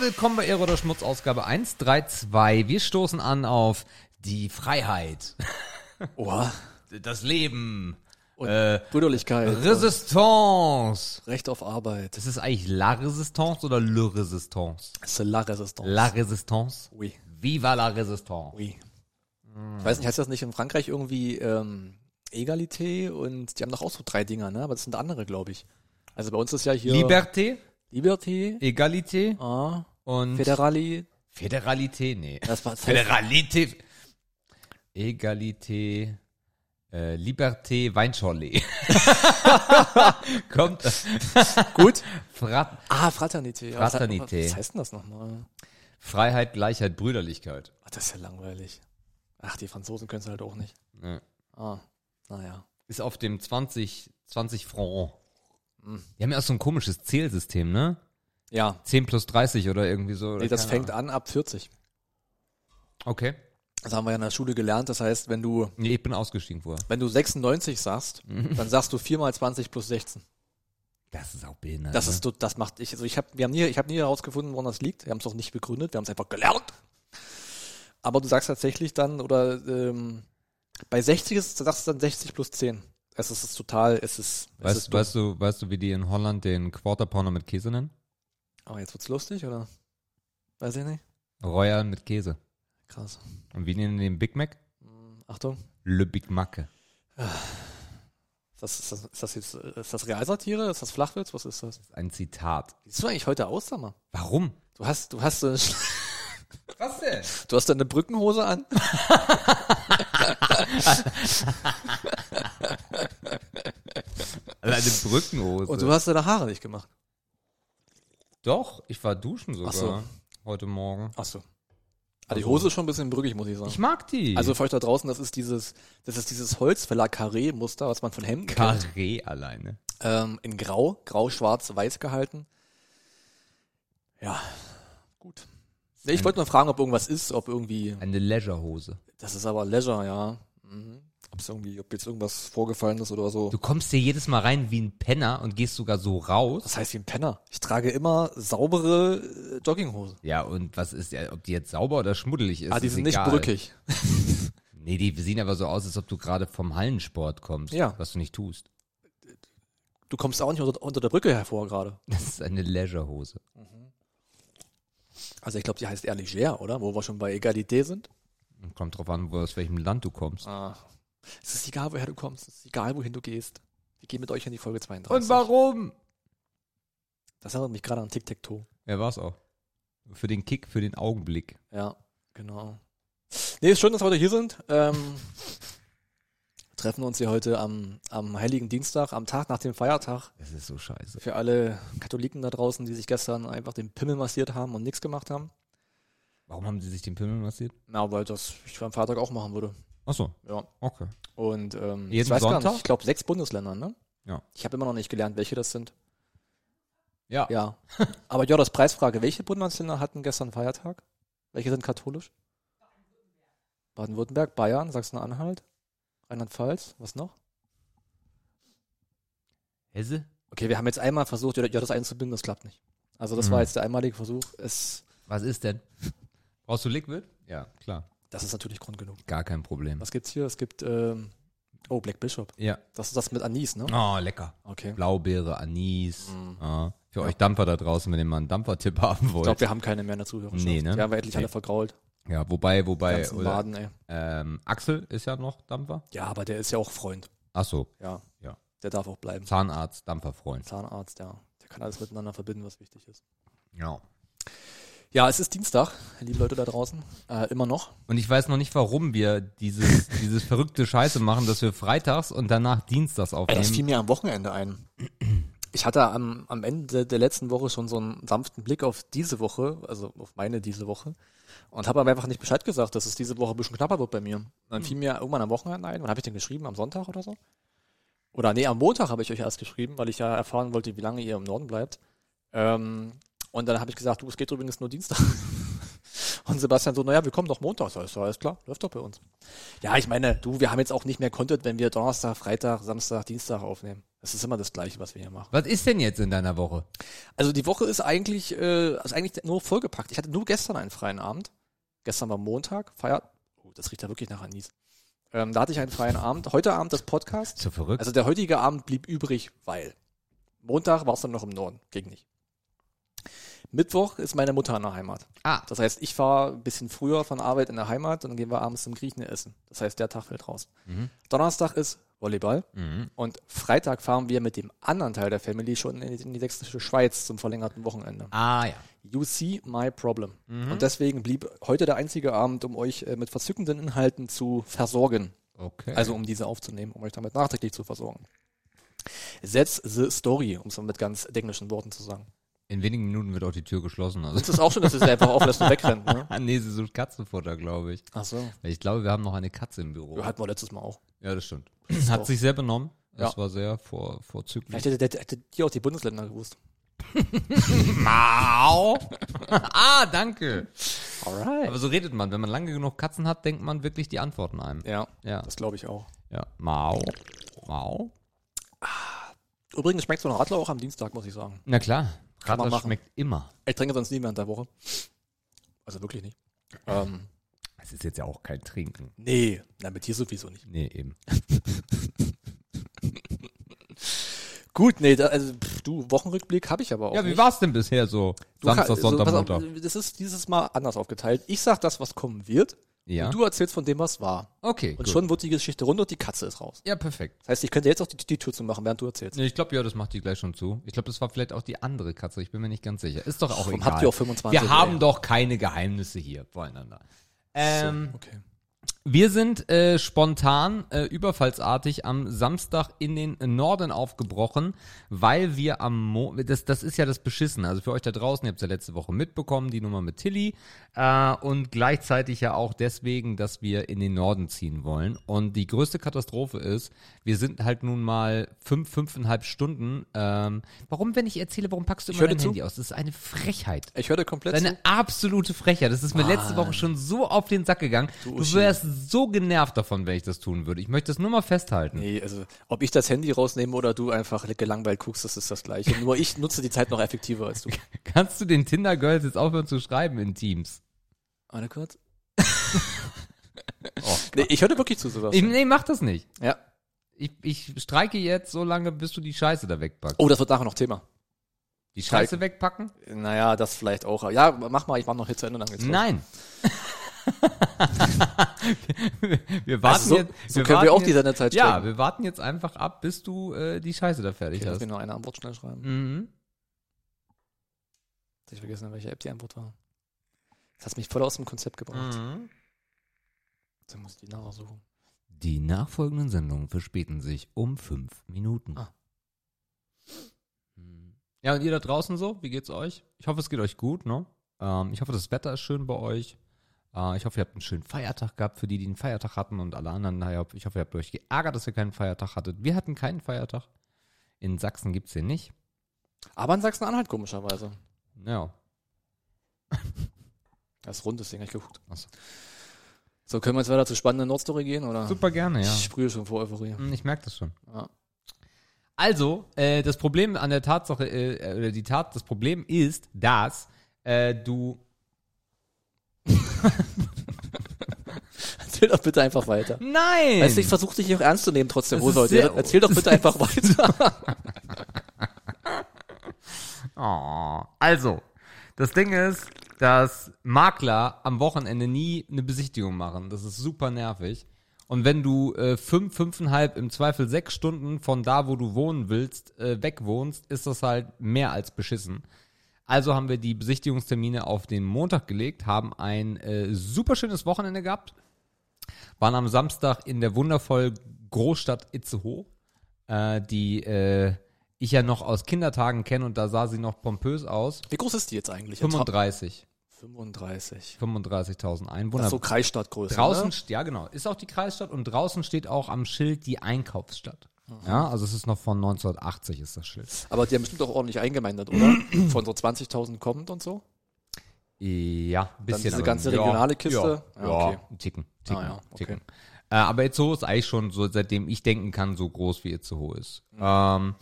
Willkommen bei Ehre oder Schmutz, Ausgabe 132. Wir stoßen an auf die Freiheit, Oha. das Leben, Und äh, Brüderlichkeit. Resistance. Recht auf Arbeit. Das ist eigentlich La Resistance oder Le Resistance? C'est la Resistance. La Resistance. Oui. Viva la Resistance. Oui. Ich weiß nicht, heißt das nicht in Frankreich irgendwie ähm, Egalité und die haben doch auch so drei Dinger, ne? Aber das sind andere, glaube ich. Also bei uns ist ja hier Liberté, Liberté, Egalité ah, und Federali. Föderalité, nee. Das war Föderalité. Egalité. Äh, Liberté Weinschorle. Kommt. gut. Frat Ah, Fraternité. Fraternité. Was heißt denn das nochmal? Freiheit, Gleichheit, Brüderlichkeit. Ach, das ist ja langweilig. Ach, die Franzosen können es halt auch nicht. Ja. Ah, naja. Ist auf dem 20, 20 Franc. Die haben ja auch so ein komisches Zählsystem, ne? Ja, 10 plus 30 oder irgendwie so. nee, das fängt Ahnung. an ab 40. Okay. Das haben wir ja in der Schule gelernt. Das heißt, wenn du, Nee, ich bin ausgestiegen vorher. wenn du 96 sagst, Mhm. dann sagst du 4 mal 20 plus 16. Das ist auch behindert. Das ne? ist, das macht ich, also ich habe, wir haben nie, ich habe nie herausgefunden, woran das liegt. Wir haben es auch nicht begründet, wir haben es einfach gelernt. Aber du sagst tatsächlich dann, oder ähm, bei 60 ist, sagst du dann 60 plus 10. Es ist, es ist total, es ist, es Weißt, ist weißt du, weißt du, wie die in Holland den Quarter Pounder mit Käse nennen? Aber jetzt wird's lustig, oder? Weiß ich nicht. Royal mit Käse. Krass. Und wie nennen die den Big Mac? Hm, Achtung. Le Big Mac. Ist das, ist das, ist das jetzt, ist das Realsatire? Ist das Flachwitz? Was ist das? Das ist ein Zitat. Siehst du eigentlich heute aus, sag mal? Warum? Du hast, du hast, Was denn? du hast da eine Brückenhose an? Also eine Brückenhose. Und du hast deine Haare nicht gemacht. Doch, ich war duschen sogar. Ach so. Heute Morgen. Ach so. Ah, die Hose ist schon ein bisschen brüchig, muss ich sagen. Ich mag die. Also für euch da draußen, das ist dieses, das ist dieses Holzfäller-Carré-Muster, was man von Hemden kennt. Carré alleine. Ähm, in Grau, Grau, Schwarz, Weiß gehalten. Ja, gut. Nee, ich wollte nur fragen, ob irgendwas ist, ob irgendwie, Eine Leisure-Hose. das ist aber Leisure, ja. Mhm. Ob es irgendwie, ob jetzt irgendwas vorgefallen ist oder so. Du kommst hier jedes Mal rein wie ein Penner und gehst sogar so raus. Das heißt wie ein Penner. Ich trage immer saubere äh, Jogginghose. Ja, und was ist, ja, ob die jetzt sauber oder schmuddelig ist? ah, die ist sind egal. nicht brückig. Nee, die sehen aber so aus, als ob du gerade vom Hallensport kommst. Ja. Was du nicht tust. Du kommst auch nicht unter, unter der Brücke hervor gerade. Das ist eine Leisure-Hose. Also ich glaube, die heißt eher leger, oder? Wo wir schon bei Egalität sind. Kommt drauf an, wo, aus welchem Land du kommst. Ah. Es ist egal, woher du kommst. Es ist egal, wohin du gehst. Wir gehen mit euch in die Folge 32. Und warum? Das erinnert mich gerade an Tic-Tac-Toe. Ja, war's auch. Für den Kick, für den Augenblick. Ja, genau. Nee, ist schön, dass wir heute hier sind. Ähm, treffen uns hier heute am, am Heiligen Dienstag, am Tag nach dem Feiertag. Das ist so scheiße. Für alle Katholiken da draußen, die sich gestern einfach den Pimmel massiert haben und nichts gemacht haben. Warum haben sie sich den Pimmel massiert? Na, weil das ich am Feiertag auch machen würde. Ach so, Ja. okay. Und ähm, Jeden ich weiß gar Sonntag? nicht, ich glaube sechs Bundesländer, ne? Ja. Ich habe immer noch nicht gelernt, welche das sind. Ja. Ja. Aber ja, das Preisfrage, welche Bundesländer hatten gestern Feiertag? Welche sind katholisch? Baden-Württemberg, Bayern, Sachsen-Anhalt, Rheinland-Pfalz, was noch? Hesse? Okay, wir haben jetzt einmal versucht, ja, das einzubinden, das klappt nicht. Also das Mhm. war jetzt der einmalige Versuch. Es, Was ist denn? Brauchst du Liquid? Ja, klar. Das ist natürlich Grund genug. Gar kein Problem. Was gibt's hier? Es gibt, ähm, oh, Black Bishop. Ja. Das ist das mit Anis, ne? Oh, lecker. Okay. Blaubeere, Anis. Mhm. Ja. Für euch Dampfer da draußen, wenn ihr mal einen Dampfertipp haben Ich wollt. glaube, wir haben keine mehr in der Zuhörerschaft. Nee, ne? Die haben wir endlich Nee. alle vergrault. ja, wobei, wobei, oder, Maden, ey. ähm, Axel ist ja noch Dampfer. Ja, aber der ist ja auch Freund. Ach so, Ja. Ja. Der darf auch bleiben. Zahnarzt, Dampferfreund. Zahnarzt, ja. Der kann alles miteinander verbinden, was wichtig ist. Ja. Ja, es ist Dienstag, liebe Leute da draußen. Äh, immer noch. Und ich weiß noch nicht, warum wir dieses, dieses verrückte Scheiße machen, dass wir freitags und danach dienstags Ey, das fiel aufnehmen. mir am Wochenende ein. Ich hatte am, am Ende der letzten Woche schon so einen sanften Blick auf diese Woche, also auf meine diese Woche. Und habe aber einfach nicht Bescheid gesagt, dass es diese Woche ein bisschen knapper wird bei mir. Dann fiel mir irgendwann am Wochenende ein. Wann habe ich denn geschrieben? Am Sonntag oder so? Oder nee, am Montag habe ich euch erst geschrieben, weil ich ja erfahren wollte, wie lange ihr im Norden bleibt. Ähm, und dann habe ich gesagt, du, es geht übrigens nur Dienstag. Und Sebastian so, naja, wir kommen doch Montag. So, ist alles klar, läuft doch bei uns. Ja, ich meine, du, wir haben jetzt auch nicht mehr Content, wenn wir Donnerstag, Freitag, Samstag, Dienstag aufnehmen. Das ist immer das Gleiche, was wir hier machen. Was ist denn jetzt in deiner Woche? Also die Woche ist eigentlich, äh, ist eigentlich nur vollgepackt. Ich hatte nur gestern einen freien Abend. Gestern war Montag, Feier. Oh, das riecht ja wirklich nach Anis. Ähm, da hatte ich einen freien Abend. Heute Abend das Podcast. So verrückt. Also der heutige Abend blieb übrig, weil Montag war es dann noch im Norden, ging nicht. Mittwoch ist meine Mutter in der Heimat. ah, Das heißt, ich fahre ein bisschen früher von Arbeit in der Heimat und dann gehen wir abends zum Griechen essen. Das heißt, der Tag fällt raus. Donnerstag ist Volleyball mhm. und Freitag fahren wir mit dem anderen Teil der Family schon in die, in die sächsische Schweiz zum verlängerten Wochenende. ah ja. You see my problem. Und deswegen blieb heute der einzige Abend, um euch äh, mit verzückenden Inhalten zu versorgen. Okay. Also um diese aufzunehmen, um euch damit nachträglich zu versorgen. That's the story, um es mal mit ganz englischen Worten zu sagen. In wenigen Minuten wird auch die Tür geschlossen. Also. Uns ist auch schon, dass ihr sie einfach auflässt und wegrennt, ne? Ah, nee, sie sucht Katzenfutter, glaube ich. Ach so. Ich glaube, wir haben noch eine Katze im Büro. Ja, hatten wir letztes Mal auch. Ja, das stimmt. ist Hat doch- sich sehr benommen. Das Ja. war sehr vor, vorzüglich. Vielleicht hätte, hätte, hätte die auch die Bundesländer gewusst. Mau. ah, danke. Alright. Aber so redet man. Wenn man lange genug Katzen hat, denkt man wirklich die Antworten einem. Ja, Ja. das glaube ich auch. Ja. Mau. Mau. Übrigens schmeckt so ein Radler auch am Dienstag, muss ich sagen. Na klar. Radler schmeckt immer. Ich trinke sonst nie während der Woche. Also wirklich nicht. Ähm, Es ist jetzt ja auch kein Trinken. nee, na, mit dir sowieso nicht. Nee, eben. Gut, nee, da, also pff, du, Wochenrückblick habe ich aber auch Ja, wie nicht. war's denn bisher so? Du Samstag, kann- Sonntag, auf, Montag. Das ist dieses Mal anders aufgeteilt. Ich sag das, was kommen wird. Ja. Und du erzählst von dem, was war. Okay, Und gut. schon wird die Geschichte rund und die Katze ist raus. Ja, perfekt. Das heißt, ich könnte jetzt auch die, die Tür zu machen, während du erzählst. Nee, ich glaube, ja, das macht die gleich schon zu. Ich glaube, das war vielleicht auch die andere Katze. Ich bin mir nicht ganz sicher. Ist doch auch Warum egal. habt ihr auch 25 Wir haben doch keine Geheimnisse hier voreinander. Ähm, Okay. Wir sind äh, spontan, äh, überfallsartig am Samstag in den Norden aufgebrochen, weil wir am Mo das, das ist ja das Beschissen. Also für euch da draußen, ihr habt es ja letzte Woche mitbekommen, die Nummer mit Tilly. Äh, und gleichzeitig ja auch deswegen, dass wir in den Norden ziehen wollen. Und die größte Katastrophe ist, wir sind halt nun mal fünf, fünfeinhalb Stunden. Ähm, warum, wenn ich erzähle, warum packst du immer dein zu. Handy aus? Das ist eine Frechheit. Ich höre komplett Eine absolute Frechheit. Das ist mir letzte Woche schon so auf den Sack gegangen. Du, Uschi. wärst so genervt davon, wenn ich das tun würde. Ich möchte das nur mal festhalten. Nee, also ob ich das Handy rausnehme oder du einfach gelangweilt guckst, das ist das gleiche. Nur ich nutze die Zeit noch effektiver als du. Kannst du den Tinder-Girls jetzt aufhören zu schreiben in Teams? Warte kurz. Oh, Nee, ich höre wirklich zu sowas. ich, nee, mach das nicht. ja. Ich, ich streike jetzt so lange, bis du die Scheiße da wegpackst. Oh, das wird nachher noch Thema. Die Scheiße wegpacken? Naja, das vielleicht auch. Ja, mach mal, ich mach noch hier zu Ende, los. Nein. wir warten Also so, jetzt. so können wir auch warten die jetzt, Sendezeit Ja, wir warten jetzt einfach ab, bis du äh, die Scheiße da fertig Okay, hast. mir noch eine Antwort schnell schreiben. Mhm. Hab Ich vergessen, welche App die Antwort war. Das hat mich voll aus dem Konzept gebracht. Mhm. Dann muss ich die nachsuchen. Die nachfolgenden Sendungen verspäten sich um fünf Minuten. Ah. Ja, und ihr da draußen so? Wie geht's euch? Ich hoffe, es geht euch gut, ne? Ähm, ich hoffe, das Wetter ist schön bei euch. Äh, ich hoffe, ihr habt einen schönen Feiertag gehabt für die, die einen Feiertag hatten und alle anderen. Naja, ich hoffe, ihr habt euch geärgert, dass ihr keinen Feiertag hattet. Wir hatten keinen Feiertag. In Sachsen gibt's den nicht. Aber in Sachsen-Anhalt komischerweise. Ja. Das rundes Ding, hab ich geguckt. Ach so. Können wir jetzt weiter zur spannenden Nordstory gehen, oder? Super gerne, ja. Ich sprühe schon vor Euphorie. Hm, Ich merke das schon. Ja. Also, äh, das Problem an der Tatsache, äh, oder die Tat, das Problem ist, dass äh, du Erzähl doch bitte einfach weiter. Nein! Weißt du, ich versuche dich auch ernst zu nehmen ist soll sehr- dir? Erzähl doch bitte einfach weiter. Oh. Also, das Ding ist, dass Makler am Wochenende nie eine Besichtigung machen. Das ist super nervig. Und wenn du äh, fünf, fünfeinhalb, im Zweifel sechs Stunden von da, wo du wohnen willst, äh, weg wohnst, ist das halt mehr als beschissen. Also haben wir die Besichtigungstermine auf den Montag gelegt, haben ein äh, super schönes Wochenende gehabt, waren am Samstag in der wundervollen Großstadt Itzehoe, äh, die äh, ich ja noch aus Kindertagen kenne und da sah sie noch pompös aus. Wie groß ist die jetzt eigentlich? 35. 35. 35.000 Einwohner. Das ist so Kreisstadtgröße. draußen, Ne? ja genau, ist auch die Kreisstadt und draußen steht auch am Schild die Einkaufsstadt. Ja, also es ist noch von 1980 ist das Schild. Aber die haben bestimmt auch ordentlich eingemeindet, oder? Von so 20.000 kommend und so. Ja, ein bisschen. diese aber- ganze regionale Kiste? Ja, Ja, okay. ein Ticken. Ticken, Ah, ja, okay. Ticken. Äh, aber Itzehoe ist eigentlich schon so, seitdem ich denken kann, so groß wie Itzehoe ist. Mhm. Ähm,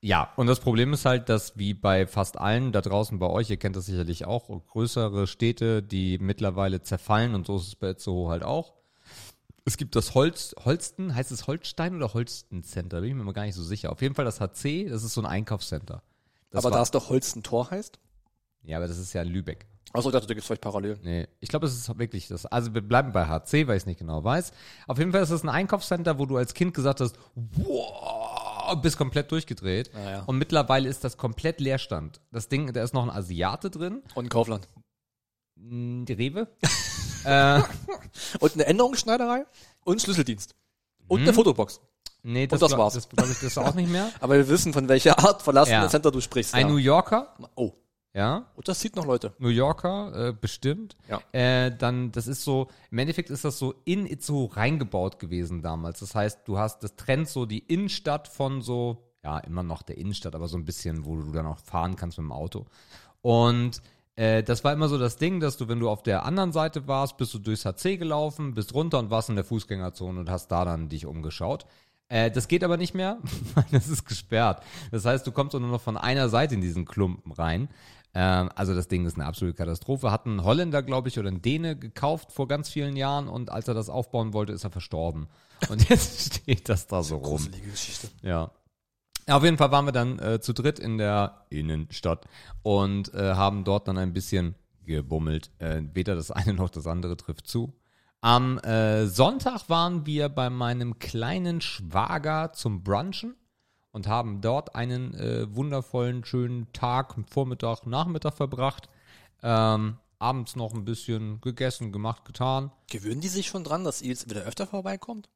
ja, und das Problem ist halt, dass wie bei fast allen da draußen bei euch, ihr kennt das sicherlich auch, größere Städte, die mittlerweile zerfallen und so ist es bei Itzehoe halt auch. Es gibt das Holz, Holsten, heißt es Holstein oder Holsten Center? Bin ich mir mal gar nicht so sicher. Auf jeden Fall das HC, das ist so ein Einkaufscenter. Das aber da es doch Holsten Tor heißt? Ja, aber das ist ja Lübeck. Achso, ich dachte, da gibt's vielleicht parallel. Nee, ich glaube, es ist wirklich das. Also wir bleiben bei HC, weil ich es nicht genau weiß. Auf jeden Fall ist es ein Einkaufscenter, wo du als Kind gesagt hast, wow, bist komplett durchgedreht. Ja, ja. Und mittlerweile ist das komplett Leerstand. Das Ding, da ist noch ein Asiate drin, Und ein Kaufland. mh, die Rewe. äh, Und eine Änderungsschneiderei und Schlüsseldienst. Und Mhm. eine Fotobox. nee, das, das glaub- war's. Das glaube ich, das auch nicht mehr. Aber wir wissen, von welcher Art verlassenen Ja. Center du sprichst. Ein New ja. Yorker, Oh, ja. und das sieht noch Leute. New Yorker, äh, bestimmt. Ja. Äh, dann, das ist so, im Endeffekt ist das so in Itzehoe reingebaut gewesen damals. Das heißt, du hast, das trennt so die Innenstadt von so, ja, immer noch der Innenstadt, aber so ein bisschen, wo du dann auch fahren kannst mit dem Auto. Und äh, das war immer so das Ding, dass du, wenn du auf der anderen Seite warst, bist du durchs HC gelaufen, bist runter und warst in der Fußgängerzone und hast da dann dich umgeschaut. Äh, das geht aber nicht mehr, weil das ist gesperrt. Das heißt, du kommst nur noch von einer Seite in diesen Klumpen rein. Ähm, also das Ding ist eine absolute Katastrophe. Hat ein Holländer, glaube ich, oder ein Däne gekauft vor ganz vielen Jahren und als er das aufbauen wollte, ist er verstorben. Und jetzt steht das da so rum. Gruselige Geschichte. Ja. Auf jeden Fall waren wir dann äh, zu dritt in der Innenstadt und äh, haben dort dann ein bisschen gebummelt. Äh, weder das eine noch das andere trifft zu. Am äh, Sonntag waren wir bei meinem kleinen Schwager zum Brunchen und haben dort einen äh, wundervollen, schönen Tag, Vormittag, Nachmittag verbracht. Ähm, abends noch ein bisschen gegessen, gemacht, getan. Gewöhnen die sich schon dran, dass ihr jetzt wieder öfter vorbeikommt?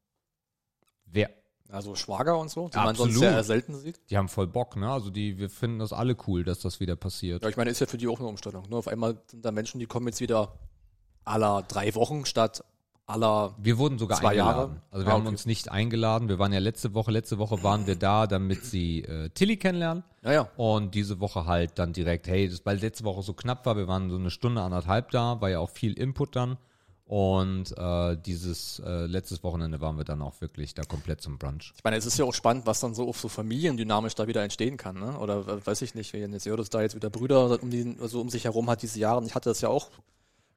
Wer, Also Schwager und so, die man Absolut. sonst sehr selten sieht. die haben voll Bock, ne? Also die, wir finden das alle cool, dass das wieder passiert. Ja, ich meine, ist ja für die auch eine Umstellung. Nur auf einmal sind da Menschen, die kommen jetzt wieder aller drei Wochen statt aller. Wir wurden sogar Zwei Jahre? eingeladen. Also wir Ah, haben okay. uns nicht eingeladen. Wir waren ja letzte Woche, letzte Woche waren wir da, damit sie äh, Tilly kennenlernen. Naja, Und diese Woche halt dann direkt, hey, das, weil letzte Woche so knapp war, wir waren so eine Stunde, anderthalb da, war ja auch viel Input dann. Und äh, dieses äh, letztes Wochenende waren wir dann auch wirklich da komplett zum Brunch. ich meine, es ist ja auch spannend, was dann so auf so familiendynamisch da wieder entstehen kann, ne? Oder äh, weiß ich nicht, wenn jetzt Jodas da jetzt wieder Brüder um, die, also um sich herum hat diese Jahre. Und ich hatte das ja auch,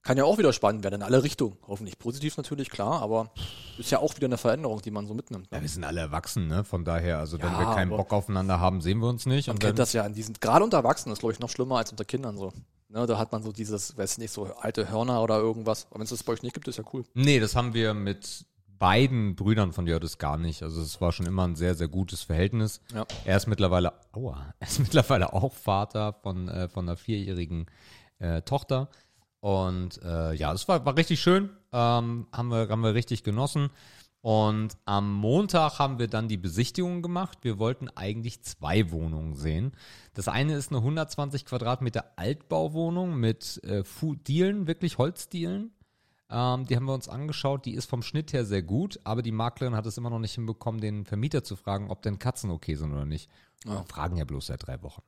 kann ja auch wieder spannend werden in alle Richtungen. Hoffentlich positiv natürlich, klar, aber ist ja auch wieder eine Veränderung, die man so mitnimmt. Ne? Ja, wir sind alle erwachsen, ne? Von daher, also wenn Ja, wir keinen Bock aufeinander haben, sehen wir uns nicht. Man Und kennt das ja in diesen, gerade unter Erwachsenen ist, glaube ich, noch schlimmer als unter Kindern so. Ne, da hat man so dieses, weiß nicht, so alte Hörner oder irgendwas. Aber wenn es das bei euch nicht gibt, ist ja cool. Nee, das haben wir mit beiden Brüdern von Jördis gar nicht. Also es war schon immer ein sehr, sehr gutes Verhältnis. Ja. Er ist mittlerweile, aua, er ist mittlerweile auch Vater von, äh, von einer vierjährigen äh, Tochter. Und äh, ja, das war, war richtig schön. Ähm, haben, wir, haben wir richtig genossen. Und am Montag haben wir dann die Besichtigung gemacht. Wir wollten eigentlich zwei Wohnungen sehen. Das eine ist eine 120 Quadratmeter Altbauwohnung mit äh, Dielen, wirklich Holzdielen. Ähm, die haben wir uns angeschaut. Die ist vom Schnitt her sehr gut, aber die Maklerin hat es immer noch nicht hinbekommen, den Vermieter zu fragen, ob denn Katzen okay sind oder nicht. Wir Fragen ja bloß seit drei Wochen.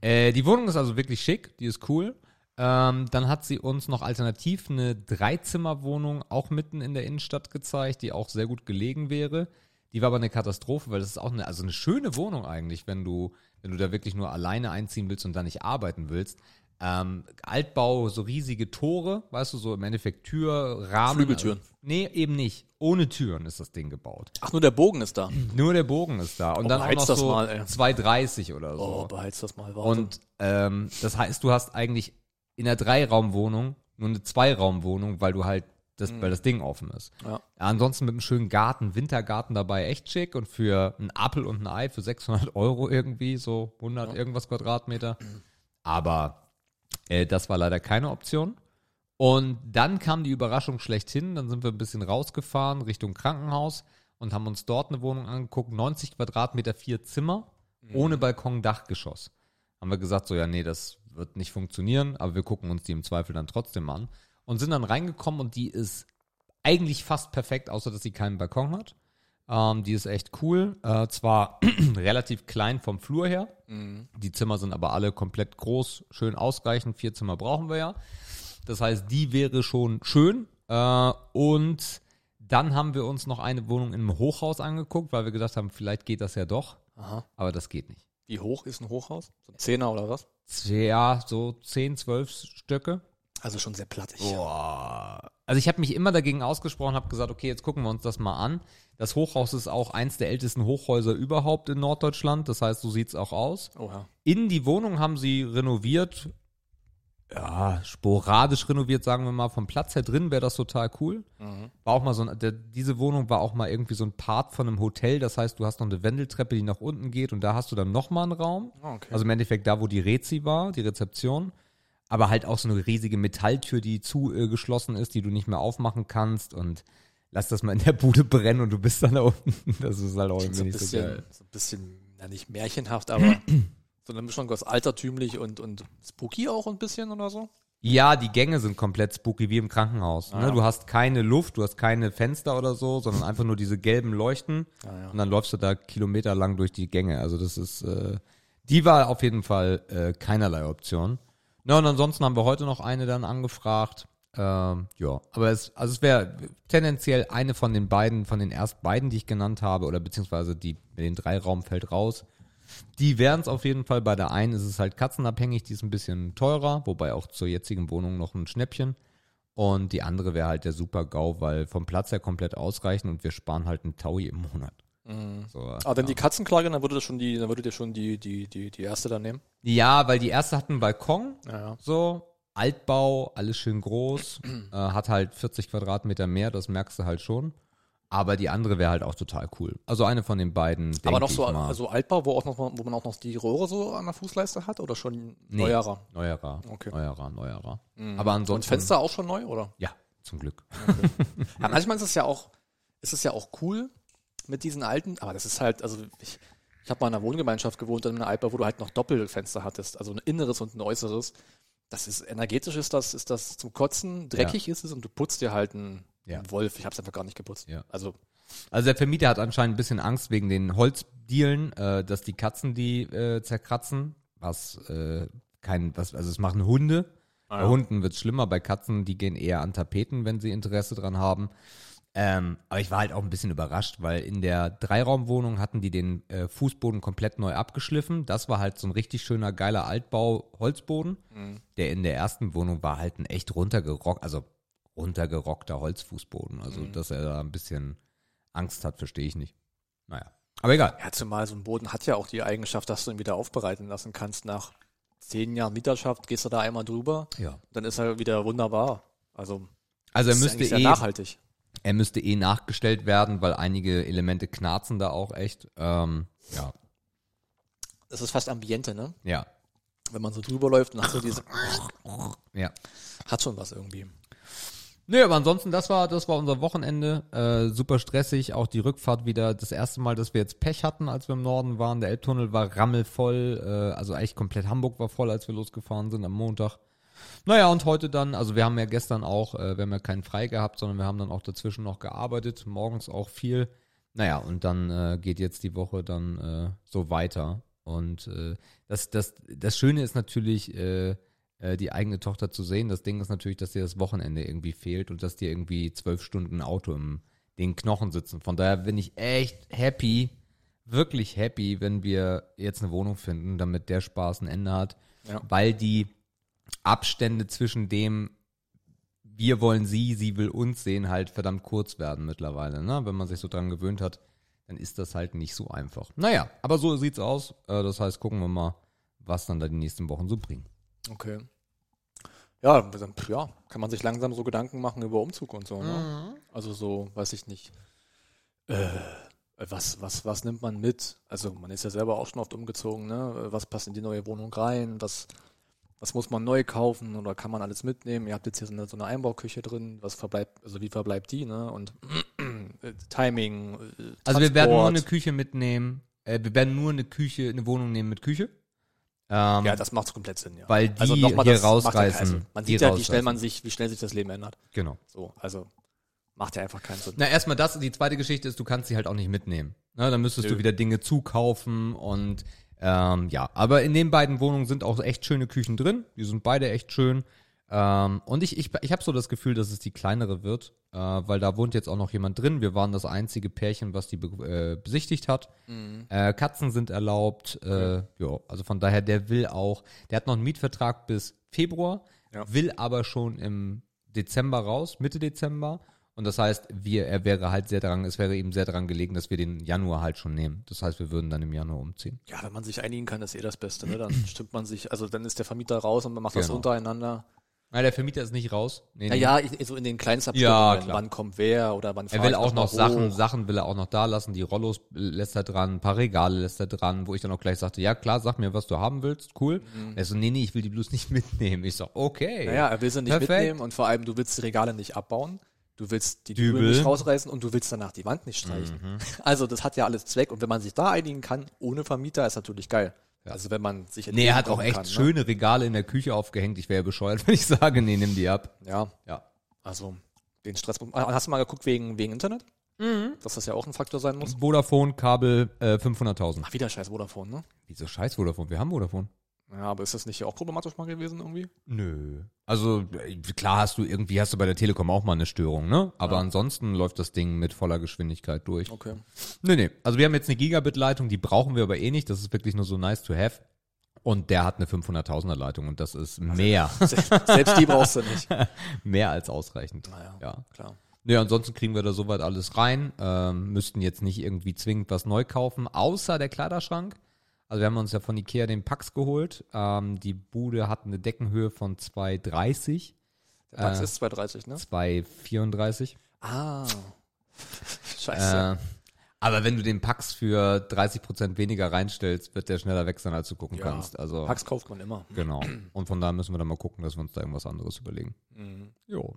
Äh, die Wohnung ist also wirklich schick, die ist cool. Ähm, dann hat sie uns noch alternativ eine Dreizimmerwohnung auch mitten in der Innenstadt gezeigt, die auch sehr gut gelegen wäre. Die war aber eine Katastrophe, weil das ist auch eine, also eine schöne Wohnung eigentlich, wenn du, wenn du da wirklich nur alleine einziehen willst und da nicht arbeiten willst. Ähm, Altbau, so riesige Tore, weißt du, so im Endeffekt Tür, Rahmen. Flügeltüren. Also, nee, eben nicht. Ohne Türen ist das Ding gebaut. Ach, nur der Bogen ist da. Nur der Bogen ist da. Und Oh, dann auch noch das so mal, ey. 2,30 oder so. Oh, beheiz das mal. Warte. Und ähm, das heißt, du hast eigentlich in einer Dreiraumwohnung nur eine Zweiraumwohnung, weil du halt das, weil das Ding offen ist. Ja. Ansonsten mit einem schönen Garten, Wintergarten dabei, echt schick und für einen Apfel und ein Ei für 600 Euro irgendwie, so 100 irgendwas Quadratmeter. Aber äh, das war leider keine Option. Und dann kam die Überraschung schlechthin. Dann sind wir ein bisschen rausgefahren Richtung Krankenhaus und haben uns dort eine Wohnung angeguckt. 90 Quadratmeter, vier Zimmer, ohne Balkon, Dachgeschoss. Haben wir gesagt, so, ja, nee, das wird nicht funktionieren, aber wir gucken uns die im Zweifel dann trotzdem an. Und sind dann reingekommen und die ist eigentlich fast perfekt, außer dass sie keinen Balkon hat. Ähm, die ist echt cool. Äh, zwar relativ klein vom Flur her. Die Zimmer sind aber alle komplett groß, schön ausreichend. Vier Zimmer brauchen wir ja. Das heißt, die wäre schon schön. Äh, und dann haben wir uns noch eine Wohnung im Hochhaus angeguckt, weil wir gedacht haben, vielleicht geht das ja doch. Aha. Aber das geht nicht. Wie hoch ist ein Hochhaus? So ein Zehner oder was? Ja, so 10, 12 Stöcke. Also schon sehr plattig. Boah. Also ich habe mich immer dagegen ausgesprochen, habe gesagt, okay, jetzt gucken wir uns das mal an. Das Hochhaus ist auch eins der ältesten Hochhäuser überhaupt in Norddeutschland. Das heißt, so sieht's auch aus. Oha. In die Wohnung haben sie renoviert. Ja, sporadisch renoviert, sagen wir mal. Vom Platz her drin wäre das total cool. War auch mal so ein, der, diese Wohnung war auch mal irgendwie so ein Part von einem Hotel. Das heißt, du hast noch eine Wendeltreppe, die nach unten geht und da hast du dann nochmal einen Raum. Ah, okay. Also im Endeffekt da, wo die Rezi war, die Rezeption. Aber halt auch so eine riesige Metalltür, die zugeschlossen ist, die du nicht mehr aufmachen kannst und lass das mal in der Bude brennen und du bist dann da unten. Das ist halt auch so irgendwie ein nicht so bisschen, geil. so ein bisschen, ja nicht märchenhaft, aber so eine Mischung aus altertümlich und, und spooky auch ein bisschen oder so. Ja, die Gänge sind komplett spooky, wie im Krankenhaus. Ah, Ne? ja. Du hast keine Luft, du hast keine Fenster oder so, sondern einfach nur diese gelben Leuchten. Ja, ja. Und dann läufst du da kilometerlang durch die Gänge. Also das ist, äh, die war auf jeden Fall äh, keinerlei Option. Na, und ansonsten haben wir heute noch eine dann angefragt. Ähm, ja, aber es, also es wäre tendenziell eine von den beiden, von den erst beiden, die ich genannt habe, oder beziehungsweise die mit den drei Raum fällt raus. Die wären es auf jeden Fall. Bei der einen ist es halt katzenabhängig, die ist ein bisschen teurer, wobei auch zur jetzigen Wohnung noch ein Schnäppchen. Und die andere wäre halt der super GAU, weil vom Platz her komplett ausreichen und wir sparen halt einen Taui im Monat. So, Aber wenn die Katzenklage, dann würde das schon die, dann würdet ihr schon die, die, die, die erste dann nehmen. ja, weil die erste hat einen Balkon, Ja, ja. so, Altbau, alles schön groß, äh, hat halt 40 Quadratmeter mehr, das merkst du halt schon. Aber die andere wäre halt auch total cool. Also eine von den beiden. Aber noch so mal. also Altbau, wo, auch noch, wo man auch noch die Rohre so an der Fußleiste hat oder schon Nee, neuerer? Neuerer. Okay. Neuerer, neuerer. Mhm. Aber Und ansonsten. Fenster auch schon neu, oder? Ja, zum Glück. Ja, manchmal ist es ja auch, ist es ja auch cool mit diesen alten, aber das ist halt, also ich, ich habe mal in einer Wohngemeinschaft gewohnt, in einer Altbau, wo du halt noch Doppelfenster hattest, also ein inneres und ein äußeres. Das ist, energetisch ist das, ist das zum Kotzen, dreckig ist es und du putzt dir halt einen, Ja. Wolf. Ich habe es einfach gar nicht geputzt. Ja. Also, Also der Vermieter hat anscheinend ein bisschen Angst wegen den Holzdielen, äh, dass die Katzen die äh, zerkratzen. Was äh, kein, was, also es machen Hunde. Ah, Bei Hunden wird's schlimmer, bei Katzen, die gehen eher an Tapeten, wenn sie Interesse dran haben. Ähm, aber ich war halt auch ein bisschen überrascht, weil in der Dreiraumwohnung hatten die den äh, Fußboden komplett neu abgeschliffen. Das war halt so ein richtig schöner, geiler Altbau-Holzboden. Der in der ersten Wohnung war halt ein echt runtergerockt, also runtergerockter Holzfußboden. Also, dass er da ein bisschen Angst hat, verstehe ich nicht. Naja. Aber egal. ja, zumal so ein Boden hat ja auch die Eigenschaft, dass du ihn wieder aufbereiten lassen kannst. Nach zehn Jahren Mieterschaft gehst du da einmal drüber, Ja. dann ist er wieder wunderbar. Also, Also er müsste eh, nachhaltig. er müsste eh nachgestellt werden, weil einige Elemente knarzen da auch echt. Ähm, ja. Das ist fast Ambiente, ne? Ja. Wenn man so drüber läuft, dann hast du diese, Ja. hat schon was irgendwie. Nö, aber ansonsten, das war, das war unser Wochenende. Äh, super stressig. Auch die Rückfahrt wieder das erste Mal, dass wir jetzt Pech hatten, als wir im Norden waren. Der Elbtunnel war rammelvoll. Äh, also eigentlich komplett Hamburg war voll, als wir losgefahren sind am Montag. Naja, und heute dann, also wir haben ja gestern auch, äh, wir haben ja keinen frei gehabt, sondern wir haben dann auch dazwischen noch gearbeitet, morgens auch viel. Naja, und dann äh, geht jetzt die Woche dann äh, so weiter. Und äh, das, das, das Schöne ist natürlich, äh, äh, die eigene Tochter zu sehen. Das Ding ist natürlich, dass dir das Wochenende irgendwie fehlt und dass dir irgendwie zwölf Stunden Auto im den Knochen sitzen. Von daher bin ich echt happy, wirklich happy, wenn wir jetzt eine Wohnung finden, damit der Spaß ein Ende hat. Ja. Weil die Abstände zwischen dem, wir wollen sie, sie will uns sehen, halt verdammt kurz werden mittlerweile. Ne? Wenn man sich so dran gewöhnt hat, dann ist das halt nicht so einfach. Naja, aber so sieht's aus. Äh, das heißt, gucken wir mal, was dann da die nächsten Wochen so bringen. Okay. Ja, dann, ja, kann man sich langsam so Gedanken machen über Umzug und so, ne? Also so, weiß ich nicht. Äh, was, was, was nimmt man mit? Also man ist ja selber auch schon oft umgezogen, ne? Was passt in die neue Wohnung rein? Was, was muss man neu kaufen oder kann man alles mitnehmen? Ihr habt jetzt hier so eine, so eine Einbauküche drin, was verbleibt, also wie verbleibt die, ne? Und äh, Timing, äh, Also wir werden nur eine Küche mitnehmen. Äh, wir werden nur eine Küche, eine Wohnung nehmen mit Küche. Ähm, Ja, das macht komplett Sinn, ja. Weil die also nochmal, hier rausreißen. Man sieht ja, wie schnell man sich, wie schnell sich das Leben ändert. genau. So, also macht ja einfach keinen Sinn. Na, erstmal das. Die zweite Geschichte ist, du kannst sie halt auch nicht mitnehmen. Na, dann müsstest Nö. du wieder Dinge zukaufen und ähm, ja. Aber in den beiden Wohnungen sind auch echt schöne Küchen drin. Die sind beide echt schön. Ähm, und ich, ich, ich habe so das Gefühl, dass es die kleinere wird, äh, weil da wohnt jetzt auch noch jemand drin. Wir waren das einzige Pärchen, was die be äh, besichtigt hat. Äh, Katzen sind erlaubt. Äh, ja, also von daher, der will auch, der hat noch einen Mietvertrag bis Februar, Ja. will aber schon im Dezember raus, Mitte Dezember. Und das heißt, wir, er wäre halt sehr daran, es wäre ihm sehr daran gelegen, dass wir den Januar halt schon nehmen. Das heißt, wir würden dann im Januar umziehen. Ja, wenn man sich einigen kann, ist eh das Beste, ne? Dann stimmt man sich, also dann ist der Vermieter raus und man macht das Genau. untereinander. Na, der Vermieter ist nicht raus. Nee, nee. Naja, ich- so in den kleinsten Ja, Abstimmungen, klar. wann kommt wer oder wann Er will auch noch Sachen, hoch. Sachen will er auch noch da lassen. Die Rollos lässt er dran, ein paar Regale lässt er dran, wo ich dann auch gleich sagte, ja klar, sag mir, was du haben willst, cool. Er so, nee, nee, ich will die bloß nicht mitnehmen. Ich so, okay. Naja, er will sie nicht Perfekt. mitnehmen und vor allem, du willst die Regale nicht abbauen. Du willst die Dübel. Dübel nicht rausreißen und du willst danach die Wand nicht streichen. Mhm. Also das hat ja alles Zweck und wenn man sich da einigen kann, ohne Vermieter, ist natürlich geil. Also wenn man sich Nee, er hat auch echt kann, ne? schöne Regale in der Küche aufgehängt. Ich wäre ja bescheuert, wenn ich sage, nee, nimm die ab. Ja, Ja. also den Stress. Ah, Hast du mal geguckt wegen, wegen Internet? Mhm. Dass das ja auch ein Faktor sein muss. Vodafone, Kabel, äh, 500.000. Ach, wieder scheiß Vodafone, ne? Wieso scheiß Vodafone? Wir haben Vodafone. Ja, aber ist das nicht auch problematisch mal gewesen irgendwie? Nö. Also äh, klar hast du irgendwie, hast du bei der Telekom auch mal eine Störung, ne? Aber ansonsten läuft das Ding mit voller Geschwindigkeit durch. Okay. Nee, nee. Also wir haben jetzt eine Gigabit-Leitung, die brauchen wir aber eh nicht. Das ist wirklich nur so nice to have. Und der hat eine 500.000er Leitung und das ist mehr, Selbst die brauchst du nicht. mehr als ausreichend. Naja, Ja. klar. Nee, ansonsten kriegen wir da soweit alles rein. Ähm, müssten jetzt nicht irgendwie zwingend was neu kaufen, außer der Kleiderschrank. Also wir haben uns ja von Ikea den Pax geholt. Ähm, die Bude hat eine Deckenhöhe von 2,30, Der Pax Äh, ist 230, ne? 2,34. Ah. Scheiße. Äh, aber wenn du den Pax für 30% weniger reinstellst, wird der schneller weg sein, als du gucken Ja. kannst. Also Pax kauft man immer. genau. Und von daher müssen wir dann mal gucken, dass wir uns da irgendwas anderes überlegen. Mhm. Jo.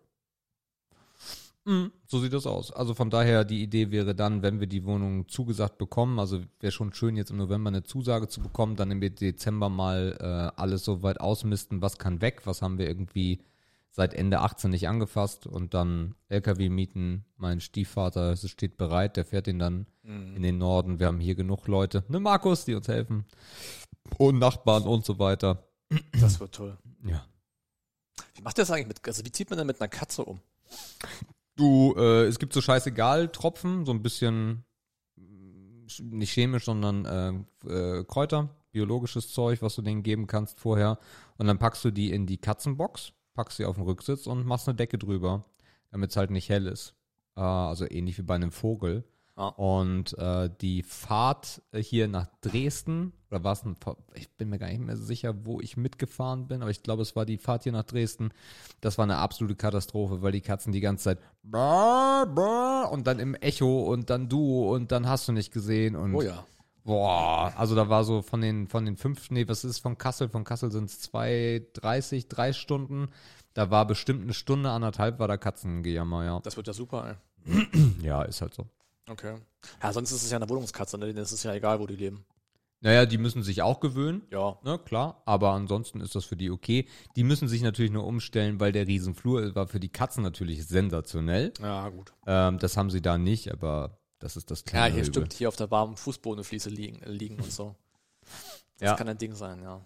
Mhm, so sieht das aus. Also von daher, die Idee wäre dann, wenn wir die Wohnung zugesagt bekommen, also wäre schon schön, jetzt im November eine Zusage zu bekommen, dann im Dezember mal äh, alles so weit ausmisten, was kann weg, was haben wir irgendwie seit Ende 18 nicht angefasst und dann LKW mieten. Mein Stiefvater es steht bereit, der fährt ihn dann in den Norden. Wir haben hier genug Leute, ne Markus, die uns helfen und Nachbarn und so weiter. Das wird toll. Ja. Wie macht das eigentlich mit, also wie zieht man denn mit einer Katze um? Du, äh, es gibt so scheißegal Tropfen, so ein bisschen mm, nicht chemisch, sondern äh, äh, Kräuter, biologisches Zeug, was du denen geben kannst vorher. Und dann packst du die in die Katzenbox, packst sie auf den Rücksitz und machst eine Decke drüber, damit es halt nicht hell ist. Äh, also ähnlich wie bei einem Vogel. Ah. Und äh, die Fahrt äh, hier nach Dresden, oder war es ein, ich bin mir gar nicht mehr sicher, wo ich mitgefahren bin, aber ich glaube, es war die Fahrt hier nach Dresden. Das war eine absolute Katastrophe, weil die Katzen die ganze Zeit und dann im Echo und dann du und dann hast du nicht gesehen und Oh ja. boah, also da war so von den von den fünf, nee, was ist von Kassel? Von Kassel sind es zwei, dreißig, drei Stunden. Da war bestimmt eine Stunde, anderthalb war da Katzengejammer, ja. Das wird ja super, ey. Ja, ist halt so. Okay. Ja, sonst ist es ja eine Wohnungskatze, ne? Denen ist es ja egal, wo die leben. Naja, die müssen sich auch gewöhnen. Ja. Ne, klar, aber ansonsten ist das für die okay. Die müssen sich natürlich nur umstellen, weil der Riesenflur war für die Katzen natürlich sensationell. Ja, gut. Ähm, das haben sie da nicht, aber das ist das Ja, kleine hier Übel. stimmt, hier auf der warmen Fußbodenfliese liegen, liegen und so. Das Ja. kann ein Ding sein, ja.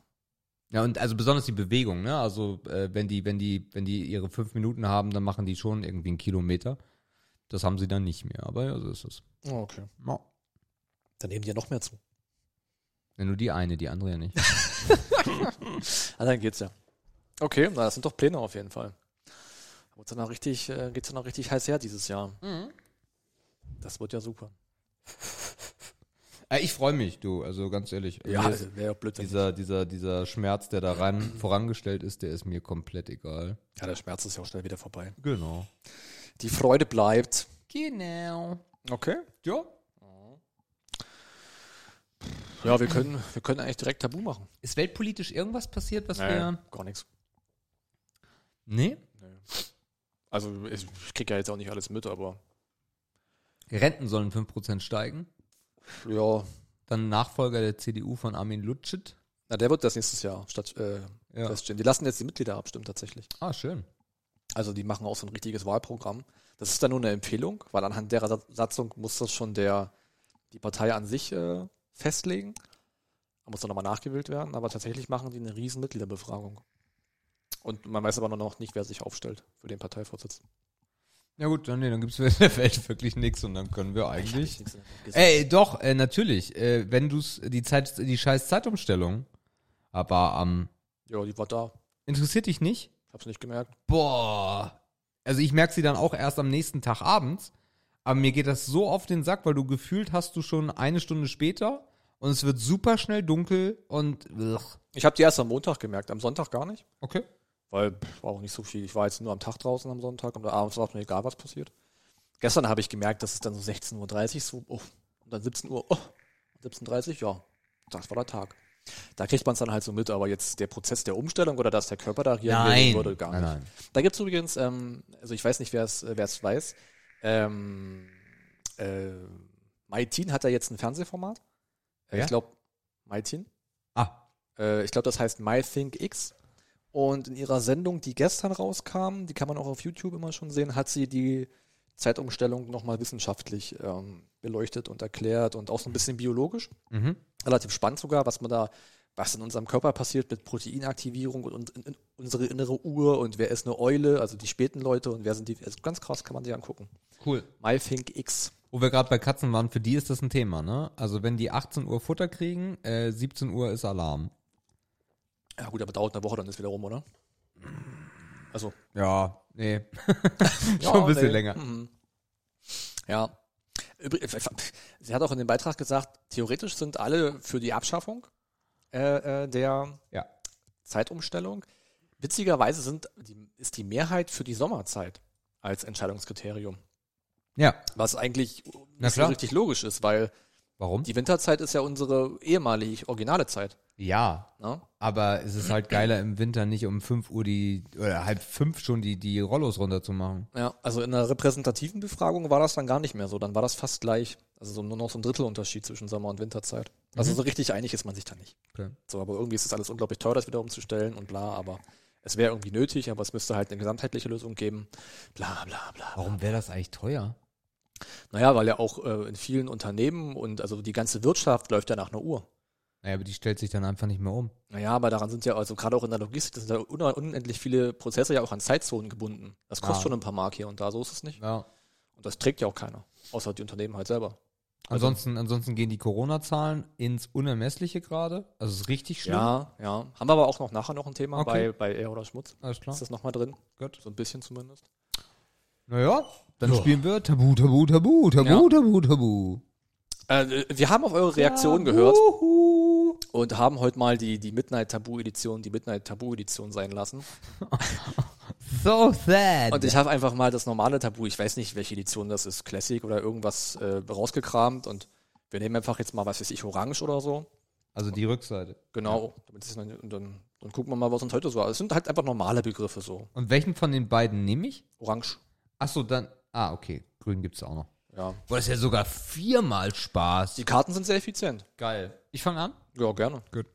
Ja, und also besonders die Bewegung, ne? Also äh, wenn die, wenn die, wenn die ihre fünf Minuten haben, dann machen die schon irgendwie einen Kilometer. Das haben sie dann nicht mehr, aber ja, so ist es. Oh, okay. Ja. Dann nehmen die ja noch mehr zu. Ja, nur die eine, die andere ja nicht. Ah, dann geht's ja. Okay, na, das sind doch Pläne auf jeden Fall. Wird's dann auch richtig, äh, geht's dann auch richtig heiß her dieses Jahr. Das wird ja super. Ich freue mich, du, also ganz ehrlich. Ja, Mir ist wäre ja blöd, dieser, dieser, dieser Schmerz, der da rein vorangestellt ist, der ist mir komplett egal. Ja, der Schmerz ist ja auch schnell wieder vorbei. Genau. Die Freude bleibt. Genau. Okay. Ja. Ja, wir können, wir können eigentlich direkt Tabu machen. Ist weltpolitisch irgendwas passiert, was Nee, wir. gar nichts. Nee? Also ich, ich krieg ja jetzt auch nicht alles mit, aber Renten sollen 5% steigen. ja, Dann Nachfolger der CDU von Armin Lutschit. na, der wird das nächstes Jahr statt äh, Ja. feststehen. Die lassen jetzt die Mitglieder abstimmen tatsächlich. Ah, schön. Also die machen auch so ein richtiges Wahlprogramm. Das ist dann nur eine Empfehlung, weil anhand der Sa- Satzung muss das schon der die Partei an sich äh, festlegen. Da muss dann nochmal nachgewählt werden, aber tatsächlich machen die eine riesen Mitgliederbefragung. Und man weiß aber noch nicht, wer sich aufstellt für den Parteivorsitz. Ja gut, dann, nee, dann gibt's in der Welt wirklich nichts und dann können wir eigentlich. Gesehen. Ey, doch, äh, natürlich. Äh, wenn du's die Zeit, die scheiß Zeitumstellung, aber am Ja, die war da. interessiert dich nicht? Hab's nicht gemerkt. Boah. Also ich merke sie dann auch erst am nächsten Tag abends. Aber mir geht das so auf den Sack, weil du gefühlt hast du schon eine Stunde später und es wird super schnell dunkel und ugh. Ich habe die erst am Montag gemerkt, am Sonntag gar nicht. okay. Weil pff, war auch nicht so viel. Ich war jetzt nur am Tag draußen am Sonntag und abends war es mir egal, was passiert. Gestern habe ich gemerkt, dass es dann so 16.30 Uhr so, oh, und dann 17 Uhr, oh, 17.30 Uhr, ja, das war der Tag. Da kriegt man es dann halt so mit, aber jetzt der Prozess der Umstellung oder dass der Körper da reagieren würde, gar nicht. nein, nein. Da gibt's übrigens, ähm, also ich weiß nicht, wer es es weiß, ähm, äh, Maitin hat da jetzt ein Fernsehformat. Äh, Wer? Ich glaube, Maitin. Ah, Äh, ich glaube, das heißt MyThinkX. Und in ihrer Sendung, die gestern rauskam, die kann man auch auf YouTube immer schon sehen, hat sie die Zeitumstellung nochmal wissenschaftlich ähm, beleuchtet und erklärt und auch so ein bisschen biologisch. mhm. Relativ spannend sogar, was man da, was in unserem Körper passiert mit Proteinaktivierung und, und, und unsere innere Uhr und wer ist eine Eule, also die späten Leute und wer sind die, also ganz krass, kann man sich angucken. cool. MyThinkX. Wo wir gerade bei Katzen waren, für die ist das ein Thema, ne? Also wenn die 18 Uhr Futter kriegen, äh, 17 Uhr ist Alarm. Ja gut, aber dauert eine Woche, dann ist wieder rum, oder? Also, Ja, nee. Schon ein bisschen nee. länger. Mhm. Ja. Sie hat auch in dem Beitrag gesagt, theoretisch sind alle für die Abschaffung äh, äh, der Ja. Zeitumstellung. Witzigerweise sind ist die Mehrheit für die Sommerzeit als Entscheidungskriterium. Ja. Was eigentlich richtig logisch ist, weil Warum? die Winterzeit ist ja unsere ehemalige originale Zeit. Ja. Ne? Aber es ist halt geiler im Winter nicht um 5 Uhr die, oder halb fünf schon die, die Rollos runterzumachen. Ja, also in einer repräsentativen Befragung war das dann gar nicht mehr so. Dann war das fast gleich. Also so nur noch so ein Drittelunterschied zwischen Sommer- und Winterzeit. Also so richtig einig ist man sich da nicht. Okay. So, aber irgendwie ist es alles unglaublich teuer, das wieder umzustellen und bla, aber es wäre irgendwie nötig, aber es müsste halt eine gesamtheitliche Lösung geben. Bla bla bla. Warum wäre das eigentlich teuer? Naja, weil ja auch äh, in vielen Unternehmen und also die ganze Wirtschaft läuft ja nach einer Uhr. Naja, aber die stellt sich dann einfach nicht mehr um. Naja, aber daran sind ja, also gerade auch in der Logistik, das sind ja un unendlich viele Prozesse ja auch an Zeitzonen gebunden. Das kostet Ah. schon ein paar Mark hier und da, so ist es nicht. Ja. Und das trägt ja auch keiner, außer die Unternehmen halt selber. Also Ansonsten, ansonsten gehen die Corona-Zahlen ins Unermessliche gerade. Also es ist richtig schlimm. Ja, ja. Haben wir aber auch noch nachher noch ein Thema Okay. bei, bei Ehr oder Schmutz. Alles klar. Ist das nochmal drin? Gut. So ein bisschen zumindest. Naja, dann Ja. spielen wir Tabu, Tabu, Tabu, Tabu, Ja. Tabu, Tabu. Äh, wir haben auf eure Reaktion gehört Uhu. und haben heute mal die, die Midnight Tabu Edition, die Midnight Tabu Edition sein lassen. So sad. Und ich habe einfach mal das normale Tabu, ich weiß nicht, welche Edition das ist, Classic oder irgendwas äh, rausgekramt und wir nehmen einfach jetzt mal, was weiß ich, Orange oder so. also die Rückseite. Genau. Dann, und dann, dann gucken wir mal, was uns heute so. Es sind halt einfach normale Begriffe so. Und welchen von den beiden nehme ich? Orange. Ach so, dann. Ah, okay. Grün gibt's auch noch. Ja. Boah, das ist ja sogar viermal Spaß. Die Karten sind sehr effizient. Geil. Ich fange an. Ja, gerne. Gut.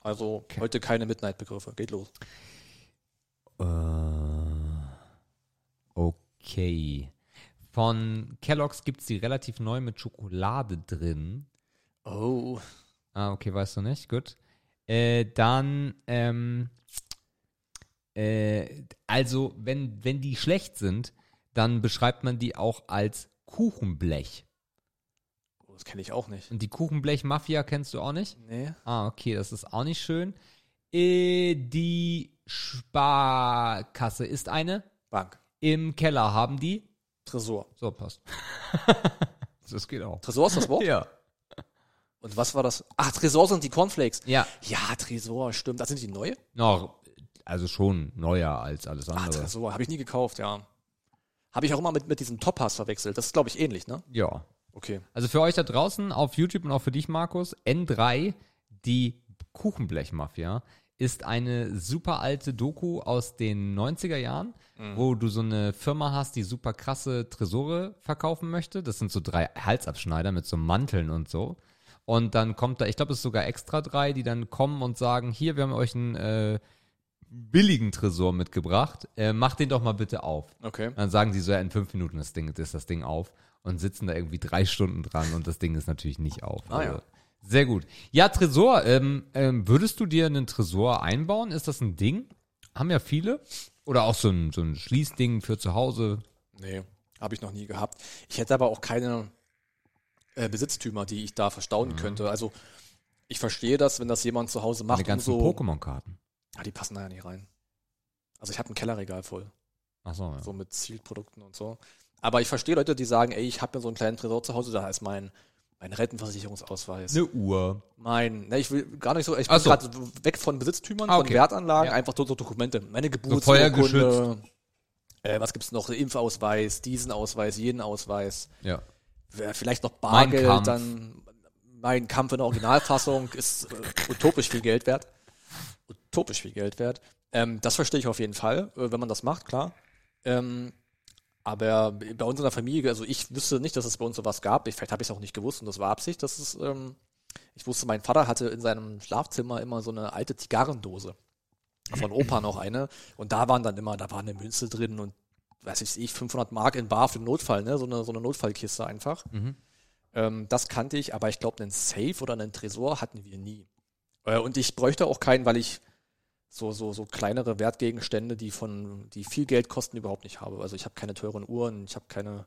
Also heute keine Midnight-Begriffe. Geht los. Äh, okay. Von Kellogg's gibt's die relativ neu mit Schokolade drin. Oh. Ah, okay, weißt du nicht. Gut. Äh, dann, ähm, äh, also, wenn, wenn die schlecht sind, dann beschreibt man die auch als Kuchenblech. oh das kenne ich auch nicht. Und die Kuchenblech-Mafia kennst du auch nicht? Nee. Ah, okay, das ist auch nicht schön. Äh, die Sparkasse ist eine. Bank. Im Keller haben die. Tresor. So, passt. das geht auch. Tresor ist das Wort? Ja. Und was war das? Ach, Tresor sind die Cornflakes. Ja. Ja, Tresor, stimmt. Das sind die neue? Noch, also schon neuer als alles Ah, andere. Tresor. Habe ich nie gekauft, ja. Habe ich auch immer mit, mit diesem Topaz verwechselt. Das ist, glaube ich, ähnlich, ne? ja. Okay. Also für euch da draußen auf YouTube und auch für dich, Markus, N3, die Kuchenblech-Mafia, ist eine super alte Doku aus den 90er Jahren, wo du so eine Firma hast, die super krasse Tresore verkaufen möchte. Das sind so drei Halsabschneider mit so Manteln und so. Und dann kommt da, ich glaube, es ist sogar extra drei, die dann kommen und sagen, hier, wir haben euch einen äh, billigen Tresor mitgebracht, äh, macht den doch mal bitte auf. Okay. Dann sagen sie so, ja, in fünf Minuten das Ding, ist das Ding auf und sitzen da irgendwie drei Stunden dran und das Ding ist natürlich nicht auf. Ah, ja. Sehr gut. Ja, Tresor, ähm, ähm, würdest du dir einen Tresor einbauen? Ist das ein Ding? haben ja viele. Oder auch so ein, so ein Schließding für zu Hause. Nee, habe ich noch nie gehabt. Ich hätte aber auch keine äh, Besitztümer, die ich da verstauen könnte. Also ich verstehe das, wenn das jemand zu Hause macht, um ganzen so. Pokémon-Karten. Ah, die passen da ja nicht rein. Also ich habe ein Kellerregal voll, Ach so, ja. so mit Zielprodukten und so. Aber ich verstehe Leute, die sagen, ey, ich habe mir so einen kleinen Tresor zu Hause, da ist mein, mein Rentenversicherungsausweis. Eine Uhr. Mein, ne, ich will gar nicht so, ich bin so. gerade weg von Besitztümern, Ah, von okay. Wertanlagen, Ja. einfach so, so Dokumente. Meine. Geburtsurkunde, äh, was gibt's noch, Impfausweis, diesen Ausweis, jeden Ausweis, Ja. Wer- vielleicht noch Mein Bargeld, Kampf. dann mein Kampf in der Originalfassung ist äh, utopisch viel Geld wert. Utopisch viel Geld wert. Ähm, das verstehe ich auf jeden Fall, äh, wenn man das macht, klar. Ähm, aber bei uns in der Familie, also ich wüsste nicht, dass es bei uns sowas gab. Ich, vielleicht habe ich es auch nicht gewusst und das war Absicht. dass es, ähm, ich wusste, mein Vater hatte in seinem Schlafzimmer immer so eine alte Zigarrendose. Von Opa noch eine. Und da waren dann immer, da war eine Münze drin und weiß ich, ich 500 Mark in Bar für den Notfall, ne? So eine, so eine Notfallkiste einfach. Mhm. Ähm, das kannte ich, aber ich glaube, einen Safe oder einen Tresor hatten wir nie. Äh, und ich bräuchte auch keinen, weil ich so, so, so kleinere Wertgegenstände, die von, die viel Geld kosten, überhaupt nicht habe. Also ich habe keine teuren Uhren, ich habe keine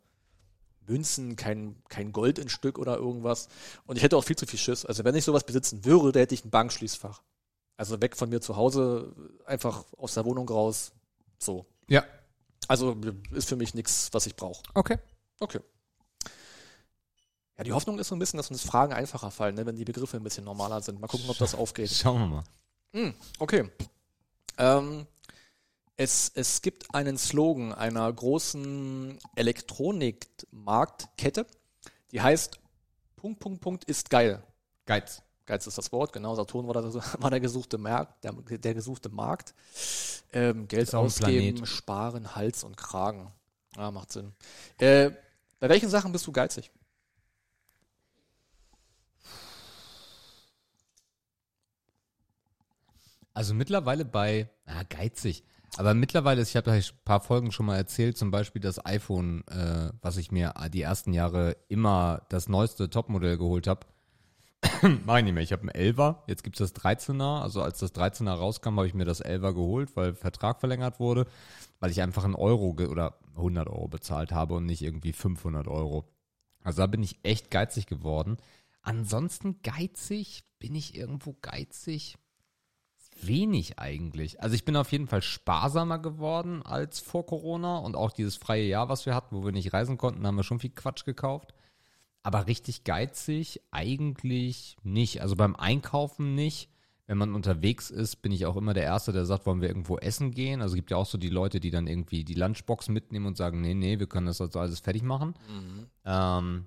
Münzen, kein, kein Gold in Stück oder irgendwas. Und ich hätte auch viel zu viel Schiss. Also wenn ich sowas besitzen würde, hätte ich ein Bankschließfach. Also weg von mir zu Hause, einfach aus der Wohnung raus. So. Ja. Also ist für mich nichts, was ich brauche. Okay. Okay. Ja, die Hoffnung ist so ein bisschen, dass uns Fragen einfacher fallen, ne, wenn die Begriffe ein bisschen normaler sind. Mal gucken, ob das aufgeht. Schauen wir mal. Hm, okay. Ähm, es, es gibt einen Slogan einer großen Elektronikmarktkette, die heißt Punkt, Punkt, Punkt ist geil. Geiz. Geiz ist das Wort, genau. Saturn war, der, war der gesuchte Markt, der, der gesuchte Markt. Ähm, Geld ausgeben, sparen, Hals und Kragen. Ja, macht Sinn. Äh, bei welchen Sachen bist du geizig? Also mittlerweile bei, ah, geizig. Aber mittlerweile, ist- ich habe euch ein paar Folgen schon mal erzählt, zum Beispiel das iPhone, äh, was ich mir die ersten Jahre immer das neueste Topmodell geholt habe. Mach ich nicht mehr. Ich habe einen 11er, jetzt gibt's das 13er. Also als das 13er rauskam, habe ich mir das 11er geholt, weil Vertrag verlängert wurde, weil ich einfach einen Euro oder 100 Euro bezahlt habe und nicht irgendwie 500 Euro. Also da bin ich echt geizig geworden. Ansonsten geizig, bin ich irgendwo geizig? Wenig eigentlich. Also ich bin auf jeden Fall sparsamer geworden als vor Corona und auch dieses freie Jahr, was wir hatten, wo wir nicht reisen konnten, haben wir schon viel Quatsch gekauft. Aber richtig geizig eigentlich nicht. Also beim Einkaufen nicht. Wenn man unterwegs ist, bin ich auch immer der Erste, der sagt, wollen wir irgendwo essen gehen. Also es gibt ja auch so die Leute, die dann irgendwie die Lunchbox mitnehmen und sagen, nee, nee, wir können das also alles fertig machen. Ähm, mh,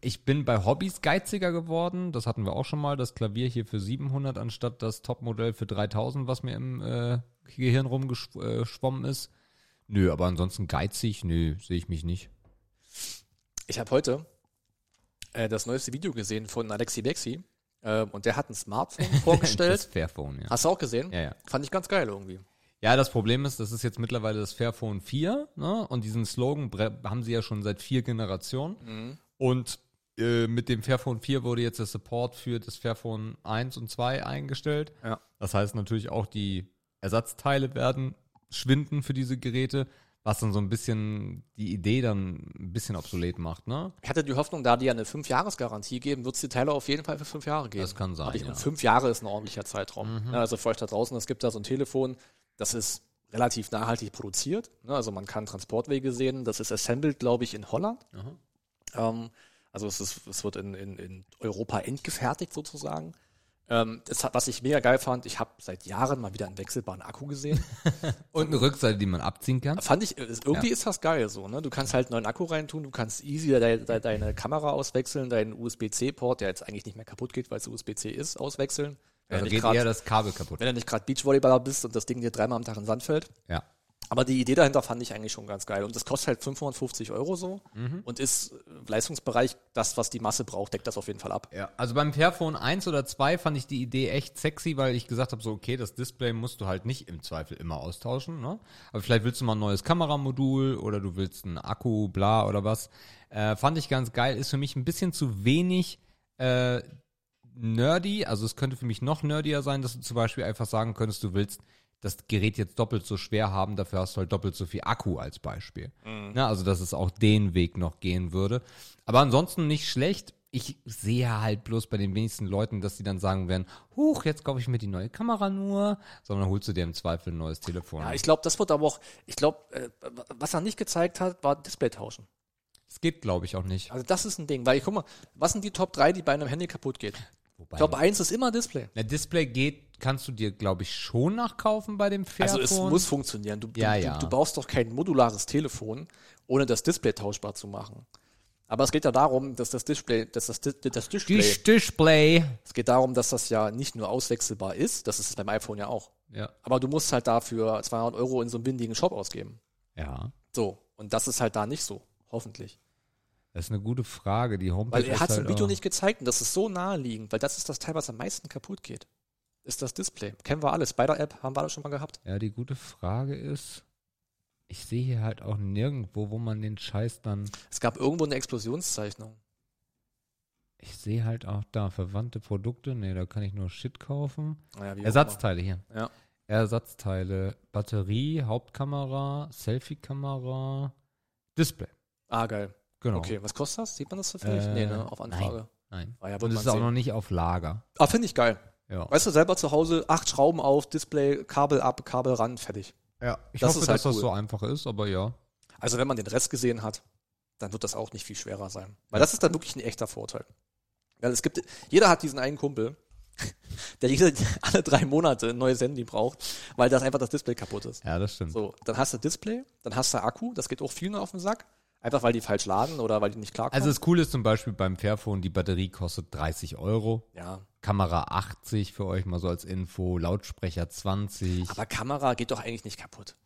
ich bin bei Hobbys geiziger geworden. Das hatten wir auch schon mal. Das Klavier hier für 700 anstatt das Topmodell für 3000, was mir im äh, Gehirn rumgeschwommen ist. Nö, aber ansonsten geizig, nö, sehe ich mich nicht. Ich habe heute äh, das neueste Video gesehen von Alexi Bexi äh, und der hat ein Smartphone Das vorgestellt. Fairphone, ja. Hast du auch gesehen? Ja, ja. Fand ich ganz geil irgendwie. Ja, das Problem ist, das ist jetzt mittlerweile das Fairphone 4, ne? Und diesen Slogan haben sie ja schon seit vier Generationen. Und äh, mit dem Fairphone 4 wurde jetzt der Support für das Fairphone 1 und 2 eingestellt. Ja. Das heißt natürlich auch die Ersatzteile werden schwinden für diese Geräte, was dann so ein bisschen die Idee dann ein bisschen obsolet macht, ne? Ich hatte die Hoffnung, da die ja eine 5-Jahres-Garantie geben, wird es die Teile auf jeden Fall für 5 Jahre geben. Das kann sein, Aber ich, ja. Mhm. Und 5 Jahre ist ein ordentlicher Zeitraum. Ja, also für euch da draußen, es gibt da so ein Telefon, das ist relativ nachhaltig produziert. Ne? Also man kann Transportwege sehen. Das ist assembled, glaube ich, in Holland. Ähm, also es, ist, es wird in, in, in Europa endgefertigt sozusagen. Ähm, das hat, was ich mega geil fand, ich habe seit Jahren mal wieder einen wechselbaren Akku gesehen. Und eine Rückseite, die man abziehen kann. Fand ich, irgendwie Ja. ist das geil so, ne? Du kannst halt einen neuen Akku reintun, du kannst easy de, de, deine Kamera auswechseln, deinen USB-C-Port, der jetzt eigentlich nicht mehr kaputt geht, weil es USB-C ist, auswechseln. Wenn Also du geht nicht grad- eher das Kabel kaputt. wenn du nicht gerade Beachvolleyballer bist und das Ding dir dreimal am Tag in den Sand fällt. Ja. Aber die Idee dahinter fand ich eigentlich schon ganz geil. Und das kostet halt 550 Euro so Mhm. und ist äh, Leistungsbereich, das, was die Masse braucht, deckt das auf jeden Fall ab. Ja, also beim Fairphone 1 oder 2 fand ich die Idee echt sexy, weil ich gesagt habe, so okay, das Display musst du halt nicht im Zweifel immer austauschen, ne? Aber vielleicht willst du mal ein neues Kameramodul oder du willst einen Akku, bla oder was. Äh, fand ich ganz geil, ist für mich ein bisschen zu wenig äh, nerdy, also es könnte für mich noch nerdier sein, dass du zum Beispiel einfach sagen könntest, du willst das Gerät jetzt doppelt so schwer haben, dafür hast du halt doppelt so viel Akku als Beispiel. Na, also dass es auch den Weg noch gehen würde. Aber ansonsten nicht schlecht. Ich sehe halt bloß bei den wenigsten Leuten, dass die dann sagen werden, huch, jetzt kaufe ich mir die neue Kamera nur, sondern holst du dir im Zweifel ein neues Telefon. Ja, ich glaube, das wird aber auch, ich glaube, äh, was er nicht gezeigt hat, war Display tauschen. Das geht, glaube ich, auch nicht. Also das ist ein Ding, weil ich guck mal, was sind die Top 3, die bei einem Handy kaputt geht? Wobei, Top 1 ist immer Display. der Display geht, kannst du dir, glaube ich, schon nachkaufen bei dem Fairphone. Also es muss funktionieren. Du, Ja, du, ja. Du, baust doch kein modulares Telefon, ohne das Display tauschbar zu machen. Aber es geht ja darum, dass das Display, dass das, das Display, Display. es geht darum, dass das ja nicht nur auswechselbar ist, das ist es beim iPhone ja auch. Ja. Aber du musst halt dafür 200 Euro in so einem windigen Shop ausgeben. Ja. So. Und das ist halt da nicht so. Hoffentlich. Das ist eine gute Frage. Die Homepage Weil er hat es halt im Video nicht gezeigt und das ist so naheliegend, weil das ist das Teil, was am meisten kaputt geht. Ist das Display. Kennen wir alles. Bei der App haben wir das schon mal gehabt. Ja, die gute Frage ist, ich sehe hier halt auch nirgendwo, wo man den Scheiß dann. Es gab irgendwo eine Explosionszeichnung. Ich sehe halt auch da verwandte Produkte. Nee, da kann ich nur Shit kaufen. Auch Ersatzteile hier. Ja. Ersatzteile. Batterie, Hauptkamera, Selfie-Kamera, Display. Ah, geil. Genau. Okay, was kostet das? Sieht man das zufällig? Äh, nee, ne? Auf Anfrage. Nein. Ah, ja, Und es ist auch sehen. noch nicht auf Lager. Ah, finde ich geil. Ja. Weißt du, selber zu Hause, acht Schrauben auf, Display, Kabel ab, Kabel ran, fertig. ja. Ich Das hoffe, halt dass das cool. so einfach ist, aber ja. Also wenn man den Rest gesehen hat, dann wird das auch nicht viel schwerer sein. Weil das ist dann wirklich ein echter Vorteil. Weil es gibt, jeder hat diesen einen Kumpel, der jede, alle drei Monate ein neues Handy braucht, weil das einfach das Display kaputt ist. Ja, das stimmt. So, dann hast du Display, dann hast du Akku, das geht auch vielen auf den Sack. Einfach weil die falsch laden oder weil die nicht klarkommen. Also das Coole ist zum Beispiel beim Fairphone, die Batterie kostet 30 Euro. ja. Kamera 80 für euch mal so als Info, Lautsprecher 20. Aber Kamera geht doch eigentlich nicht kaputt.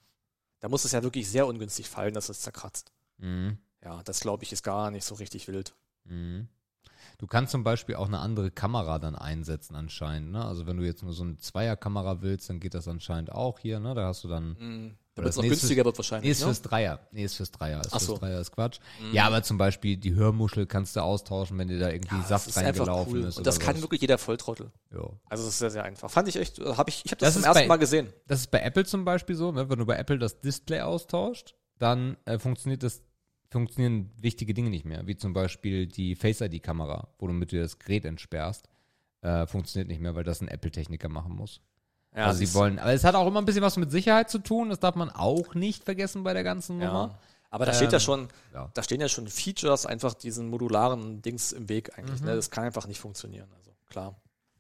Da muss es ja wirklich sehr ungünstig fallen, dass es zerkratzt. Mhm. Ja, das glaube ich ist gar nicht so richtig wild. Mhm. Du kannst zum Beispiel auch eine andere Kamera dann einsetzen anscheinend. Ne? Also wenn du jetzt nur so eine Zweierkamera willst, dann geht das anscheinend auch hier. Ne? Da hast du dann Mhm. Damit es noch nee, günstiger wird Nee, wahrscheinlich. ist ne? fürs Dreier. Nee, ist fürs Dreier. Ist Ach fürs so. Mhm. Dreier ist Quatsch. Ja, aber zum Beispiel die Hörmuschel kannst du austauschen, wenn dir da irgendwie Ja, Saft reingelaufen cool. ist. Und das kann was. wirklich jeder Volltrottel. Ja. Also das ist sehr, sehr einfach. Fand ich echt, habe ich, ich habe das, Das zum ersten bei- Mal gesehen. Das ist bei Apple zum Beispiel so, ne? wenn du bei Apple das Display austauscht, dann äh, funktioniert das, funktionieren wichtige Dinge nicht mehr, wie zum Beispiel die Face-ID-Kamera, wo du mit dir das Gerät entsperrst, äh, funktioniert nicht mehr, weil das ein Apple-Techniker machen muss. Ja, also sie wollen, aber es hat auch immer ein bisschen was mit Sicherheit zu tun, das darf man auch nicht vergessen bei der ganzen Nummer. Ja. Aber da steht ja Ähm, schon, ja. da stehen ja schon Features einfach diesen modularen Dings im Weg eigentlich. Mhm. Ne? Das kann einfach nicht funktionieren. Also klar.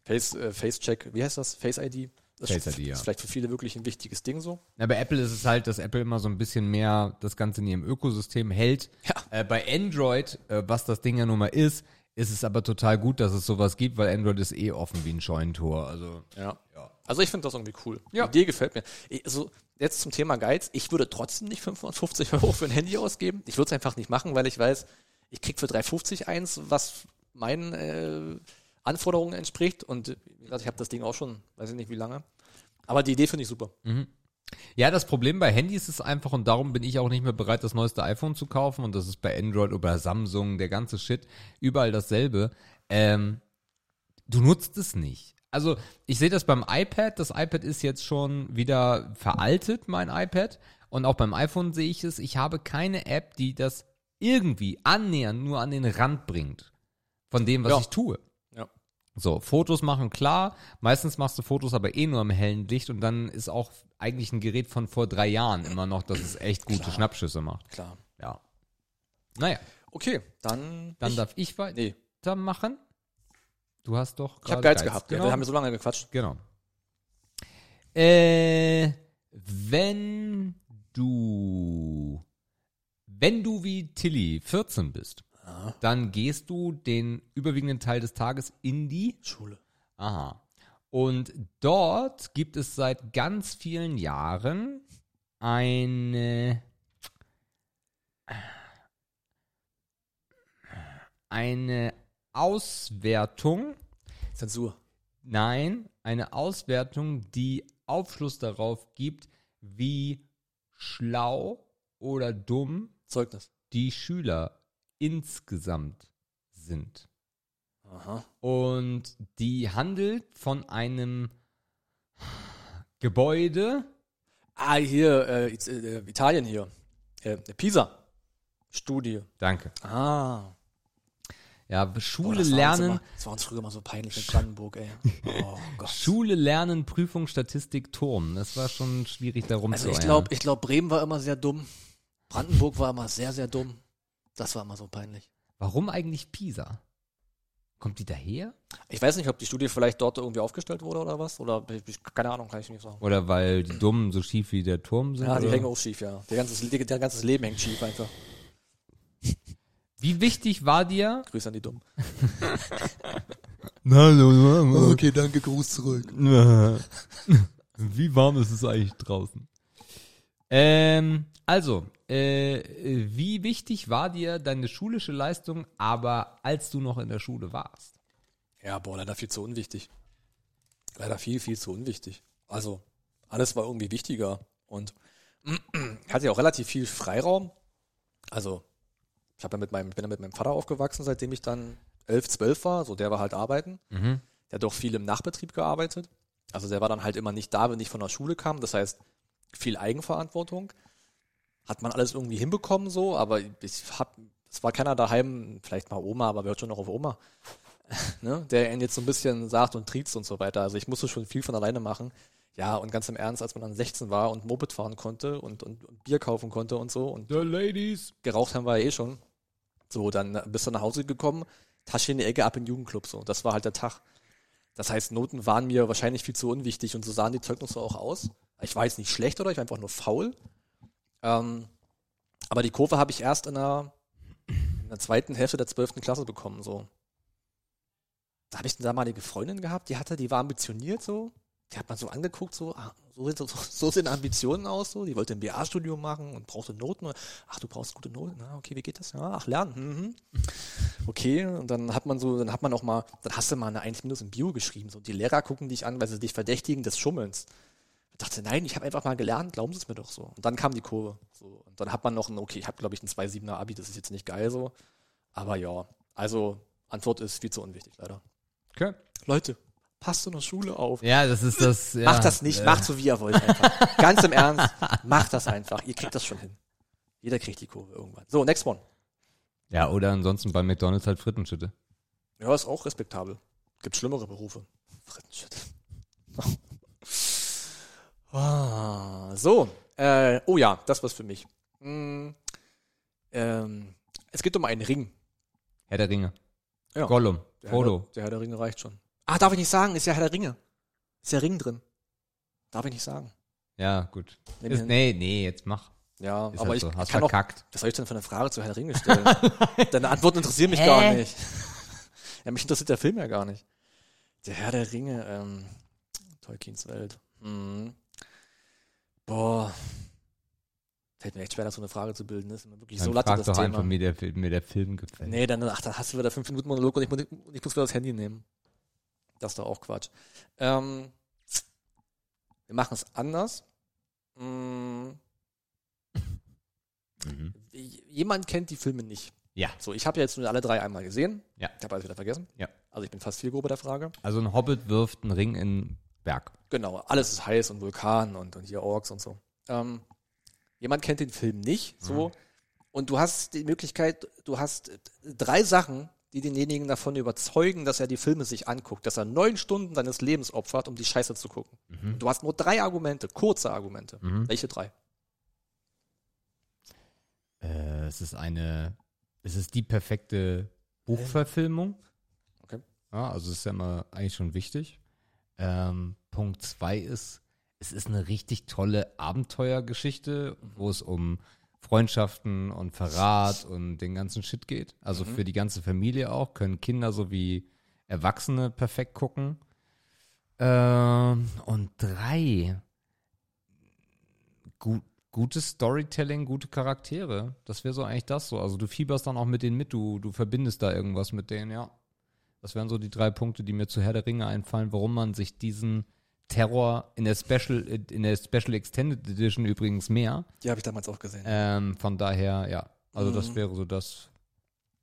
Face, äh, Face Check, wie heißt das? Face ID? Das Face ist, ID, ja. ist vielleicht für viele wirklich ein wichtiges Ding so. Ja, bei Apple ist es halt, dass Apple immer so ein bisschen mehr das Ganze in ihrem Ökosystem hält. Ja. Äh, bei Android, äh, was das Ding ja nun mal ist, ist es aber total gut, dass es sowas gibt, weil Android ist eh offen wie ein Scheunentor. Also Ja. Ja. Also ich finde das irgendwie cool. Ja. Die Idee gefällt mir. Also jetzt zum Thema Geiz. Ich würde trotzdem nicht 550 Euro für ein Handy ausgeben. Ich würde es einfach nicht machen, weil ich weiß, ich krieg für 350 eins, was meinen äh, Anforderungen entspricht. Und äh, wie gesagt, ich habe das Ding auch schon, weiß ich nicht wie lange. Aber die Idee finde ich super. Ja, das Problem bei Handys ist einfach, und darum bin ich auch nicht mehr bereit, das neueste iPhone zu kaufen, und das ist bei Android oder Samsung, der ganze Shit, überall dasselbe. Ähm, du nutzt es nicht. Also, ich sehe das beim iPad. Das iPad ist jetzt schon wieder veraltet, mein iPad. Und auch beim iPhone sehe ich es. Ich habe keine App, die das irgendwie annähernd nur an den Rand bringt. Von dem, was Ja. ich tue. Ja. So, Fotos machen klar. Meistens machst du Fotos aber eh nur im hellen Licht und dann ist auch eigentlich ein Gerät von vor drei Jahren immer noch, dass es echt gute Klar. Schnappschüsse macht. Klar. Ja. Naja, Okay, dann. dann ich, darf ich Nee, weitermachen. Du hast doch ich habe gerade Geiz gehabt. Genau. Ja, wir haben ja so lange gequatscht. genau. Äh, wenn du, wenn du wie Tilly 14 bist, Ja. dann gehst du den überwiegenden Teil des Tages in die Schule. Aha. Und dort gibt es seit ganz vielen Jahren eine eine Auswertung, Zensur. nein, eine Auswertung, die Aufschluss darauf gibt, wie schlau oder dumm Zeugnis. die Schüler insgesamt sind. Aha. Und die handelt von einem Gebäude. Ah, hier, äh, äh, Italien hier. Äh, Pisa. Studie. Danke. Ah. Ja, Schule uns lernen, Immer, das war uns früher mal so peinlich in Brandenburg, ey. Oh Gott. Schule lernen, Prüfung, Statistik, Turm. Das war schon schwierig, da Also ich rumzueiern. glaube, ich glaub, Bremen war immer sehr dumm. Brandenburg war immer sehr, sehr dumm. Das war immer so peinlich. Warum eigentlich Pisa? Kommt die daher? Ich weiß nicht, ob die Studie vielleicht dort irgendwie aufgestellt wurde oder was. Oder ich, ich, keine Ahnung, kann ich nicht sagen. Oder weil die Dummen so schief wie der Turm sind? Ja, die oder? hängen auch schief, ja. Der ganzes, der, der ganzes Leben hängt schief einfach. Wie wichtig war dir? Grüße an die Dummen. Hallo, Okay, danke, Gruß zurück. Wie warm ist es eigentlich draußen? Ähm, also, äh, wie wichtig war dir deine schulische Leistung, aber als du noch in der Schule warst? Ja, boah, leider viel zu unwichtig. Leider viel, viel zu unwichtig. Also, alles war irgendwie wichtiger. Und ich hatte ja auch relativ viel Freiraum. Also, ich hab ja mit meinem, bin ja mit meinem Vater aufgewachsen, seitdem ich dann elf, zwölf war. So, der war halt arbeiten. Mhm. Der hat auch viel im Nachbetrieb gearbeitet. Also der war dann halt immer nicht da, wenn ich von der Schule kam. Das heißt, viel Eigenverantwortung. Hat man alles irgendwie hinbekommen so, aber ich hab, es war keiner daheim, vielleicht mal Oma, aber wer hört schon noch auf Oma, ne? der ihn jetzt so ein bisschen sagt und triezt und so weiter. Also ich musste schon viel von alleine machen. Ja, und ganz im Ernst, als man dann 16 war und Moped fahren konnte und, und, und Bier kaufen konnte und so und The Ladies. geraucht haben wir ja eh schon. So, dann bist du nach Hause gekommen, Tasche in die Ecke ab in den Jugendclub. So, das war halt der Tag. Das heißt, Noten waren mir wahrscheinlich viel zu unwichtig und so sahen die Zeugnisse auch aus. Ich war jetzt nicht schlecht oder ich war einfach nur faul. Ähm, aber die Kurve habe ich erst in der, in der zweiten Hälfte der zwölften Klasse bekommen. So, da habe ich eine damalige Freundin gehabt, die hatte, die war ambitioniert so. Die hat man so angeguckt, so, ah, so, so, so sehen Ambitionen aus, so. Die wollte ein BA-Studium machen und brauchte Noten. Ach, du brauchst gute Noten. Na, okay, wie geht das? Ja, ach, lernen. Mhm. Okay, und dann hat man so, dann hat man auch mal, dann hast du mal eine 1 minus in Bio geschrieben. So, die Lehrer gucken dich an, weil sie dich verdächtigen des Schummelns. Ich dachte, nein, ich habe einfach mal gelernt, glauben Sie es mir doch so. Und dann kam die Kurve. So. Und dann hat man noch ein, okay, ich habe, glaube ich, ein 2,7er Abi, das ist jetzt nicht geil so. Aber ja, also Antwort ist viel zu unwichtig, leider. Okay. Leute, passt in der Schule auf. Ja, das ist das. Ja, macht das nicht, äh, macht so wie ihr wollt einfach. Ganz im Ernst, macht das einfach. Ihr kriegt das schon hin. Jeder kriegt die Kurve irgendwann. So, next one. Ja, oder ansonsten bei McDonalds halt Frittenschütte. Ja, ist auch respektabel. Gibt schlimmere Berufe. Frittenschütte. ah, so, äh, oh ja, das war's für mich. Mm, ähm, es geht um einen Ring. Herr der Ringe. Ja. Gollum. Der Frodo. Herr, der, der Herr der Ringe reicht schon. Ah, darf ich nicht sagen, ist ja Herr der Ringe. Ist ja Ring drin. Darf ich nicht sagen. Ja, gut. Nehm Ist, nee, nee, jetzt mach. Ja, Ist aber halt ich so. Hast kann auch, verkackt. was soll ich denn für eine Frage zu Herr der Ringe stellen? Deine Antworten interessieren mich gar nicht. Ja, mich interessiert der Film ja gar nicht. Der Herr der Ringe, ähm, Tolkiens Welt. Hm. Boah. Fällt mir echt schwer, da so eine Frage zu bilden. Das ist immer wirklich Dann so latte frag das doch Thema. einfach, mir der, Film- mir der Film gefällt. Nee, dann, ach, dann hast du wieder fünf Minuten Monolog und ich, muss- ich muss wieder das Handy nehmen. Das ist doch auch Quatsch. Ähm, wir machen es anders. Hm, Mhm. jemand kennt die Filme nicht. Ja. So, ich habe ja jetzt nur alle drei einmal gesehen. Ja. Ich habe alles wieder vergessen. Ja. Also ich bin fast Zielgruppe der Frage. Also ein Hobbit wirft einen Ring in den Berg. Genau, alles ist heiß und Vulkan und, und hier Orks und so. Ähm, jemand kennt den Film nicht, so. Mhm. Und du hast die Möglichkeit, du hast drei Sachen, die denjenigen davon überzeugen, dass er die Filme sich anguckt, dass er neun Stunden seines Lebens opfert, um die Scheiße zu gucken. Mhm. Du hast nur drei Argumente, kurze Argumente. Mhm. Welche drei? Äh, es ist eine, es ist die perfekte Buchverfilmung. Okay. Ja, also ist ja immer eigentlich schon wichtig. Ähm, Punkt zwei ist, es ist eine richtig tolle Abenteuergeschichte, wo es um Freundschaften und Verrat und den ganzen Shit geht. Also für die ganze Familie auch, können Kinder sowie Erwachsene perfekt gucken. Ähm, und drei, gut, gutes Storytelling, gute Charaktere. Das wäre so eigentlich das so. Also du fieberst dann auch mit denen mit, du, du verbindest da irgendwas mit denen, ja. Das wären so die drei Punkte, die mir zu Herr der Ringe einfallen, warum man sich diesen Terror in der Special, in der Special Extended Edition übrigens mehr. Die habe ich damals auch gesehen. Ähm, von daher, ja. Also das Mhm. wäre so das.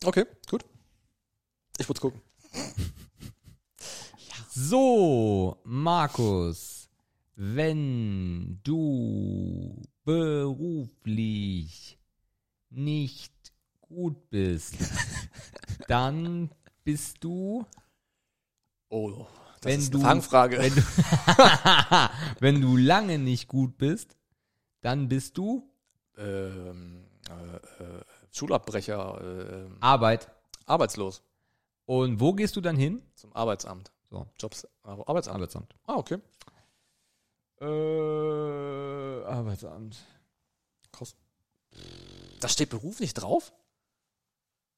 Okay, gut. Ich würde gucken. So, Markus, wenn du beruflich nicht gut bist, dann bist du, Oh, das wenn ist du, eine Fangfrage. Wenn du, wenn du lange nicht gut bist, dann bist du ähm, äh, äh, Schulabbrecher, äh, Arbeit. arbeitslos. Und wo gehst du dann hin? Zum Arbeitsamt. So, Jobs, aber Arbeitsamt. Arbeitsamt. Ah, okay. Äh, Arbeitsamt. Krass. Da steht Beruf nicht drauf?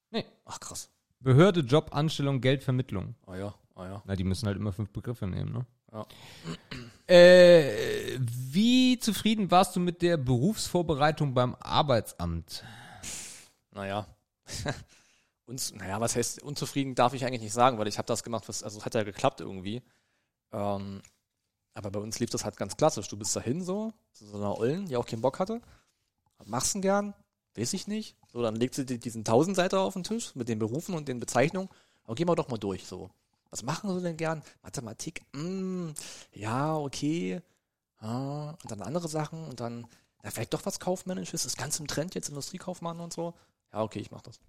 Nee. Ach, krass. Behörde, Job, Anstellung, Geldvermittlung. Ah ja, ah ja. Na, die müssen halt immer fünf Begriffe nehmen, ne? Ja. Äh, wie zufrieden warst du mit der Berufsvorbereitung beim Arbeitsamt? Naja. Uns, naja, was heißt unzufrieden darf ich eigentlich nicht sagen, weil ich habe das gemacht, was, also es hat ja geklappt irgendwie. Ähm, aber bei uns lief das halt ganz klassisch. Du bist dahin so, zu so einer Ollen, die auch keinen Bock hatte. Machst du gern? Weiß ich nicht. So, dann legt sie dir diesen Tausendseiter auf den Tisch mit den Berufen und den Bezeichnungen. Aber gehen wir doch mal durch so. Was machen sie denn gern? Mathematik, mm, ja, okay. Ah, und dann andere Sachen und dann, na, vielleicht doch was Kaufmännisches, ist ganz im Trend jetzt Industriekaufmann und so. Ja, okay, ich mach das.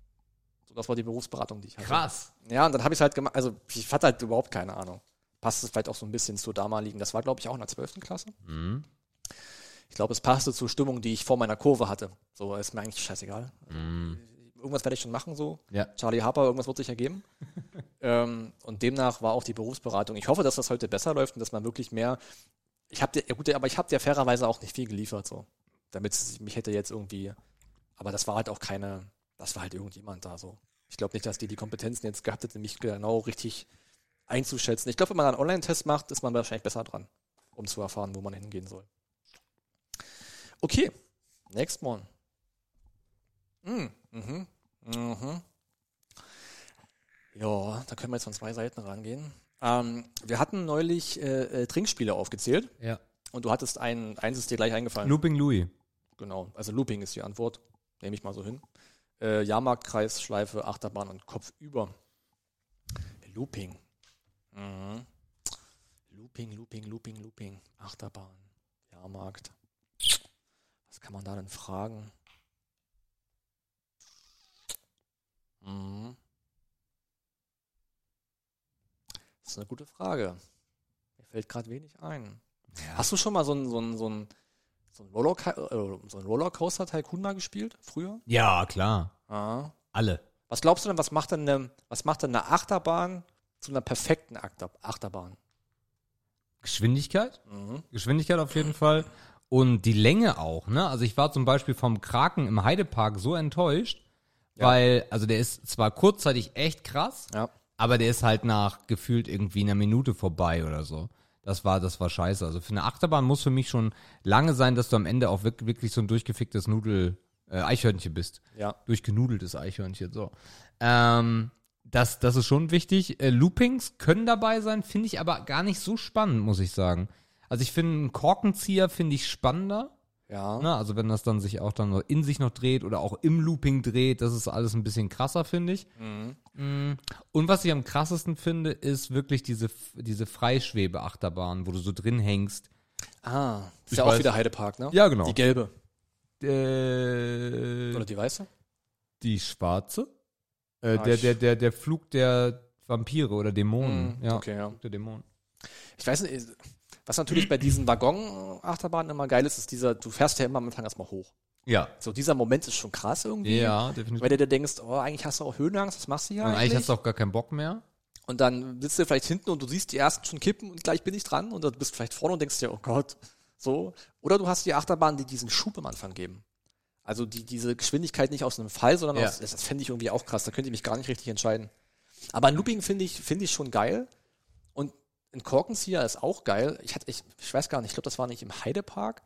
So, das war die Berufsberatung, die ich hatte. Krass. Ja, und dann habe ich es halt gemacht, also ich hatte halt überhaupt keine Ahnung. Passt es vielleicht auch so ein bisschen zur damaligen, das war glaube ich auch in der 12. Klasse. Mhm. Ich glaube, es passte zur Stimmung, die ich vor meiner Kurve hatte. So, ist mir eigentlich scheißegal. Mhm. Irgendwas werde ich schon machen, so. Ja. Charlie Harper, irgendwas wird sich ergeben. ähm, und demnach war auch die Berufsberatung. Ich hoffe, dass das heute besser läuft und dass man wirklich mehr. Ich habe dir, ja gut, aber ich habe dir fairerweise auch nicht viel geliefert, so. Damit mich hätte jetzt irgendwie. Aber das war halt auch keine. Das war halt irgendjemand da, so. Ich glaube nicht, dass die die Kompetenzen jetzt gehabt hätten, mich genau richtig einzuschätzen. Ich glaube, wenn man einen Online-Test macht, ist man wahrscheinlich besser dran, um zu erfahren, wo man hingehen soll. Okay, next one. Mm, mhm, mhm. Ja, da können wir jetzt von zwei Seiten rangehen. Ähm, wir hatten neulich äh, äh, Trinkspiele aufgezählt Ja. und du hattest ein, eins ist dir gleich eingefallen. Looping Louis. Genau, also Looping ist die Antwort. Nehme ich mal so hin. Äh, Jahrmarktkreis, Schleife, Achterbahn und Kopfüber. Looping. Mhm. Looping, Looping, Looping, Looping. Achterbahn, Jahrmarkt. Was kann man da denn fragen? Mhm. Das ist eine gute Frage. Mir fällt gerade wenig ein. Hast du schon mal so ein, so ein, so ein, so ein, Rollerca äh, so ein Rollercoaster Tycoon mal gespielt? Früher? Ja, klar. Ah. Alle. Was glaubst du denn, was macht denn eine, was macht denn eine Achterbahn zu einer perfekten Achter Achterbahn? Geschwindigkeit? Mhm. Geschwindigkeit auf jeden Fall. Und die Länge auch, ne? Also ich war zum Beispiel vom Kraken im Heidepark so enttäuscht, Ja. weil, also der ist zwar kurzzeitig echt krass, Ja. Aber der ist halt nach gefühlt irgendwie einer Minute vorbei oder so. Das war, das war scheiße. Also für eine Achterbahn muss für mich schon lange sein, dass du am Ende auch wirklich, wirklich so ein durchgeficktes Nudel, äh, Eichhörnchen bist. Ja. Durchgenudeltes Eichhörnchen, so. Ähm, das, das ist schon wichtig. Äh, Loopings können dabei sein, finde ich aber gar nicht so spannend, muss ich sagen. Also ich finde, einen Korkenzieher finde ich spannender. Ja. Ne? Also wenn das dann sich auch dann noch in sich noch dreht oder auch im Looping dreht, das ist alles ein bisschen krasser, finde ich. Mhm. Mm. Und was ich am krassesten finde, ist wirklich diese, diese Freischwebe-Achterbahn, wo du so drin hängst. Ah. Ist Ich ja auch weiß. wieder Heidepark, ne? Ja, genau. Die gelbe. Äh, Oder die weiße? die schwarze? Äh, Ah, der, der, der, der Flug der Vampire oder Dämonen. Mm, ja, okay, ja. Der Dämonen. Ich weiß nicht, was natürlich bei diesen Waggon-Achterbahnen immer geil ist, ist dieser, du fährst ja immer am Anfang erstmal hoch. Ja. So, dieser Moment ist schon krass irgendwie. Ja, definitiv. Weil du dir denkst, oh, eigentlich hast du auch Höhenangst, was machst du hier Und eigentlich? eigentlich hast du auch gar keinen Bock mehr. Und dann sitzt du vielleicht hinten und du siehst die ersten schon kippen und gleich bin ich dran und dann bist du vielleicht vorne und denkst dir, oh Gott, so. Oder du hast die Achterbahnen, die diesen Schub am Anfang geben. Also die diese Geschwindigkeit nicht aus einem Fall, sondern Ja. aus, das, das fände ich irgendwie auch krass, da könnte ich mich gar nicht richtig entscheiden. Aber ein Looping finde ich, finde ich schon geil. Ein Korkenzieher ist auch geil. Ich hatte, ich, ich weiß gar nicht, ich glaube, das war nicht im Heidepark,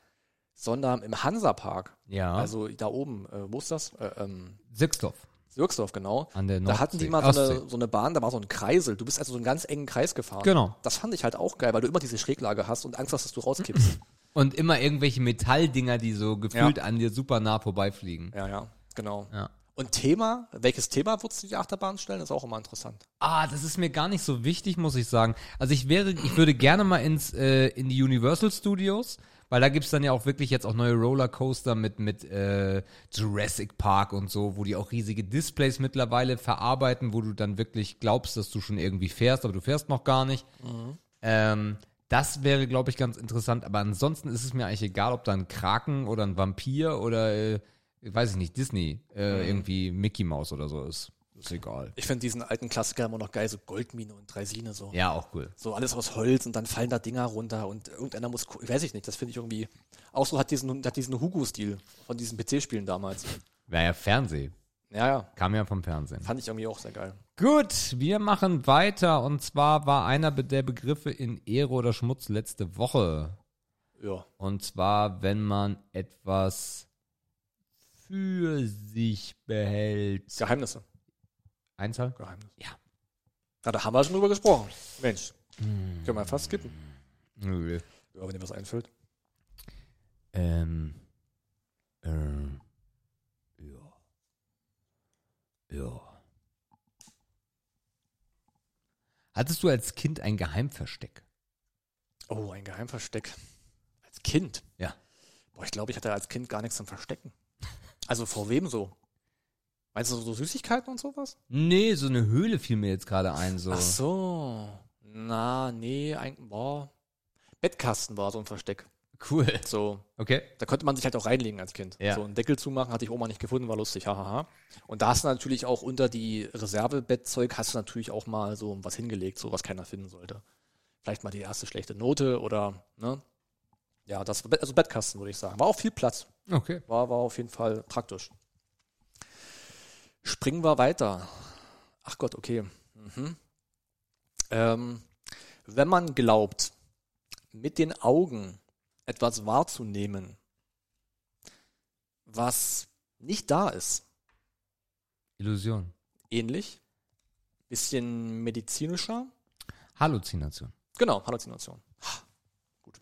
sondern im Hansapark. Ja. Also da oben, äh, wo ist das? Äh, ähm, Sixdorf. Sürksdorf, genau. An der Da hatten die mal so eine, so eine Bahn, da war so ein Kreisel. Du bist also so einen ganz engen Kreis gefahren. Genau. Das fand ich halt auch geil, weil du immer diese Schräglage hast und Angst hast, dass du rauskippst. Und immer irgendwelche Metalldinger, die so gefühlt an dir super nah vorbeifliegen. ja, ja, genau. Ja. Und Thema, welches Thema würdest du die Achterbahn stellen, ist auch immer interessant. Ah, das ist mir gar nicht so wichtig, muss ich sagen. Also ich wäre, ich würde gerne mal ins äh, in die Universal Studios, weil da gibt's dann ja auch wirklich jetzt auch neue Rollercoaster mit mit äh, Jurassic Park und so, wo die auch riesige Displays mittlerweile verarbeiten, wo du dann wirklich glaubst, dass du schon irgendwie fährst, aber du fährst noch gar nicht. Ähm, das wäre, glaube ich, ganz interessant. Aber ansonsten ist es mir eigentlich egal, ob da ein Kraken oder ein Vampir oder äh, weiß ich nicht Disney äh, irgendwie Mickey Mouse oder so ist. Ist egal. Ich finde diesen alten Klassiker immer noch geil, so Goldmine und Dreisine so. Ja, auch cool. So alles aus Holz und dann fallen da Dinger runter und irgendeiner muss, weiß ich nicht, das finde ich irgendwie, auch so hat diesen, hat diesen Hugo-Stil von diesen PC-Spielen damals. Wäre ja Fernseh. Ja, ja, Kam ja vom Fernsehen. fand ich irgendwie auch sehr geil. Gut, wir machen weiter. Und zwar war einer der Begriffe in Ehre oder Schmutz letzte Woche. Ja. Und zwar, wenn man etwas für sich behält. Geheimnisse. Einzahl? Geheimnisse. Ja. Na, da haben wir schon drüber gesprochen. Mensch. Können wir fast skippen. Nö. Ja, wenn dir was einfällt. Ähm. Ähm. Ja. Ja. Hattest du als Kind ein Geheimversteck? Oh, ein Geheimversteck. Als Kind. Ja. Boah, ich glaube, ich hatte als Kind gar nichts zum Verstecken. Also vor wem so? Meinst du so Süßigkeiten und sowas? Nee, so eine Höhle fiel mir jetzt gerade ein. So. Ach so. Na, nee, ein, boah. Bettkasten war so ein Versteck. Cool. So, Okay. da konnte man sich halt auch reinlegen als Kind. Ja. So einen Deckel zumachen, hatte ich Oma nicht gefunden, war lustig, hahaha. Und da hast du natürlich auch unter die Reservebettzeug hast du natürlich auch mal so was hingelegt, so was keiner finden sollte. Vielleicht mal die erste schlechte Note oder, ne? Ja, das, also Bettkasten würde ich sagen. War auch viel Platz. Okay. War, war auf jeden Fall praktisch. Springen wir weiter. Ach Gott, okay. Mhm. Ähm, wenn man glaubt, mit den Augen etwas wahrzunehmen, was nicht da ist, Illusion. ähnlich, bisschen medizinischer, Halluzination. Genau, Halluzination. Ha, Gut.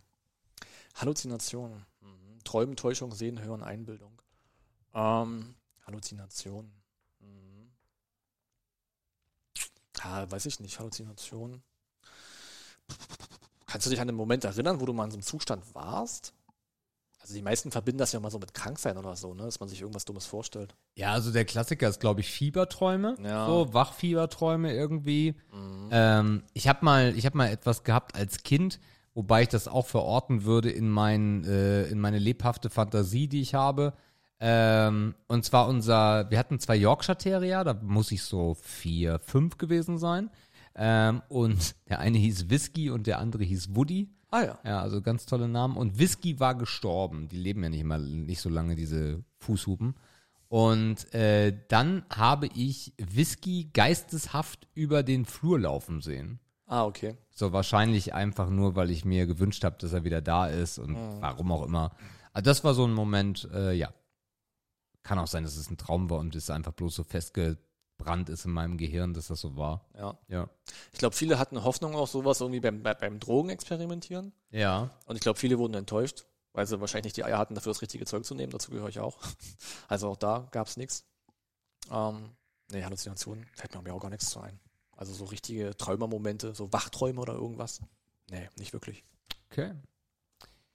Halluzination. Mhm. Träumen, Täuschung, Sehen, Hören, Einbildung. Ähm, Halluzination. Mhm. Ah, weiß ich nicht. Halluzination. Kannst du dich an den Moment erinnern, wo du mal in so einem Zustand warst? Also die meisten verbinden das ja mal so mit Kranksein oder so, ne? dass man sich irgendwas Dummes vorstellt. Ja, also der Klassiker ist, glaube ich, Fieberträume. Ja. So, Wachfieberträume irgendwie. Ähm, ich habe mal, ich habe mal etwas gehabt als Kind, wobei ich das auch verorten würde in, mein, äh, in meine lebhafte Fantasie, die ich habe. Ähm, und zwar unser, wir hatten zwei Yorkshire Terrier, da muss ich so vier, fünf gewesen sein. Ähm, und der eine hieß Whisky und der andere hieß Woody. Ah ja. Ja, also ganz tolle Namen. Und Whisky war gestorben. Die leben ja nicht mal nicht so lange, diese Fußhupen. Und äh, dann habe ich Whisky geisteshaft über den Flur laufen sehen. Ah, okay. So wahrscheinlich einfach nur, weil ich mir gewünscht habe, dass er wieder da ist und warum auch immer. Also das war so ein Moment, äh, ja. Kann auch sein, dass es ein Traum war und es einfach bloß so festgebrannt ist in meinem Gehirn, dass das so war. Ja. Ja. Ich glaube, viele hatten Hoffnung auf sowas irgendwie beim, bei- beim Drogenexperimentieren. Ja. Und ich glaube, viele wurden enttäuscht, weil sie wahrscheinlich nicht die Eier hatten, dafür das richtige Zeug zu nehmen. Dazu gehöre ich auch. Also auch da gab es nichts. Ähm, nee, Halluzinationen fällt mir mir auch gar nichts zu ein. Also so richtige Träumermomente, so Wachträume oder irgendwas. Nee, nicht wirklich. Okay.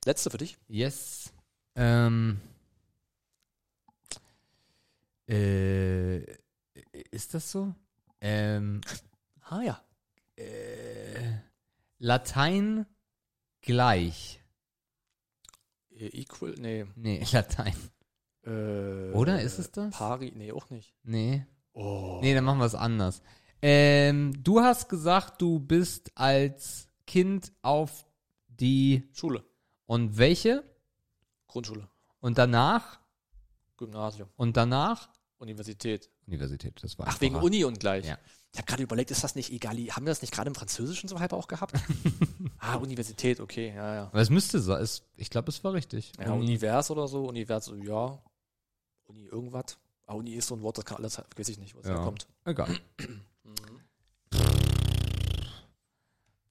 Letzte für dich. Yes. Ähm. Äh, ist das so? Ähm, Ah ja. äh, Latein gleich. Äh, Equal, nee. Nee, Latein. Äh, Oder ist es das? Pari, nee, auch nicht. Nee. Oh. Nee, dann machen wir es anders. Ähm, du hast gesagt, du bist als Kind auf die. Schule, Und welche? Grundschule, Und danach? Gymnasium, Und danach? Universität. Universität, das war Ach, wegen. Uni und gleich. Ja. Ich habe gerade überlegt, ist das nicht egal? Haben wir das nicht gerade im Französischen so halb auch gehabt? ah, Universität, okay, ja, ja. Aber es müsste so, es, ich glaube, es war richtig. Ja, Univers oder so, Univers, ja. Uni irgendwas. Ah, Uni ist so ein Wort, das kann alles, weiß ich nicht, wo es Ja. herkommt. Egal.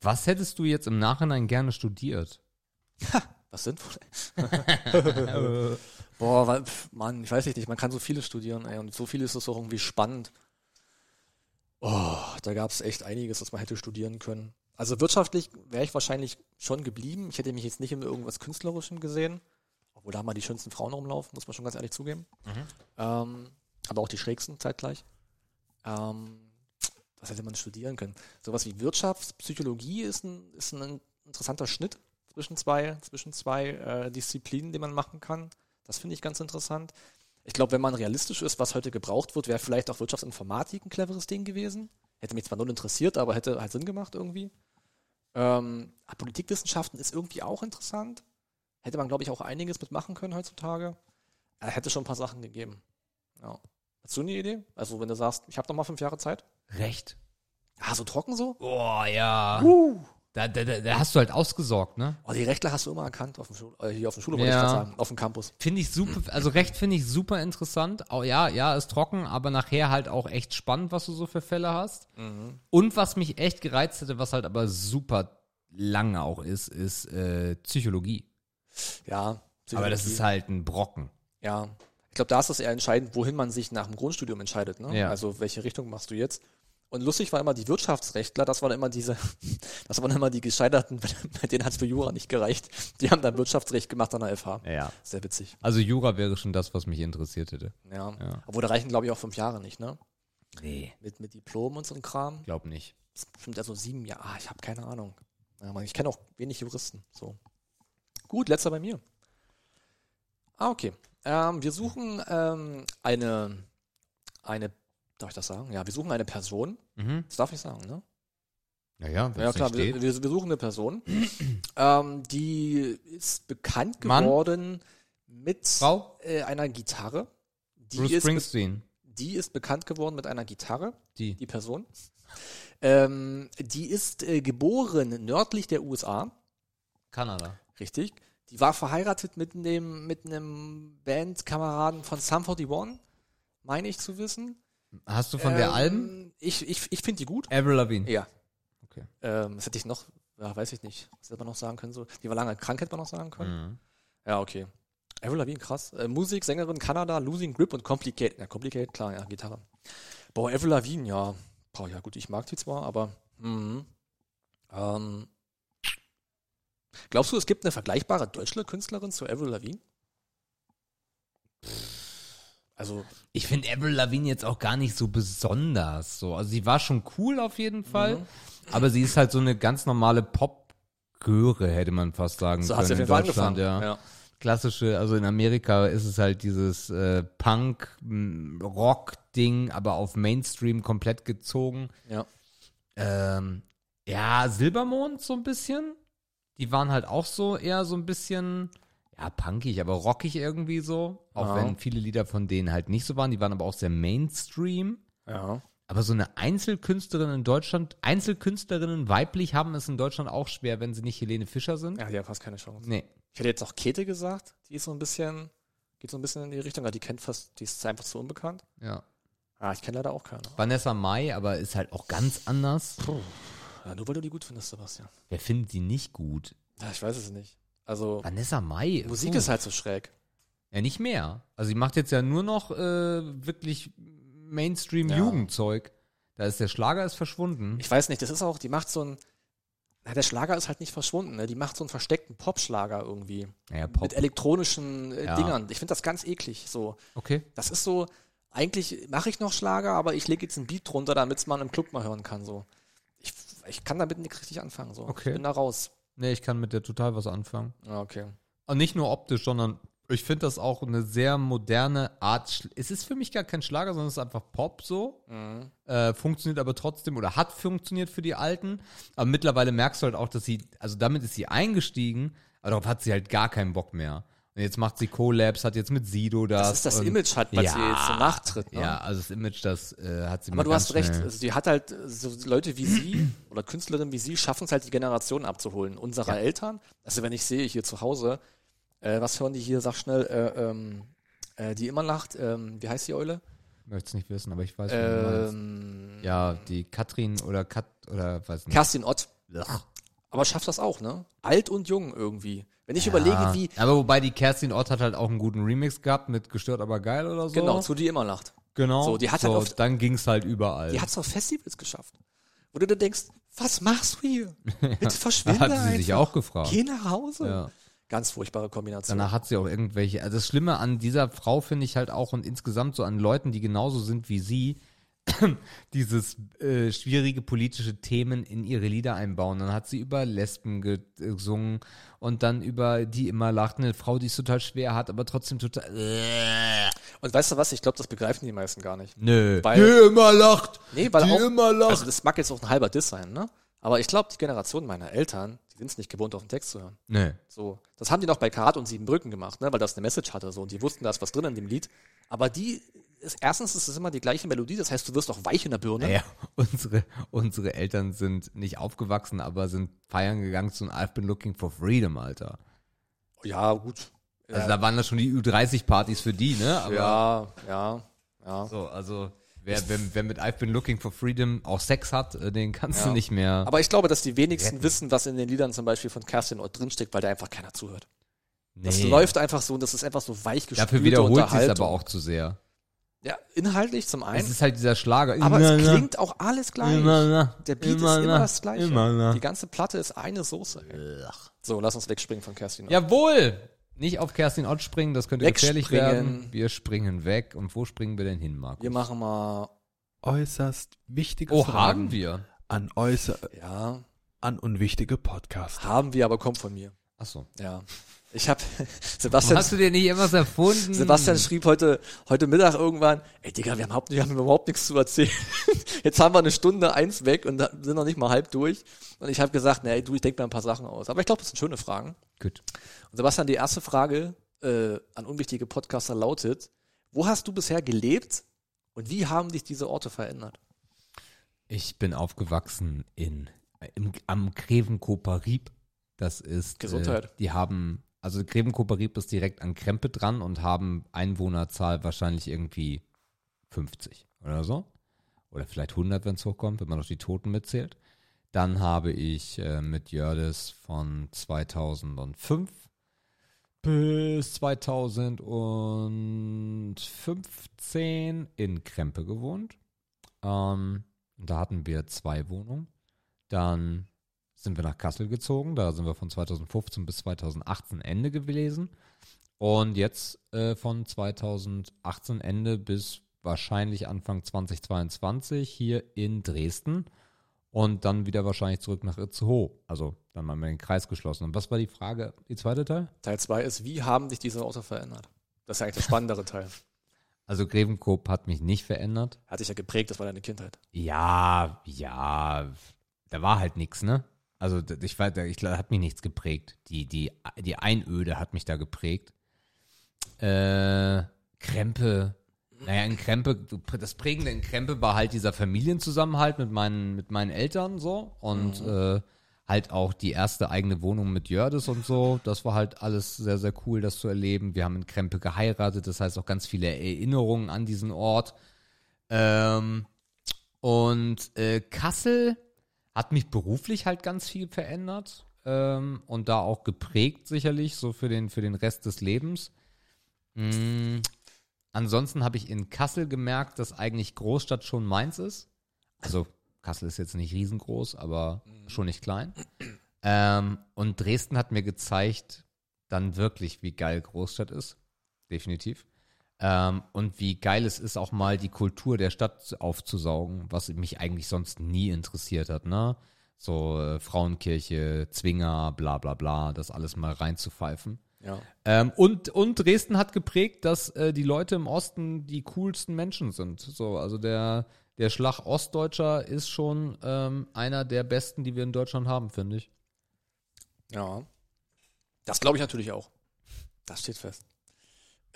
Was hättest du jetzt im Nachhinein gerne studiert? Was sinnvoll? Boah, wa- pf, Mann, ich weiß nicht, man kann so viele studieren, ey, und so viel ist es auch irgendwie spannend. Oh, da gab es echt einiges, was man hätte studieren können. Also wirtschaftlich wäre ich wahrscheinlich schon geblieben. Ich hätte mich jetzt nicht in irgendwas Künstlerischem gesehen. Obwohl da mal die schönsten Frauen rumlaufen, muss man schon ganz ehrlich zugeben. Ähm, aber auch die schrägsten zeitgleich. Ähm, was hätte man studieren können? Sowas wie Wirtschaftspsychologie ist ein, ist ein interessanter Schnitt zwischen zwei, zwischen zwei äh, Disziplinen, die man machen kann. Das finde ich ganz interessant. Ich glaube, wenn man realistisch ist, was heute gebraucht wird, wäre vielleicht auch Wirtschaftsinformatik ein cleveres Ding gewesen. Hätte mich zwar null interessiert, aber hätte halt Sinn gemacht irgendwie. Ähm, Politikwissenschaften ist irgendwie auch interessant. Hätte man, glaube ich, auch einiges mitmachen können heutzutage. Äh, hätte schon ein paar Sachen gegeben. Ja. Hast du eine Idee? Also, wenn du sagst, ich habe noch mal fünf Jahre Zeit. Recht. Ah, so trocken so? Boah, ja. Uh. Da, da, da, hast du halt ausgesorgt, ne? Oh, die Rechtler hast du immer erkannt auf dem Schul äh, hier auf dem Schule, wollte Ja. ich grad sagen, auf dem Campus. Finde ich super, also Recht finde ich super interessant. Auch, ja, ja, ist trocken, aber nachher halt auch echt spannend, was du so für Fälle hast. Und was mich echt gereizt hätte, was halt aber super lange auch ist, ist äh, Psychologie. Ja. Aber das ist halt ein Brocken. Ja. Ich glaube, da ist es eher entscheidend, wohin man sich nach dem Grundstudium entscheidet. Ne? Ja. Also welche Richtung machst du jetzt? Und lustig war immer die Wirtschaftsrechtler, das waren immer diese, das waren immer die Gescheiterten, bei denen hat es für Jura nicht gereicht. Die haben dann Wirtschaftsrecht gemacht an der FH. Ja. Sehr witzig. Also Jura wäre schon das, was mich interessiert hätte. Ja. Ja. Obwohl, da reichen, glaube ich, auch fünf Jahre nicht, ne? Nee. Mit, mit Diplom und so einem Kram. Glaub nicht. Das ist bestimmt also sieben Jahre. Ah, ich habe keine Ahnung. Ja, ich kenne auch wenig Juristen. So. Gut, letzter bei mir. Ah, okay. Ähm, wir suchen ähm, eine, eine, darf ich das sagen? Ja, wir suchen eine Person. Mhm. Das darf ich sagen, ne? Naja, Ja, es klar, wir, wir, suchen eine Person. ähm, die ist bekannt Mann? geworden mit äh, einer Gitarre. Die Bruce Springsteen. die ist bekannt geworden mit einer Gitarre. Die. die Person. Ähm, die ist äh, geboren nördlich der USA, Kanada. richtig. Die war verheiratet mit einem mit einem Bandkameraden von Sum 41, meine ich zu wissen. Hast du von der Ähm, Alben? Ich, ich, ich finde die gut. Avril Lavigne. Ja. Okay. Ähm, was hätte ich noch? Ja, weiß ich nicht. Was hätte man noch sagen können? So, die war lange krank, hätte man noch sagen können. Mhm. Ja, okay. Avril Lavigne, krass. Äh, Musik, Sängerin, Kanada, Losing Grip und Complicate. Ja, Complicate, klar, ja, Gitarre. Boah, Avril Lavigne, ja. Boah, ja gut, ich mag die zwar, aber mhm. ähm, Glaubst du, es gibt eine vergleichbare deutsche Künstlerin zu Avril Lavigne? Also, Ich finde Avril Lavigne jetzt auch gar nicht so besonders. So. Also sie war schon cool auf jeden Fall, Mhm. aber sie ist halt so eine ganz normale Pop-Göre, hätte man fast sagen so können hat sie auf in Fall Deutschland. angefangen. Ja. Klassische, also in Amerika ist es halt dieses äh, Punk-Rock-Ding, aber auf Mainstream komplett gezogen. ja. Ähm, ja, Silbermond so ein bisschen. Die waren halt auch so eher so ein bisschen, ja, punkig, aber rockig irgendwie so. Auch Ja. wenn viele Lieder von denen halt nicht so waren. Die waren aber auch sehr Mainstream. Ja. Aber so eine Einzelkünstlerin in Deutschland, Einzelkünstlerinnen weiblich haben es in Deutschland auch schwer, wenn sie nicht Helene Fischer sind. Ja, die hat fast keine Chance. Nee. Ich hätte jetzt auch Käthe gesagt, die ist so ein bisschen, geht so ein bisschen in die Richtung, aber die kennt fast, die ist einfach zu unbekannt. Ja. Ah, ich kenne leider auch keine. Vanessa Mai, aber ist halt auch ganz anders. Ja, nur weil du die gut findest, Sebastian. Wer findet die nicht gut? Ja, ich weiß es nicht. Also, Vanessa Mai. Musik puh. ist halt so schräg. Ja, nicht mehr. Also sie macht jetzt ja nur noch äh, wirklich Mainstream-Jugendzeug. Da ist der Schlager ist verschwunden. Ich weiß nicht, das ist auch, die macht so ein, na, der Schlager ist halt nicht verschwunden, ne? Die macht so einen versteckten Popschlager irgendwie. Naja, Pop. Mit elektronischen äh, Ja. Dingern. Ich finde das ganz eklig, so. Okay. Das ist so, eigentlich mache ich noch Schlager, aber ich lege jetzt ein Beat drunter, damit man im Club mal hören kann, so. Ich, ich kann damit nicht richtig anfangen, so. Okay. Ich bin da raus. Nee, ich kann mit der total was anfangen. Ja, okay. Und nicht nur optisch, sondern ich finde das auch eine sehr moderne Art. Es ist für mich gar kein Schlager, sondern es ist einfach Pop so. Mhm. Äh, funktioniert aber trotzdem oder hat funktioniert für die Alten. Aber mittlerweile merkst du halt auch, dass sie, also damit ist sie eingestiegen, aber darauf hat sie halt gar keinen Bock mehr. Jetzt macht sie Collabs, hat jetzt mit Sido das. Das ist das Image halt, weil Ja. sie jetzt so nachtritt, ne? Ja, also das Image, das äh, hat sie Aber du hast recht, also die hat halt, so Leute wie sie oder Künstlerinnen wie sie schaffen es halt, die Generation abzuholen. Unserer Eltern, also wenn ich sehe hier zu Hause, äh, was hören die hier, sag schnell, äh, ähm, äh, die immer lacht, ähm, wie heißt die Eule? Möchte es nicht wissen, aber ich weiß. Ähm, Ja, die Katrin oder Kat oder weiß nicht. Kerstin Ott. Ugh. Aber schafft das auch, ne? Alt und jung irgendwie. Wenn ich überlege, wie, Aber wobei die Kerstin Ott hat halt auch einen guten Remix gehabt mit Gestört aber geil oder so. genau, zu die immer lacht. Genau. So, die hat so, halt auf- dann ging's halt überall. Die hat's auf Festivals geschafft. Wo du dir denkst, was machst du hier? Bitte verschwinde hat sie sich einfach. auch gefragt. Geh nach Hause. Ja. Ganz furchtbare Kombination. Danach hat sie auch irgendwelche. Also das Schlimme an dieser Frau finde ich halt auch und insgesamt so an Leuten, die genauso sind wie sie, dieses äh, schwierige politische Themen in ihre Lieder einbauen. Dann hat sie über Lesben ge- gesungen und dann über die immer lacht, eine Frau, die es total schwer hat, aber trotzdem total. Äh, Und weißt du was? Ich glaube, das begreifen die meisten gar nicht. nö. Weil- die immer lacht. Nee, weil die auch, immer lacht. also das mag jetzt auch ein halber Diss sein, ne? Aber ich glaube, die Generation meiner Eltern, die sind es nicht gewohnt, auf den Text zu hören. Nö. So, das haben die noch bei Karat und Siebenbrücken gemacht, ne? Weil das eine Message hatte, so. Und die wussten, da ist was drin in dem Lied. Aber die, ist, erstens ist es immer die gleiche Melodie, das heißt, du wirst auch weich in der Birne. Naja, unsere, unsere Eltern sind nicht aufgewachsen, aber sind feiern gegangen zu einem I've been looking for freedom, Alter. Ja, gut. Also da waren das schon die Ü30-Partys für die, ne? Aber ja, ja, ja. so, also wer, wer, wer mit I've been looking for freedom auch Sex hat, äh, den kannst du Ja. nicht mehr. Aber ich glaube, dass die wenigsten wissen, was in den Liedern zum Beispiel von Kerstin Ott drinsteckt, weil da einfach keiner zuhört. Das Nee. läuft einfach so und das ist einfach so weich gespielte Dafür wiederholt Unterhaltung. aber auch zu sehr. Ja, inhaltlich zum Es einen, ist halt dieser Schlager. aber Immer, es na, klingt auch alles gleich. Immer, na, Der Beat immer, ist immer na, das gleiche. Immer, na. Die ganze Platte ist eine Soße. So, lass uns wegspringen von Kerstin. Ott. Jawohl! Nicht auf Kerstin Ott springen, das könnte gefährlich werden. Wir springen weg. Und wo springen wir denn hin, Markus? Wir machen mal, Äußerst wichtige oh, Fragen haben wir. an äußer ja, an unwichtige Podcasts. haben wir, aber kommt von mir. Achso. Ja. Ich habe Sebastian Hast du dir nicht irgendwas erfunden? Sebastian schrieb heute, heute Mittag irgendwann, ey Digga, wir haben, überhaupt, wir haben überhaupt nichts zu erzählen. Jetzt haben wir eine Stunde eins weg und sind noch nicht mal halb durch. Und ich habe gesagt, nee, du, ich denke mir ein paar Sachen aus. Aber ich glaube, das sind schöne Fragen. Gut. Und Sebastian, die erste Frage äh, an unwichtige Podcaster lautet, wo hast du bisher gelebt und wie haben dich diese Orte verändert? Ich bin aufgewachsen in im, am Grevenkoper Rieb. Das ist Gesundheit. Äh, die haben also Grevenkoper Rieb ist direkt an Krempe dran und haben Einwohnerzahl wahrscheinlich irgendwie 50 oder so oder vielleicht 100, wenn es hochkommt, wenn man noch die Toten mitzählt. Dann habe ich äh, mit Jördes von 2005 bis 2015 in Krempe gewohnt. Ähm, da hatten wir zwei Wohnungen. Dann sind wir nach Kassel gezogen. Da sind wir von 2015 bis 2018 Ende gewesen. Und jetzt äh, von 2018 Ende bis wahrscheinlich Anfang 2022 hier in Dresden. Und dann wieder wahrscheinlich zurück nach Itzehoe. Also dann mal den Kreis geschlossen. Und was war die Frage, die zweite Teil? Teil zwei ist, wie haben dich diese Orte verändert? Das ist ja eigentlich der spannendere Teil. Also Grevenkop hat mich nicht verändert. Hat dich ja geprägt, das war deine Kindheit. Ja, ja, da war halt nichts, ne? Also ich weiß, ich glaub, hat mich nichts geprägt. Die, die, die Einöde hat mich da geprägt. Äh, Krempe. Naja, in Krempe, das Prägende in Krempe war halt dieser Familienzusammenhalt mit meinen, mit meinen Eltern so und äh, halt auch die erste eigene Wohnung mit Jördes und so. Das war halt alles sehr, sehr cool, das zu erleben. Wir haben in Krempe geheiratet, das heißt auch ganz viele Erinnerungen an diesen Ort. Ähm, und äh, Kassel hat mich beruflich halt ganz viel verändert ähm, und da auch geprägt sicherlich, so für den, für den Rest des Lebens. Mm, ansonsten habe ich in Kassel gemerkt, dass eigentlich Großstadt schon meins ist. Also Kassel ist jetzt nicht riesengroß, aber schon nicht klein. Ähm, und Dresden hat mir gezeigt, dann wirklich, wie geil Großstadt ist. Definitiv. Ähm, und wie geil es ist, auch mal die Kultur der Stadt aufzusaugen, was mich eigentlich sonst nie interessiert hat, ne? So äh, Frauenkirche, Zwinger, bla bla bla, das alles mal reinzupfeifen. Ja. Ähm, und, und Dresden hat geprägt, dass äh, die Leute im Osten die coolsten Menschen sind. So, also der, der Schlag Ostdeutscher ist schon ähm, einer der besten, die wir in Deutschland haben, finde ich. Ja. Das glaube ich natürlich auch. Das steht fest.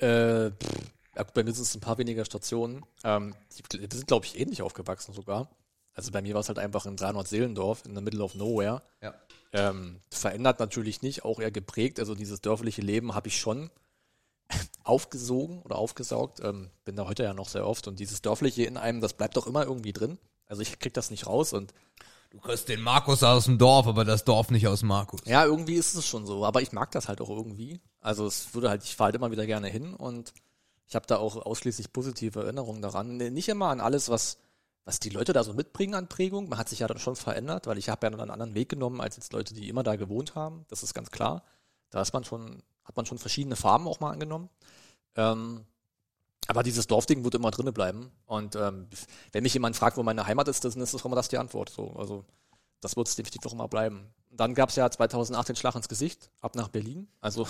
Äh, pff, ja, gut, bei mir sind es ein paar weniger Stationen. Ähm, die, wir sind, glaube ich, ähnlich aufgewachsen sogar. Also bei mir war es halt einfach in 300 Seelendorf, in the middle of nowhere. Ja. Ähm, verändert natürlich nicht, auch eher geprägt. Also dieses dörfliche Leben habe ich schon aufgesogen oder aufgesaugt. Ähm, bin da heute ja noch sehr oft. Und dieses dörfliche in einem, das bleibt doch immer irgendwie drin. Also ich krieg das nicht raus und du kriegst den Markus aus dem Dorf, aber das Dorf nicht aus Markus. Ja, irgendwie ist es schon so, aber ich mag das halt auch irgendwie. Also es würde halt, ich fahre halt immer wieder gerne hin und ich habe da auch ausschließlich positive Erinnerungen daran. Nicht immer an alles, was, was die Leute da so mitbringen an Prägung. Man hat sich ja dann schon verändert, weil ich habe ja noch einen anderen Weg genommen als jetzt Leute, die immer da gewohnt haben. Das ist ganz klar. Da ist man schon, hat man schon verschiedene Farben auch mal angenommen. Ähm, aber dieses Dorfding wird immer drinnen bleiben. Und ähm, wenn mich jemand fragt, wo meine Heimat ist, dann ist das immer das die Antwort. So, also das wird es definitiv auch immer bleiben. Dann gab es ja 2008 den Schlag ins Gesicht, ab nach Berlin. Also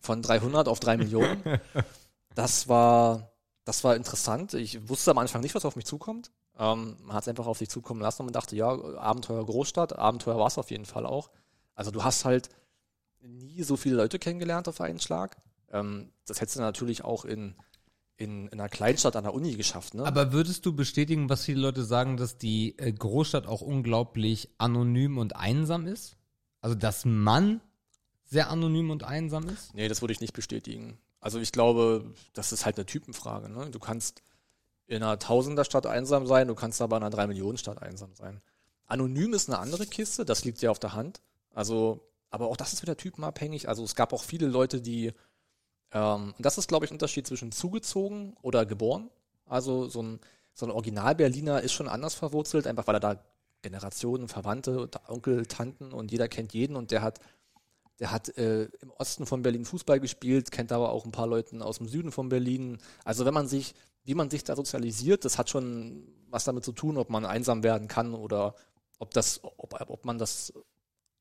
von 300 auf 3 Millionen. Das war, das war interessant. Ich wusste am Anfang nicht, was auf mich zukommt. Ähm, man hat es einfach auf sich zukommen lassen und man dachte, ja, Abenteuer Großstadt, Abenteuer war es auf jeden Fall auch. Also du hast halt nie so viele Leute kennengelernt auf einen Schlag. Ähm, das hättest du natürlich auch in, in, in einer Kleinstadt an der Uni geschafft. Ne? Aber würdest du bestätigen, was viele Leute sagen, dass die äh, Großstadt auch unglaublich anonym und einsam ist? Also, dass man sehr anonym und einsam ist? Nee, das würde ich nicht bestätigen. Also ich glaube, das ist halt eine Typenfrage. Ne? Du kannst in einer Tausenderstadt einsam sein, du kannst aber in einer Drei-Millionen-Stadt einsam sein. Anonym ist eine andere Kiste, das liegt ja auf der Hand. Also, aber auch das ist wieder typenabhängig. Also es gab auch viele Leute, die, ähm, das ist, glaube ich, ein Unterschied zwischen zugezogen oder geboren. Also so ein, so ein Original-Berliner ist schon anders verwurzelt, einfach weil er da Generationen, Verwandte, Onkel, Tanten und jeder kennt jeden und der hat der hat äh, im Osten von Berlin Fußball gespielt, kennt aber auch ein paar Leute aus dem Süden von Berlin. Also wenn man sich, wie man sich da sozialisiert, das hat schon was damit zu tun, ob man einsam werden kann oder ob das, ob, ob man das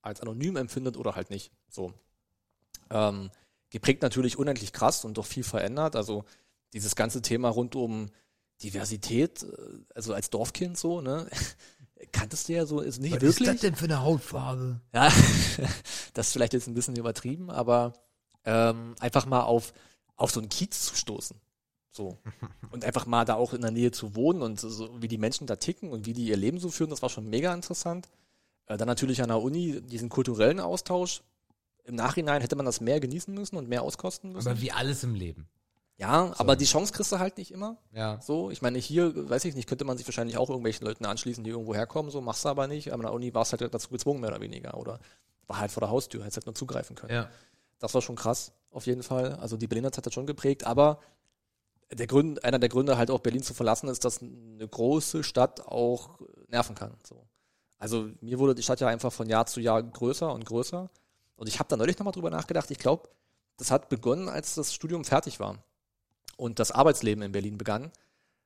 als anonym empfindet oder halt nicht. So. Ähm, geprägt natürlich unendlich krass und doch viel verändert. Also dieses ganze Thema rund um Diversität, äh, also als Dorfkind so, ne? Kanntest du ja so, ist nicht Was wirklich. ist das denn für eine Hautfarbe? Ja, das ist vielleicht jetzt ein bisschen übertrieben, aber ähm, einfach mal auf, auf so einen Kiez zu stoßen. So. Und einfach mal da auch in der Nähe zu wohnen und so, wie die Menschen da ticken und wie die ihr Leben so führen, das war schon mega interessant. Äh, dann natürlich an der Uni diesen kulturellen Austausch. Im Nachhinein hätte man das mehr genießen müssen und mehr auskosten müssen. Aber wie alles im Leben. ja, aber die Chance kriegst du halt nicht immer. Ja. So, ich meine, hier, weiß ich nicht, könnte man sich wahrscheinlich auch irgendwelchen Leuten anschließen, die irgendwo herkommen, so machst du aber nicht. Aber an der Uni warst halt dazu gezwungen, mehr oder weniger. Oder war halt vor der Haustür, hättest halt nur zugreifen können. Ja. Das war schon krass, auf jeden Fall. Also die Berliner Zeit hat schon geprägt, aber der Grund, einer der Gründe halt auch Berlin zu verlassen, ist, dass eine große Stadt auch nerven kann. So. Also mir wurde die Stadt ja einfach von Jahr zu Jahr größer und größer. Und ich habe da neulich nochmal drüber nachgedacht. Ich glaube, das hat begonnen, als das Studium fertig war und das Arbeitsleben in Berlin begann.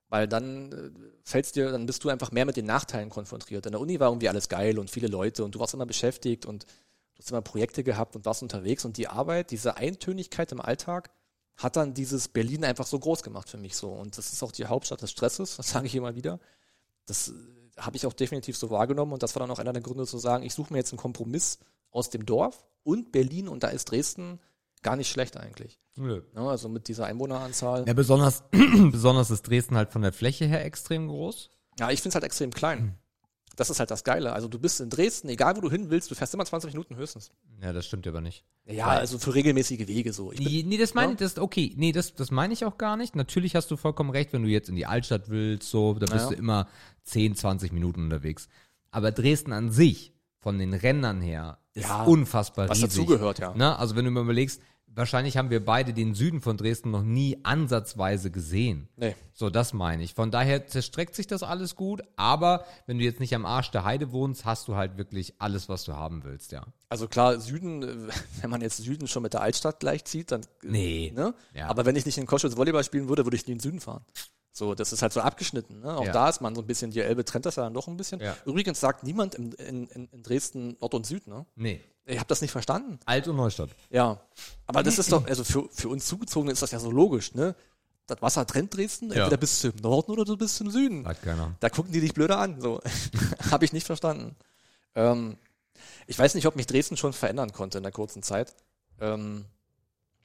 Weil dann äh, fällst dir, dann bist du einfach mehr mit den Nachteilen konfrontiert. In der Uni war irgendwie alles geil und viele Leute und du warst immer beschäftigt und du hast immer Projekte gehabt und warst unterwegs und die Arbeit, diese Eintönigkeit im Alltag hat dann dieses Berlin einfach so groß gemacht für mich so. Und das ist auch die Hauptstadt des Stresses, das sage ich immer wieder. Das äh, habe ich auch definitiv so wahrgenommen und das war dann auch einer der Gründe zu sagen, ich suche mir jetzt einen Kompromiss aus dem Dorf und Berlin und da ist Dresden gar nicht schlecht eigentlich. Nö. Ja, also mit dieser Einwohneranzahl. Ja, besonders, besonders ist Dresden halt von der Fläche her extrem groß. Ja, ich finde es halt extrem klein. Das ist halt das Geile. Also du bist in Dresden, egal wo du hin willst, du fährst immer 20 Minuten höchstens. Ja, das stimmt aber nicht. Ja, also für regelmäßige Wege so. Ich bin, Nee, das meine Ja? ich, das okay. Nee, das, das meine ich auch gar nicht. Natürlich hast du vollkommen recht, wenn du jetzt in die Altstadt willst, so, da bist Ja. du immer 10, 20 Minuten unterwegs. Aber Dresden an sich, von den Rändern her, ist Ja, unfassbar was riesig. dazugehört, ja. Ne? Also wenn du mal überlegst, wahrscheinlich haben wir beide den Süden von Dresden noch nie ansatzweise gesehen. nee. So, das meine ich. Von daher zerstreckt sich das alles gut, aber wenn du jetzt nicht am Arsch der Heide wohnst, hast du halt wirklich alles, was du haben willst, ja. Also klar, Süden, wenn man jetzt Süden schon mit der Altstadt gleichzieht, dann. Nee. Ne? Ja. Aber wenn ich nicht in Koschwitz Volleyball spielen würde, würde ich nie in den Süden fahren. So, das ist halt so abgeschnitten. Ne? Auch Ja. da ist man so ein bisschen, die Elbe trennt das ja dann doch ein bisschen. Ja. Übrigens sagt niemand in, in, in Dresden Nord und Süd, ne? Nee. Ich habe das nicht verstanden. Alt und Neustadt. Ja. Aber das ist doch, also für, für uns Zugezogene ist das ja so logisch, ne? Das Wasser trennt Dresden, entweder bist du im Norden oder du bist im Süden. Hat keiner. Da gucken die dich blöder an. So. Habe ich nicht verstanden. Ähm, ich weiß nicht, ob mich Dresden schon verändern konnte in der kurzen Zeit. Ähm,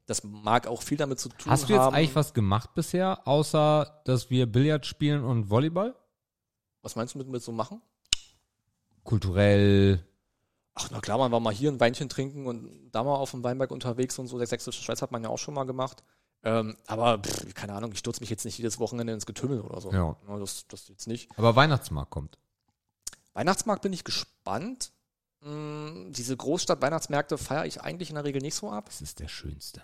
das mag auch viel damit zu tun Hast du jetzt haben. eigentlich was gemacht bisher, außer dass wir Billard spielen und Volleyball? was meinst du mit, mit so machen? Kulturell. Ach, na klar, man war mal hier ein Weinchen trinken und da mal auf dem Weinberg unterwegs und so. Der sächsische Schweiz hat man ja auch schon mal gemacht. Ähm, aber pff, keine Ahnung, ich stürze mich jetzt nicht jedes Wochenende ins Getümmel oder so. Ja. Das, das jetzt nicht. Aber Weihnachtsmarkt kommt. Weihnachtsmarkt bin ich gespannt. Mm, diese Großstadt-Weihnachtsmärkte feiere ich eigentlich in der Regel nicht so ab. Das ist der schönste.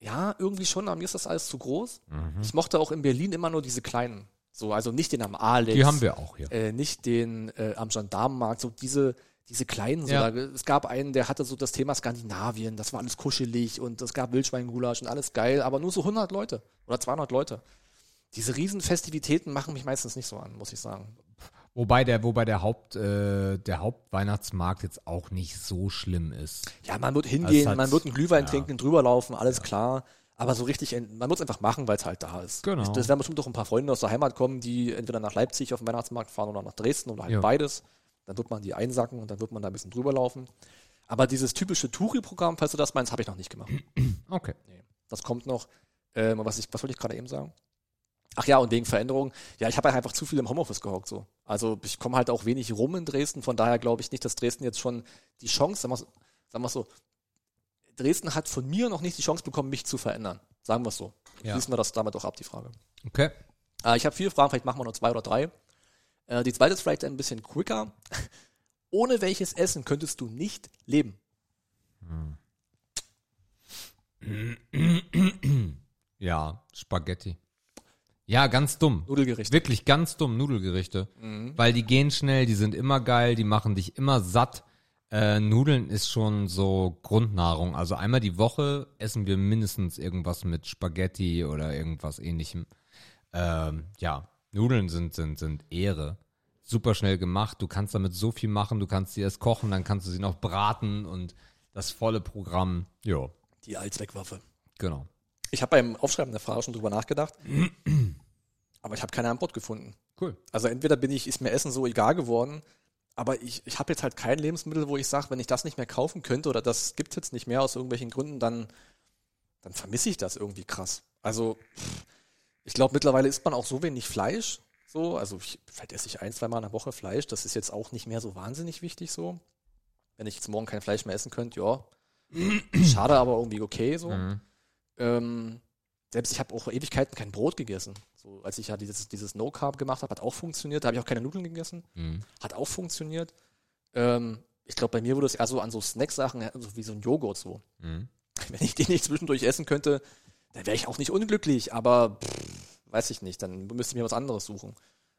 Ja, irgendwie schon, aber mir ist das alles zu groß. Mhm. Ich mochte auch in Berlin immer nur diese kleinen. So, also nicht den am Alex. Die haben wir auch hier. Äh, nicht den äh, am Gendarmenmarkt, so diese, diese kleinen. So, Ja. da, es gab einen, der hatte so das Thema Skandinavien, das war alles kuschelig und es gab Wildschweingulasch und alles geil, aber nur so 100 Leute oder 200 Leute. Diese Riesenfestivitäten machen mich meistens nicht so an, muss ich sagen. Wobei der, wobei der Haupt, äh, der Hauptweihnachtsmarkt jetzt auch nicht so schlimm ist. Ja, man wird hingehen, hat- man wird einen Glühwein ja. trinken, drüber laufen, alles klar. Aber so richtig, en- man muss einfach machen, weil es halt da ist. Genau. Es werden bestimmt auch ein paar Freunde aus der Heimat kommen, die entweder nach Leipzig auf den Weihnachtsmarkt fahren oder nach Dresden oder halt Ja. beides. Dann wird man die einsacken und dann wird man da ein bisschen drüber laufen. Aber dieses typische Touri-Programm, falls du das meinst, habe ich noch nicht gemacht. Okay. Nee, das kommt noch. Ähm, was, ich, was wollte ich gerade eben sagen? Ach ja, und wegen Veränderungen. Ja, ich habe halt einfach zu viel im Homeoffice gehockt so. Also ich komme halt auch wenig rum in Dresden. Von daher glaube ich nicht, dass Dresden jetzt schon die Chance, sagen wir sagen wir so, Dresden hat von mir noch nicht die Chance bekommen, mich zu verändern. Sagen wir es so. Ja. Schließen wir das damit auch ab, die Frage. Okay. Äh, ich habe viele Fragen, vielleicht machen wir nur zwei oder drei. Äh, die zweite ist vielleicht ein bisschen quicker. Ohne welches Essen könntest du nicht leben? Ja, Spaghetti. Ja, ganz dumm. Nudelgericht. Wirklich ganz dumm, Nudelgerichte. Weil die gehen schnell, die sind immer geil, die machen dich immer satt. Äh, Nudeln ist schon so Grundnahrung. Also einmal die Woche essen wir mindestens irgendwas mit Spaghetti oder irgendwas ähnlichem. Ähm, ja, Nudeln sind, sind, sind Ehre. Super schnell gemacht. Du kannst damit so viel machen. Du kannst sie erst kochen, dann kannst du sie noch braten und das volle Programm. Ja, Die Allzweckwaffe. genau. Ich habe beim Aufschreiben der Frage schon drüber nachgedacht, aber ich habe keine Antwort gefunden. Cool. Also entweder bin ich, ist mir Essen so egal geworden, aber ich, ich habe jetzt halt kein Lebensmittel, wo ich sage, wenn ich das nicht mehr kaufen könnte oder das gibt's jetzt nicht mehr aus irgendwelchen Gründen, dann, dann vermisse ich das irgendwie krass. Also ich glaube, mittlerweile isst man auch so wenig Fleisch. So, also ich, vielleicht esse ich ein, zweimal in der Woche Fleisch. Das ist jetzt auch nicht mehr so wahnsinnig wichtig so. Wenn ich jetzt morgen kein Fleisch mehr essen könnte, ja. Schade, aber irgendwie okay so. Mhm. Ähm, selbst ich habe auch Ewigkeiten kein Brot gegessen. So, als ich ja dieses, dieses No Carb gemacht habe, hat auch funktioniert. Da habe ich auch keine Nudeln gegessen. Mhm. Hat auch funktioniert. Ähm, ich glaube, bei mir würde es eher so an so Snacksachen, so wie so ein Joghurt so. Mhm. Wenn ich den nicht zwischendurch essen könnte, dann wäre ich auch nicht unglücklich, aber pff, weiß ich nicht, dann müsste ich mir was anderes suchen.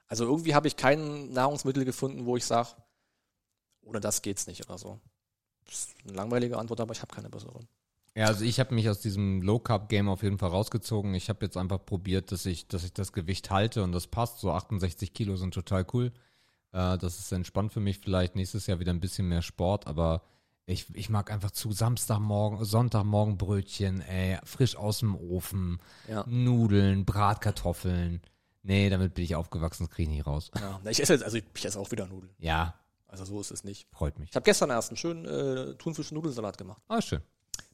Also irgendwie habe ich kein Nahrungsmittel gefunden, wo ich sage, ohne das geht's nicht oder so. Das ist eine langweilige Antwort, aber ich habe keine bessere. Ja, also ich habe mich aus diesem Low Carb Game auf jeden Fall rausgezogen. Ich habe jetzt einfach probiert, dass ich, dass ich das Gewicht halte und das passt. So 68 Kilo sind total cool. Äh, das ist entspannt für mich. Vielleicht nächstes Jahr wieder ein bisschen mehr Sport, aber ich, ich mag einfach zu Samstagmorgen, Sonntagmorgen Brötchen, ey, frisch aus dem Ofen, Ja. Nudeln, Bratkartoffeln. Nee, damit bin ich aufgewachsen, das kriege ich nicht raus. Ja, ich esse jetzt, also ich, ich esse auch wieder Nudeln. Ja, Also so ist es nicht. freut mich. Ich habe gestern erst einen schönen äh, Thunfisch-Nudelsalat gemacht. Ah, schön.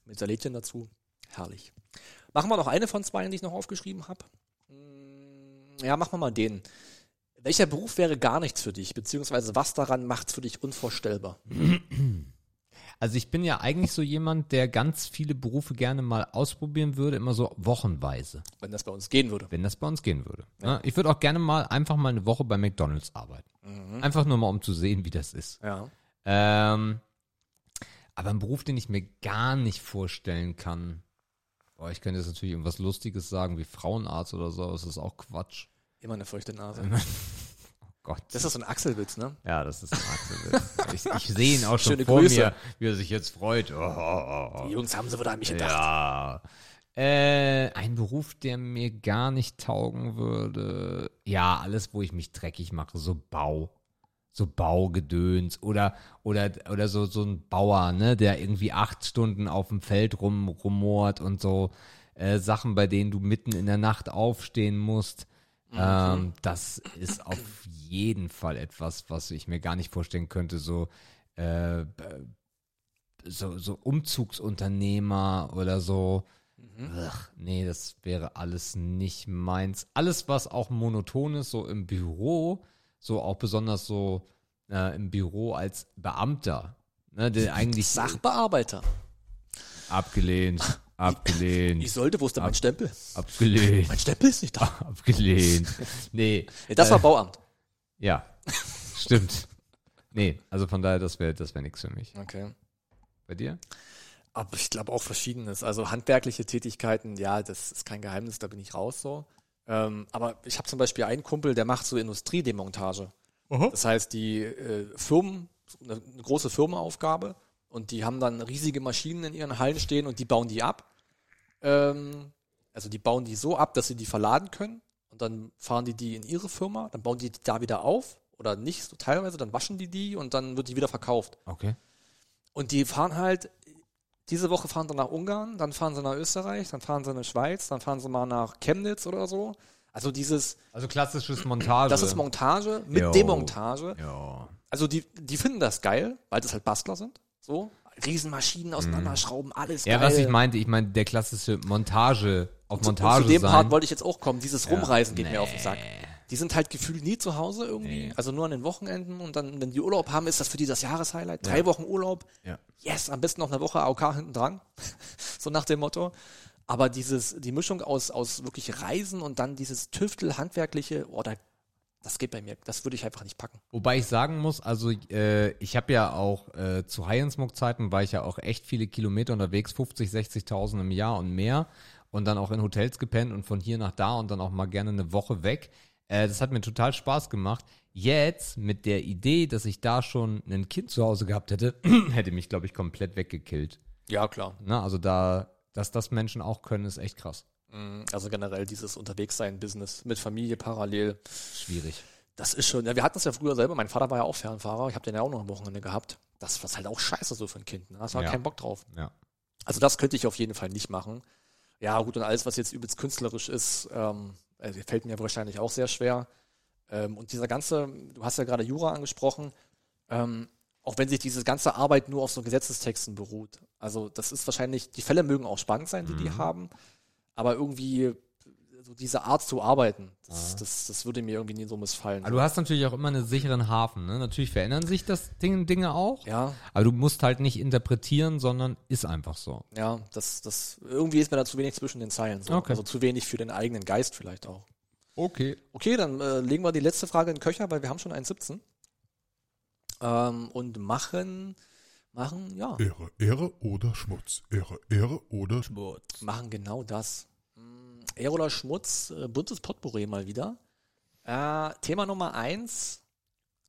Mit Salätchen dazu. Herrlich. Machen wir noch eine von zwei, die ich noch aufgeschrieben habe. Ja, machen wir mal den. Welcher Beruf wäre gar nichts für dich? Beziehungsweise was daran macht's für dich unvorstellbar? Also ich bin ja eigentlich so jemand, der ganz viele Berufe gerne mal ausprobieren würde, immer so wochenweise. Wenn das bei uns gehen würde. wenn das bei uns gehen würde. Ne? Ich würde auch gerne mal einfach mal eine Woche bei McDonalds arbeiten. Einfach nur mal, um zu sehen, wie das ist. Ja. Ähm, aber ein Beruf, den ich mir gar nicht vorstellen kann. Boah, ich könnte jetzt natürlich irgendwas Lustiges sagen, wie Frauenarzt oder so, das ist auch Quatsch. Immer eine feuchte Nase. Oh Gott. Das ist so ein Achselwitz, ne? ja, das ist ein Axelwitz. ich, ich sehe ihn auch schon Schöne vor Grüße. mir, wie er sich jetzt freut. Oh, oh, oh. Die Jungs haben sie wieder an mich gedacht. Ja. Äh, ein Beruf, der mir gar nicht taugen würde. Ja, alles, wo ich mich dreckig mache, so Bau. So Baugedöns oder oder oder so so ein Bauer, ne, der irgendwie acht Stunden auf dem Feld rum rumort und so äh, Sachen, bei denen du mitten in der Nacht aufstehen musst. Ähm, das ist auf jeden Fall etwas, was ich mir gar nicht vorstellen könnte. So äh, so, so Umzugsunternehmer oder so. Ach, nee, das wäre alles nicht meins. Alles, was auch monoton ist, so im Büro, so auch besonders so äh, im Büro als Beamter, ne, der eigentlich Sachbearbeiter. abgelehnt, abgelehnt, Ich sollte, wo ist denn mein Stempel? abgelehnt, Mein Stempel ist nicht da. abgelehnt. Nee, das war Bauamt. ja, stimmt. Nee, also von daher, das wäre das wär nichts für mich. Okay. Bei dir? Aber ich glaube auch Verschiedenes. Also handwerkliche Tätigkeiten, ja, das ist kein Geheimnis, da bin ich raus so. Ähm, aber ich habe zum Beispiel einen Kumpel, der macht so Industriedemontage. Das heißt, die äh, Firmen, eine, eine große Firmenaufgabe und die haben dann riesige Maschinen in ihren Hallen stehen und die bauen die ab. Ähm, also die bauen die so ab, dass sie die verladen können und dann fahren die die in ihre Firma, dann bauen die die da wieder auf oder nicht so teilweise, dann waschen die die und dann wird die wieder verkauft. Okay. Und die fahren halt, diese Woche fahren sie nach Ungarn, dann fahren sie nach Österreich, dann fahren sie in die Schweiz, dann fahren sie mal nach Chemnitz oder so. Also dieses, Also klassisches Montage. das ist Montage mit Jo. Demontage. Ja. Also die, die finden das geil, weil das halt Bastler sind. So. Riesenmaschinen auseinanderschrauben, alles Mhm. Ja, geil. was ich meinte, ich meine, der klassische Montage auf Und Montage zu dem sein. Part wollte ich jetzt auch kommen. Dieses Rumreisen geht Nee. mir auf den Sack. Die sind halt gefühlt nie zu Hause irgendwie. Nee. Also nur an den Wochenenden und dann, wenn die Urlaub haben, ist das für die das Jahreshighlight. Drei Wochen Urlaub. Ja. Yes, am besten noch eine Woche AOK hinten dran. so nach dem Motto. Aber dieses, die Mischung aus, aus wirklich Reisen und dann dieses Tüftel, handwerkliche, oh, da, das geht bei mir. Das würde ich einfach nicht packen. Wobei ich sagen muss, also äh, ich habe ja auch äh, zu High-End-Smoke-Zeiten war ich ja auch echt viele Kilometer unterwegs, 50, 60.000 im Jahr und mehr und dann auch in Hotels gepennt und von hier nach da und dann auch mal gerne eine Woche weg. Äh, das hat mir total Spaß gemacht. Jetzt mit der Idee, dass ich da schon ein Kind zu Hause gehabt hätte, hätte mich, glaube ich, komplett weggekillt. Ja, klar. Ne? Also da, dass das Menschen auch können, ist echt krass. Also generell dieses Unterwegssein-Business mit Familie parallel. Schwierig. Das ist schon, ja, wir hatten es ja früher selber. Mein Vater war ja auch Fernfahrer. Ich habe den ja auch noch am Wochenende gehabt. Das war halt auch scheiße so für ein Kind. Ne? Da hast du halt Ja. keinen Bock drauf. Ja. Also das könnte ich auf jeden Fall nicht machen. Ja, gut, und alles, was jetzt übelst künstlerisch ist, ähm, also fällt mir wahrscheinlich auch sehr schwer. Ähm, und dieser ganze, du hast ja gerade Jura angesprochen, ähm, auch wenn sich diese ganze Arbeit nur auf so Gesetzestexten beruht. Also das ist wahrscheinlich, die Fälle mögen auch spannend sein, die die haben, aber irgendwie so diese Art zu arbeiten, das, das, das würde mir irgendwie nie so missfallen. Aber du hast natürlich auch immer einen sicheren Hafen. Ne? Natürlich verändern sich das Ding, Dinge auch. ja, Aber du musst halt nicht interpretieren, sondern ist einfach so. ja, das, das, irgendwie ist mir da zu wenig zwischen den Zeilen. So. Okay. Also zu wenig für den eigenen Geist vielleicht auch. Okay. Okay, dann äh, legen wir die letzte Frage in den Köcher, weil wir haben schon 1,17. Ähm, und machen, machen, ja, Ehre, Ehre oder Schmutz. Ehre, Ehre oder Schmutz. machen genau das. Oder Schmutz, äh, buntes Potpourri mal wieder. Äh, Thema Nummer eins,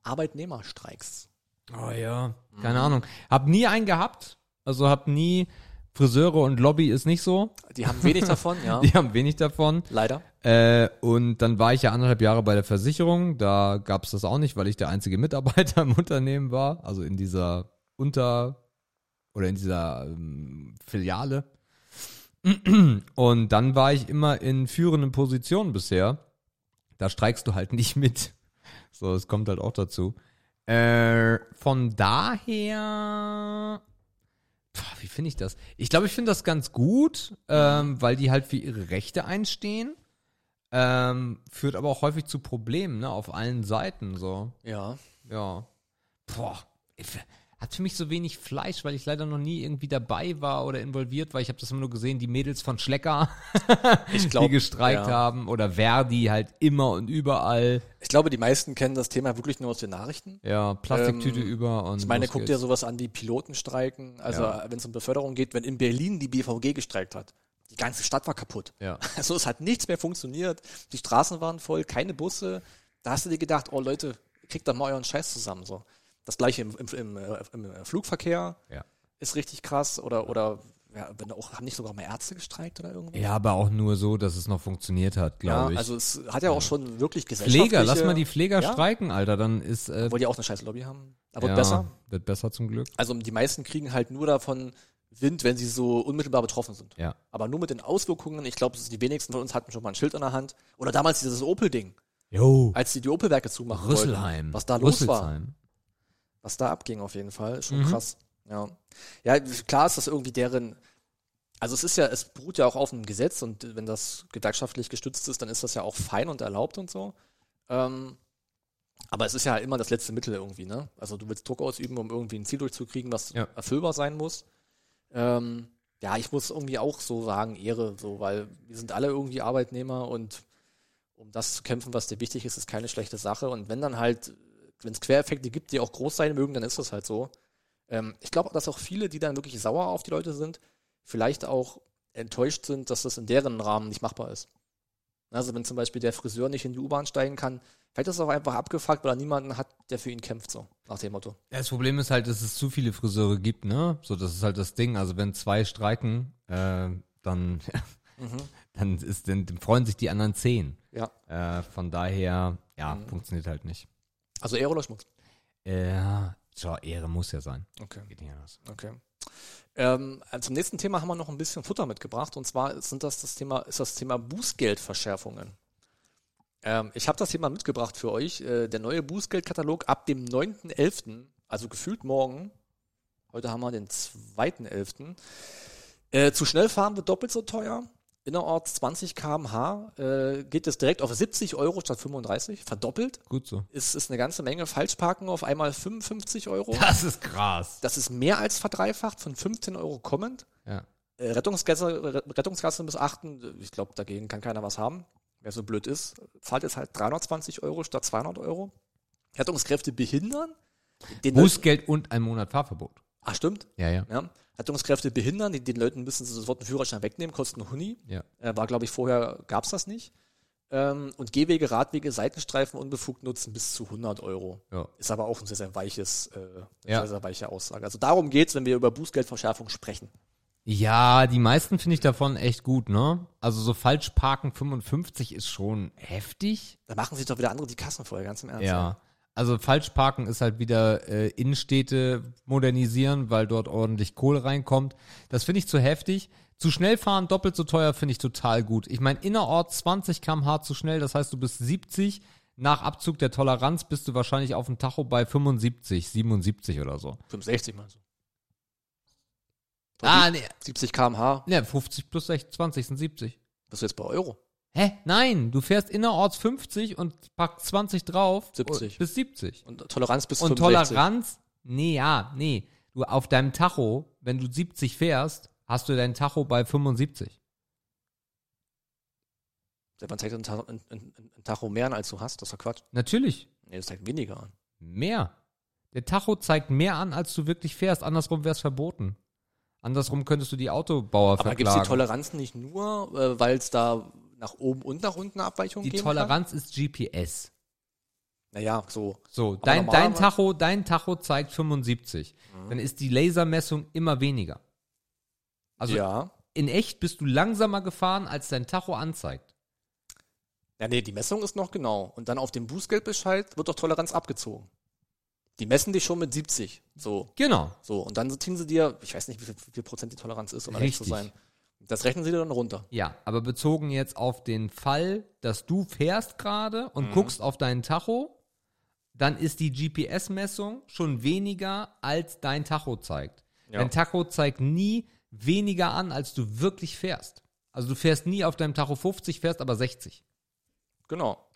Arbeitnehmerstreiks. Oh ja. Keine Ahnung. Hab nie einen gehabt. Also hab nie Friseure und Lobby ist nicht so. Die haben wenig davon, ja, Die haben wenig davon. leider. Äh, und dann war ich ja anderthalb Jahre bei der Versicherung. Da gab's das auch nicht, weil ich der einzige Mitarbeiter im Unternehmen war. Also in dieser Unter- oder in dieser ähm, Filiale. Und dann war ich immer in führenden Positionen bisher. Da streikst du halt nicht mit. So, es kommt halt auch dazu. Äh, von daher, Pff, wie finde ich das? Ich glaube, ich finde das ganz gut, ähm, weil die halt für ihre Rechte einstehen. Ähm, führt aber auch häufig zu Problemen, ne, auf allen Seiten, so. Ja. Ja. Boah. ich- Hat für mich so wenig Fleisch, weil ich leider noch nie irgendwie dabei war oder involviert war. Ich habe das immer nur gesehen, die Mädels von Schlecker, Ich die gestreikt ja. haben. Oder Verdi halt immer und überall. ich glaube, die meisten kennen das Thema wirklich nur aus den Nachrichten. Ja, Plastiktüte Ähm, über und Ich meine, guck dir sowas an, die Piloten streiken. Also, Ja. wenn es um Beförderung geht, wenn in Berlin die BVG gestreikt hat. Die ganze Stadt war kaputt. Ja. Also, es hat nichts mehr funktioniert. Die Straßen waren voll, keine Busse. Da hast du dir gedacht, oh Leute, kriegt doch mal euren Scheiß zusammen. So. Das gleiche im, im, im, äh, im Flugverkehr Ja. ist richtig krass. Oder, oder ja, wenn auch, haben nicht sogar mal Ärzte gestreikt oder irgendwie? Ja, aber auch nur so, dass es noch funktioniert hat, glaube ich. also es hat ja auch schon wirklich gesellschaftliche... Pfleger, lass mal die Pfleger Ja. streiken, Alter, dann ist äh, Obwohl die auch eine scheiß Lobby haben. Aber ja, besser. Wird besser zum Glück. Also die meisten kriegen halt nur davon Wind, wenn sie so unmittelbar betroffen sind. Ja. Aber nur mit den Auswirkungen, ich glaube, die wenigsten von uns hatten schon mal ein Schild in der Hand. Oder damals dieses Opel-Ding, Jo. als die die Opel-Werke zumachen Rüsselheim. wollten. Was da los war. Was da abging auf jeden Fall. Schon Mhm. krass. Ja. ja, klar ist das irgendwie deren... Also es ist ja, es beruht ja auch auf einem Gesetz und wenn das gewerkschaftlich gestützt ist, dann ist das ja auch fein und erlaubt und so. Ähm, aber es ist ja immer das letzte Mittel irgendwie, ne? Also du willst Druck ausüben, um irgendwie ein Ziel durchzukriegen, was Ja. erfüllbar sein muss. Ähm, ja, ich muss irgendwie auch so sagen, Ehre, so, weil wir sind alle irgendwie Arbeitnehmer und um das zu kämpfen, was dir wichtig ist, ist keine schlechte Sache. Und wenn dann halt wenn es Quereffekte gibt, die auch groß sein mögen, dann ist das halt so. Ähm, ich glaube, dass auch viele, die dann wirklich sauer auf die Leute sind, vielleicht auch enttäuscht sind, dass das in deren Rahmen nicht machbar ist. Also wenn zum Beispiel der Friseur nicht in die U-Bahn steigen kann, vielleicht ist es auch einfach abgefuckt, weil er niemanden hat, der für ihn kämpft, so nach dem Motto. Ja, Das Problem ist halt, dass es zu viele Friseure gibt, ne? So, das ist halt das Ding. Also wenn zwei streiken, äh, dann, dann ist, dann freuen sich die anderen zehn. Ja. Äh, von daher, ja, funktioniert halt nicht. Also Ehre oder Schmutz? Äh, so, Ehre muss ja sein. Okay. Geht nicht anders. Okay. Ähm, zum nächsten Thema haben wir noch ein bisschen Futter mitgebracht und zwar sind das das Thema, ist das Thema Bußgeldverschärfungen. Ähm, ich habe das Thema mitgebracht für euch. Äh, der neue Bußgeldkatalog ab dem 9.11., also gefühlt morgen. Heute haben wir den 2.11. Äh, zu schnell fahren wird doppelt so teuer. Innerorts 20 km/h äh, geht es direkt auf 70 Euro statt 35, verdoppelt. Gut so. Ist, ist eine ganze Menge. Falschparken auf einmal 55 Euro. Das ist krass. Das ist mehr als verdreifacht, von 15 Euro kommend. Ja. Äh, Rettungsgasse, Re- Rettungsgasse missachten, ich glaube, dagegen kann keiner was haben. Wer so blöd ist, zahlt jetzt halt 320 Euro statt 200 Euro. Rettungskräfte behindern. Den Bußgeld und ein Monat Fahrverbot. ah, stimmt. Ja, ja. Ja. Rettungskräfte behindern, die, den Leuten müssen sie sofort einen Führerschein wegnehmen, kosten Huni. Ja. Äh, war, glaube ich, vorher gab's das nicht. Ähm, und Gehwege, Radwege, Seitenstreifen unbefugt nutzen bis zu 100 Euro. Ja. Ist aber auch ein sehr, sehr weiches, äh, Ja. sehr, sehr weiche Aussage. Also darum geht's, wenn wir über Bußgeldverschärfung sprechen. Ja, die meisten finde ich davon echt gut, ne? Also so falsch parken 55 ist schon heftig. Da machen sich doch wieder andere die Kassen voll, ganz im Ernst. Ja. Also falsch parken ist halt wieder äh, Innenstädte modernisieren, weil dort ordentlich Kohle reinkommt. Das finde ich zu heftig. Zu schnell fahren, doppelt so teuer, finde ich total gut. Ich meine, innerorts 20 km/h zu schnell, das heißt, du bist 70. Nach Abzug der Toleranz bist du wahrscheinlich auf dem Tacho bei 75, 77 oder so. 65 mal so. Ah, nee, 70 km/h, ne, 50 plus 60, 20 sind 70. bist du jetzt bei Euro. Hä? Nein, du fährst innerorts 50 und packst 20 drauf. 70. Bis 70. Und Toleranz bis Und 65. Toleranz? Nee, ja, nee. Du auf deinem Tacho, wenn du 70 fährst, hast du dein Tacho bei 75. Seit wann zeigt ein, Ta ein, ein, ein Tacho mehr an, als du hast? Das ist doch Quatsch. Natürlich. Nee, das zeigt weniger an. Mehr. Der Tacho zeigt mehr an, als du wirklich fährst. Andersrum wäre es verboten. Andersrum könntest du die Autobauer Aber gibt es die verklagen. Toleranzen nicht nur, äh, weil es da nach oben und nach unten Abweichungen Die geben Toleranz ist GPS. kann? Naja, so. So, dein, dein Tacho, dein Tacho zeigt 75. Mhm. Dann ist die Lasermessung immer weniger. Also ja. in echt bist du langsamer gefahren, als dein Tacho anzeigt. Ja, nee, die Messung ist noch genau. Und dann auf dem Bußgeldbescheid wird doch Toleranz abgezogen. Die messen dich schon mit 70. So, Genau. so. Und dann ziehen sie dir, ich weiß nicht, wie viel, wie viel Prozent die Toleranz ist, um ehrlich zu sein. Das rechnen sie dir dann runter. Ja, aber bezogen jetzt auf den Fall, dass du fährst gerade und Mhm. guckst auf deinen Tacho, dann ist die GPS-Messung schon weniger, als dein Tacho zeigt. Ja. Dein Tacho zeigt nie weniger an, als du wirklich fährst. Also du fährst nie auf deinem Tacho 50, fährst aber 60. Genau.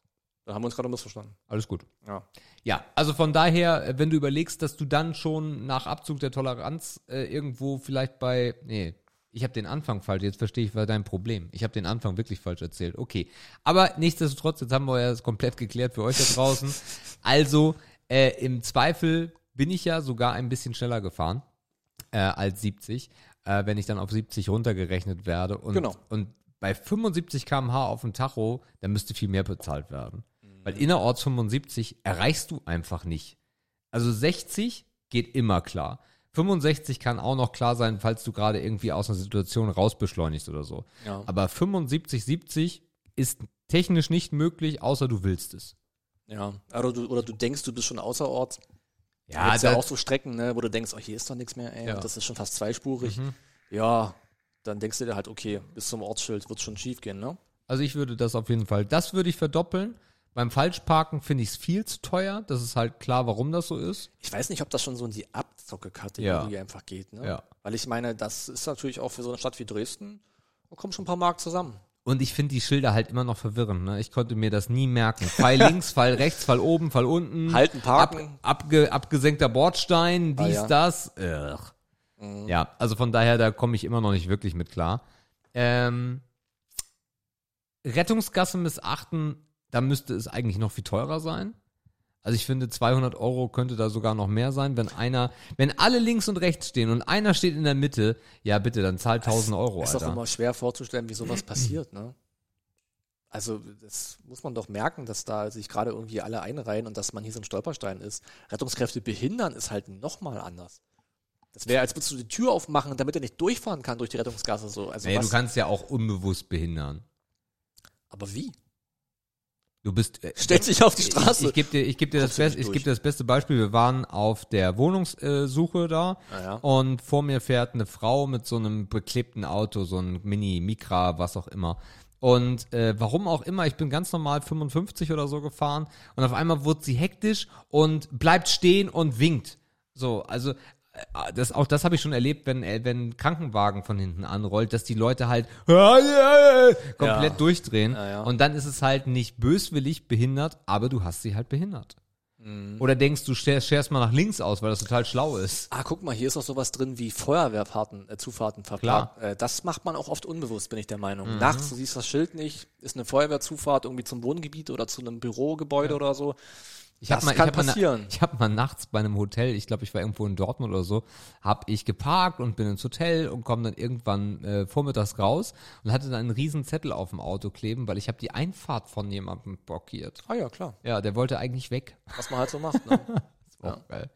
Da haben wir uns gerade missverstanden. Alles gut. Ja. Ja, also von daher, äh, wenn du überlegst, dass du dann schon nach Abzug der Toleranz äh, irgendwo vielleicht bei, nee, ich habe den Anfang falsch, jetzt verstehe ich, war dein Problem. Ich habe den Anfang wirklich falsch erzählt. Okay, aber nichtsdestotrotz, jetzt haben wir ja das komplett geklärt für euch da draußen. Also, äh, im Zweifel bin ich ja sogar ein bisschen schneller gefahren äh, als 70, äh, wenn ich dann auf 70 runtergerechnet werde. Und, Genau. und bei 75 km/h auf dem Tacho, da müsste viel mehr bezahlt werden. Mhm. Weil innerorts 75 erreichst du einfach nicht. Also 60 geht immer klar. 65 kann auch noch klar sein, falls du gerade irgendwie aus einer Situation rausbeschleunigst oder so. Ja. Aber 75, 70 ist technisch nicht möglich, außer du willst es. Ja. Oder du, oder du denkst, du bist schon außerorts. Ja, Gibt's ja auch so Strecken, ne, wo du denkst, oh, hier ist doch nichts mehr, ey. Ja. Das ist schon fast zweispurig. Mhm. Ja. Dann denkst du dir halt, okay, bis zum Ortsschild wird schon schief gehen, ne? Also ich würde das auf jeden Fall, das würde ich verdoppeln. Beim Falschparken finde ich es viel zu teuer. Das ist halt klar, warum das so ist. Ich weiß nicht, ob das schon so in die Abzocke-Kategorie Ja. einfach geht, ne? Ja. Weil ich meine, das ist natürlich auch für so eine Stadt wie Dresden, da kommen schon ein paar Mark zusammen. Und ich finde die Schilder halt immer noch verwirrend. Ne? Ich konnte mir das nie merken. Pfeil links, Pfeil rechts, Pfeil oben, Pfeil unten. Halten, parken. Ab, abge, abgesenkter Bordstein, dies, Ah, ja. das. Ugh. Ja, also von daher, da komme ich immer noch nicht wirklich mit klar. Ähm, Rettungsgasse missachten, da müsste es eigentlich noch viel teurer sein. Also ich finde 200 Euro könnte da sogar noch mehr sein, wenn einer, wenn alle links und rechts stehen und einer steht in der Mitte, ja bitte, dann zahlt 1000 Euro, Ist doch Alter. immer schwer vorzustellen, wie sowas passiert, ne? Also, das muss man doch merken, dass da sich gerade irgendwie alle einreihen und dass man hier so ein Stolperstein ist. Rettungskräfte behindern ist halt nochmal anders. Das wäre, als würdest du die Tür aufmachen, damit er nicht durchfahren kann durch die Rettungsgasse so. Also Nee, was? du kannst ja auch unbewusst behindern. Aber wie? Du bist äh, Stellt sich auf die Straße. Ich, ich gebe dir, ich gebe dir das best, ich gebe dir das beste Beispiel. Wir waren auf der Wohnungssuche da Naja. und vor mir fährt eine Frau mit so einem beklebten Auto, so ein Mini, Micra, was auch immer. Und äh, warum auch immer, ich bin ganz normal 55 oder so gefahren und auf einmal wurde sie hektisch und bleibt stehen und winkt. So, also das, auch das habe ich schon erlebt, wenn, äh, wenn ein Krankenwagen von hinten anrollt, dass die Leute halt komplett Ja. durchdrehen. Ja, ja. Und dann ist es halt nicht böswillig behindert, aber du hast sie halt behindert. Mhm. Oder denkst du, scher- scherst mal nach links aus, weil das total schlau ist. Ah, guck mal, hier ist auch sowas drin wie Feuerwehrfahrten, äh, Zufahrten verplant. Äh, das macht man auch oft unbewusst, bin ich der Meinung. Mhm. Nachts, du siehst das Schild nicht, ist eine Feuerwehrzufahrt irgendwie zum Wohngebiet oder zu einem Bürogebäude oder so. Ich hab Das mal, kann ich hab mal, passieren. ich habe mal nachts bei einem Hotel, ich glaube, ich war irgendwo in Dortmund oder so, habe ich geparkt und bin ins Hotel und komme dann irgendwann äh, vormittags raus und hatte dann einen riesen Zettel auf dem Auto kleben, weil ich habe die Einfahrt von jemandem blockiert. Ah ja, klar. Ja, der wollte eigentlich weg. Was man halt so macht. Ne? Geil.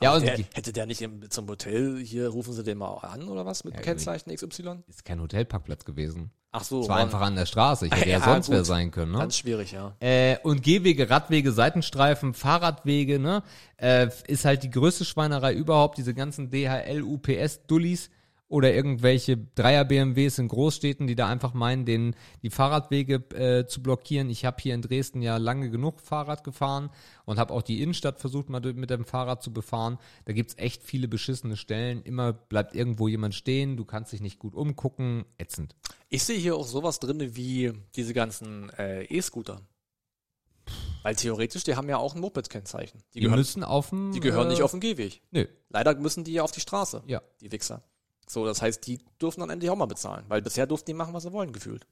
Ja, und der, hätte der nicht im, zum Hotel, hier rufen sie den mal an oder was mit dem Kennzeichen XY? ist kein Hotelparkplatz gewesen. Ach so, Es war einfach an der Straße. Ich hätte ja, Ja, sonst gut. wer sein können. Ne? ganz schwierig, ja. Äh, und Gehwege, Radwege, Seitenstreifen, Fahrradwege, ne, äh, ist halt die größte Schweinerei überhaupt. Diese ganzen DHL, UPS, Dullis oder irgendwelche Dreier BMWs in Großstädten, die da einfach meinen, den die Fahrradwege äh, zu blockieren. Ich habe hier in Dresden ja lange genug Fahrrad gefahren und habe auch die Innenstadt versucht mal mit dem Fahrrad zu befahren. Da gibt's echt viele beschissene Stellen. Immer bleibt irgendwo jemand stehen, du kannst dich nicht gut umgucken, ätzend. Ich sehe hier auch sowas drin wie diese ganzen äh, E-Scooter. Weil theoretisch, die haben ja auch ein Moped-Kennzeichen. Die, Die gehören, müssen auf dem die gehören äh, nicht auf den Gehweg. Nö, Leider müssen die ja auf die Straße, ja. die Wichser. So, das heißt, die dürfen dann endlich auch mal bezahlen. Weil bisher durften die machen, was sie wollen, gefühlt.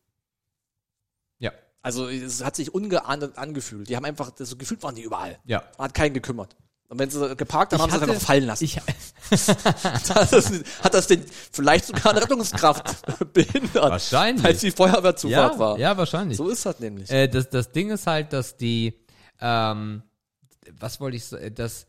Ja. Also es hat sich ungeahndet angefühlt. Die haben einfach, so gefühlt waren die überall. Ja. Hat keinen gekümmert. Und wenn sie geparkt haben, haben sie es einfach fallen lassen. Ich, hat, das, hat das den vielleicht sogar eine Rettungskraft behindert. Wahrscheinlich. Als die Feuerwehrzufahrt ja, war. ja, wahrscheinlich. So ist das nämlich. Äh, das, das Ding ist halt, dass die, ähm, was wollte ich sagen, das,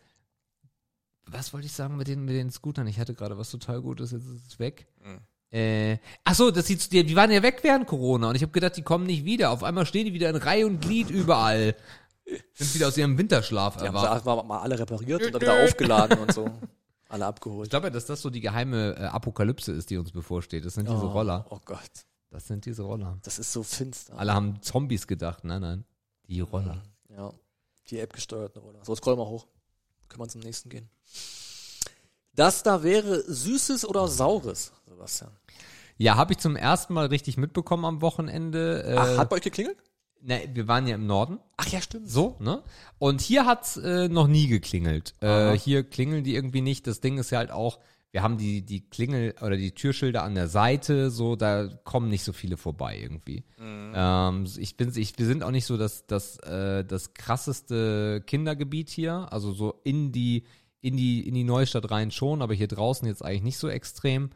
was wollte ich sagen mit den, mit den Scootern? Ich hatte gerade was total Gutes, jetzt ist es weg. Mhm. Äh, ach so, das sieht, die, die waren ja weg während Corona und ich habe gedacht, die kommen nicht wieder. Auf einmal stehen die wieder in Reihe und Glied überall. Sind wieder aus ihrem Winterschlaf Die haben erwacht. sie einfach mal alle repariert und dann wieder aufgeladen und so. Alle Ich abgeholt. glaube ja, dass das so die geheime äh, Apokalypse ist, die uns bevorsteht. Das sind diese oh, Roller. Oh Gott, Das sind diese Roller. das ist so finster. Alle haben Zombies gedacht. Nein, nein. Die Roller. Ja, die App gesteuerte Roller. So, scroll mal hoch. Können wir zum nächsten gehen. Das da wäre Süßes oder Saures, Sebastian. Ja, habe ich zum ersten Mal richtig mitbekommen am Wochenende. Äh, Ach, hat bei euch geklingelt? ne, wir waren ja im Norden, Ach ja, stimmt. so, ne? Und hier hat's äh, noch nie geklingelt. Äh, hier klingeln die irgendwie nicht. Das Ding ist ja halt auch, wir haben die, die Klingel oder die Türschilder an der Seite, so, da kommen nicht so viele vorbei irgendwie. Ähm, ich bin, ich, wir sind auch nicht so das, das, äh, das krasseste Kindergebiet hier, also so in die, in die, in die Neustadt rein schon, aber hier draußen jetzt eigentlich nicht so extrem.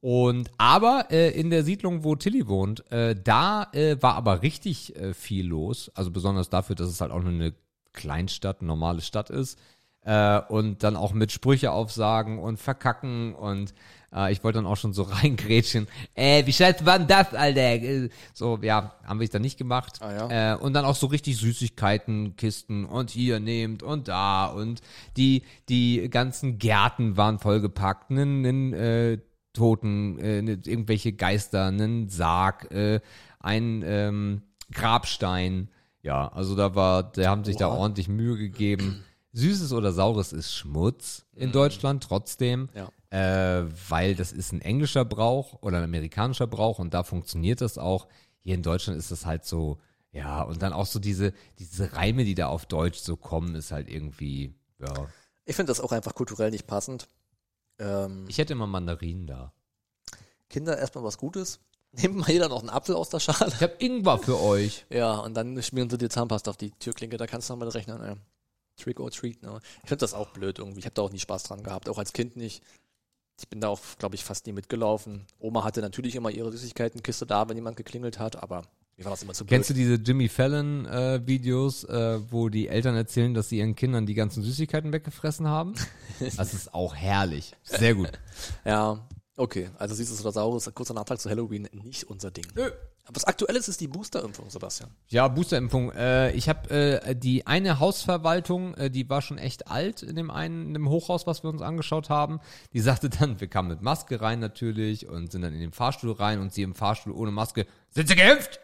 Und aber äh, in der Siedlung, wo Tilly wohnt, äh, da äh, war aber richtig äh, viel los. Also besonders dafür, dass es halt auch nur eine Kleinstadt, eine normale Stadt ist. Äh, und dann auch mit Sprüche aufsagen und verkacken und äh, ich wollte dann auch schon so reingrätschen. Äh, wie scheiße war denn das, Alter? Äh, So, ja, haben wir es dann nicht gemacht. Ah, ja. äh, und dann auch so richtig Süßigkeiten, Kisten und hier nehmt und da und die, die ganzen Gärten waren vollgepackt, nen, nen, äh, Toten, äh, ne- irgendwelche Geister, einen Sarg, äh, ein ähm, Grabstein. Ja, also da war, da haben sich da Oha. ordentlich Mühe gegeben. Süßes oder Saures ist Schmutz in Deutschland trotzdem, Ja. Äh, weil das ist ein englischer Brauch oder ein amerikanischer Brauch und da funktioniert das auch. Hier in Deutschland ist das halt so, ja, und dann auch so diese, diese Reime, die da auf Deutsch so kommen, ist halt irgendwie, ja. Ich finde das auch einfach kulturell nicht passend. Ähm, Ich hätte immer Mandarinen da. Kinder erstmal was Gutes. Nehmt mal jeder noch einen Apfel aus der Schale. Ich habe Ingwer für euch. Ja, und dann schmieren sie dir Zahnpasta auf die Türklinke. Da kannst du noch mal rechnen. Ey. Trick or Treat, ne? Ich finde das auch blöd irgendwie. Ich habe da auch nie Spaß dran gehabt, auch als Kind nicht. Ich bin da auch, glaube ich, fast nie mitgelaufen. Oma hatte natürlich immer ihre Süßigkeitenkiste da, wenn jemand geklingelt hat, aber mir war das immer zu blöd. Kennst du diese Jimmy Fallon äh, Videos, äh, wo die Eltern erzählen, dass sie ihren Kindern die ganzen Süßigkeiten weggefressen haben? Das ist auch herrlich. Sehr gut. Ja, okay. Also siehst du, oder saures, kurzer Nachtrag zu Halloween, nicht unser Ding. Aber was Aktuelles ist die Boosterimpfung, Sebastian. Ja, Boosterimpfung. Äh, ich habe äh, die eine Hausverwaltung, äh, die war schon echt alt in dem einen, in dem Hochhaus, was wir uns angeschaut haben. Die sagte dann, wir kamen mit Maske rein natürlich und sind dann in den Fahrstuhl rein und sie im Fahrstuhl ohne Maske. Sind Sie geimpft?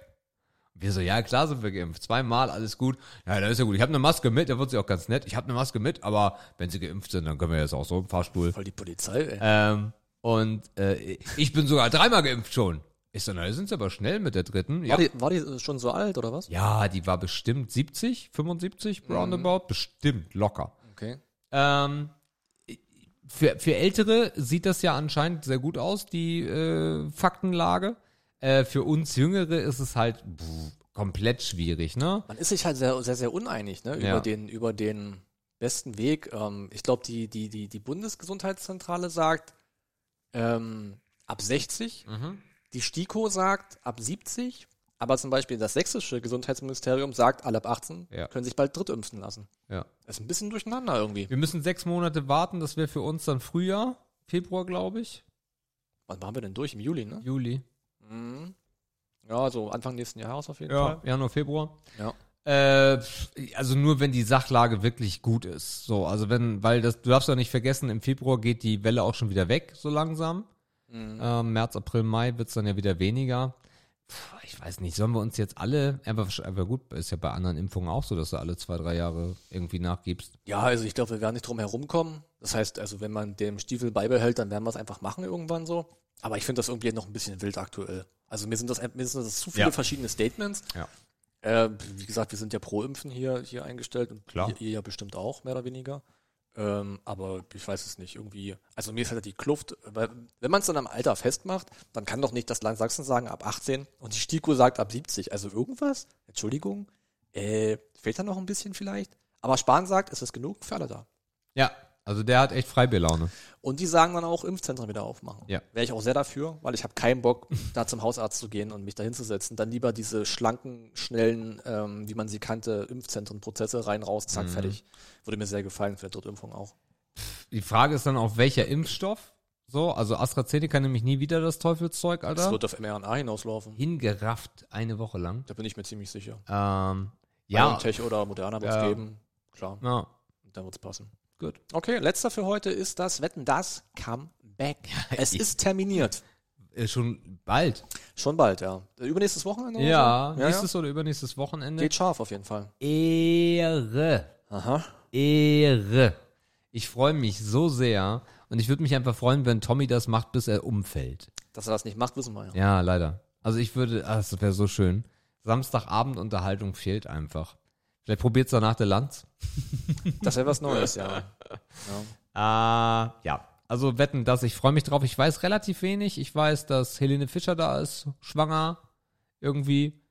Wir so, ja klar sind wir geimpft. Zweimal, alles gut. Ja, dann ist ja gut. Ich habe eine Maske mit, da wird sie auch ganz nett. Ich habe eine Maske mit, aber wenn sie geimpft sind, dann können wir jetzt auch so im Fahrstuhl. Voll die Polizei, ey. Ähm, und äh, ich bin sogar dreimal geimpft schon. Ich so, na, sind sie aber schnell mit der dritten. Ja, War, die, war die schon so alt, oder was? ja, die war bestimmt 70, 75 roundabout, bestimmt locker. Okay. Ähm, für, für Ältere sieht das ja anscheinend sehr gut aus, die äh, Faktenlage. Äh, für uns Jüngere ist es halt pff, komplett schwierig, ne? Man ist sich halt sehr, sehr, sehr uneinig, ne, über Ja. den, über den besten Weg. Ähm, ich glaube, die, die, die, die Bundesgesundheitszentrale sagt, ähm, ab 60. Die STIKO sagt ab 70. Aber zum Beispiel das sächsische Gesundheitsministerium sagt, alle ab 18 Ja. können sich bald drittimpfen lassen. Ja. Das ist ein bisschen durcheinander irgendwie. Wir müssen sechs Monate warten, das wäre für uns dann Frühjahr, Februar, glaube ich. Wann waren wir denn durch? Im Juli, ne? Juli. Mhm. Ja, so Anfang nächsten Jahres auf jeden Ja, Fall. Januar, Februar. Ja. Äh, also nur wenn die Sachlage wirklich gut ist. So, also wenn, weil das, du darfst ja nicht vergessen, im Februar geht die Welle auch schon wieder weg, so langsam. Mhm. Ähm, März, April, Mai wird's dann ja wieder weniger. Puh, ich weiß nicht, sollen wir uns jetzt alle, aber, aber gut, ist ja bei anderen Impfungen auch so, dass du alle zwei, drei Jahre irgendwie nachgibst. Ja, also ich glaube, wir werden nicht drum herumkommen. Das heißt, also wenn man dem Stiefel beibehält, dann werden wir es einfach machen irgendwann so. Aber ich finde das irgendwie noch ein bisschen wild aktuell. Also mir sind das, mir sind das zu viele Ja. verschiedene Statements. Ja. Äh, wie gesagt, wir sind ja pro Impfen hier, hier eingestellt und Klar. Ihr, ihr ja bestimmt auch, mehr oder weniger. Ähm, aber ich weiß es nicht, irgendwie, also mir ist halt die Kluft, weil wenn man es dann am Alter festmacht, dann kann doch nicht das Land Sachsen sagen ab 18 und die STIKO sagt ab 70. Also irgendwas, Entschuldigung, äh, fehlt da noch ein bisschen vielleicht? Aber Spahn sagt, es ist genug für alle da. Ja, also der hat echt Freibierlaune. Und die sagen dann auch, Impfzentren wieder aufmachen. Ja. Wäre ich auch sehr dafür, weil ich habe keinen Bock, da zum Hausarzt zu gehen und mich da hinzusetzen. Dann lieber diese schlanken, schnellen, ähm, wie man sie kannte, Impfzentrenprozesse rein, raus, Mhm. zack, fertig. Würde mir sehr gefallen für die Drittimpfung auch. Die Frage ist dann auch, welcher Impfstoff? So, also AstraZeneca nämlich nie wieder das Teufelszeug, Das Alter. wird auf mRNA hinauslaufen. Hingerafft eine Woche lang. Da bin ich mir ziemlich sicher. Ähm, ja, BioNTech oder Moderna wird es Ja. geben. Klar, ja, dann wird es passen. Gut. Okay, letzter für heute ist das Wetten, das Comeback. es ist terminiert. Äh, schon bald. Schon bald, ja. Übernächstes Wochenende? oder Ja, so? ja, nächstes oder übernächstes Wochenende. Geht scharf auf jeden Fall. Ehre. Aha. Ehre. Ich freue mich so sehr und ich würde mich einfach freuen, wenn Tommy das macht, bis er umfällt. Dass er das nicht macht, wissen wir ja. Ja, leider. Also ich würde, ah, das wäre so schön. Samstagabend Unterhaltung fehlt einfach. Vielleicht probiert's danach der Lanz. Das wäre was Neues, ja. ja. Äh, ja. Also wetten, dass ich freue mich drauf. Ich weiß relativ wenig. Ich weiß, dass Helene Fischer da ist, schwanger irgendwie.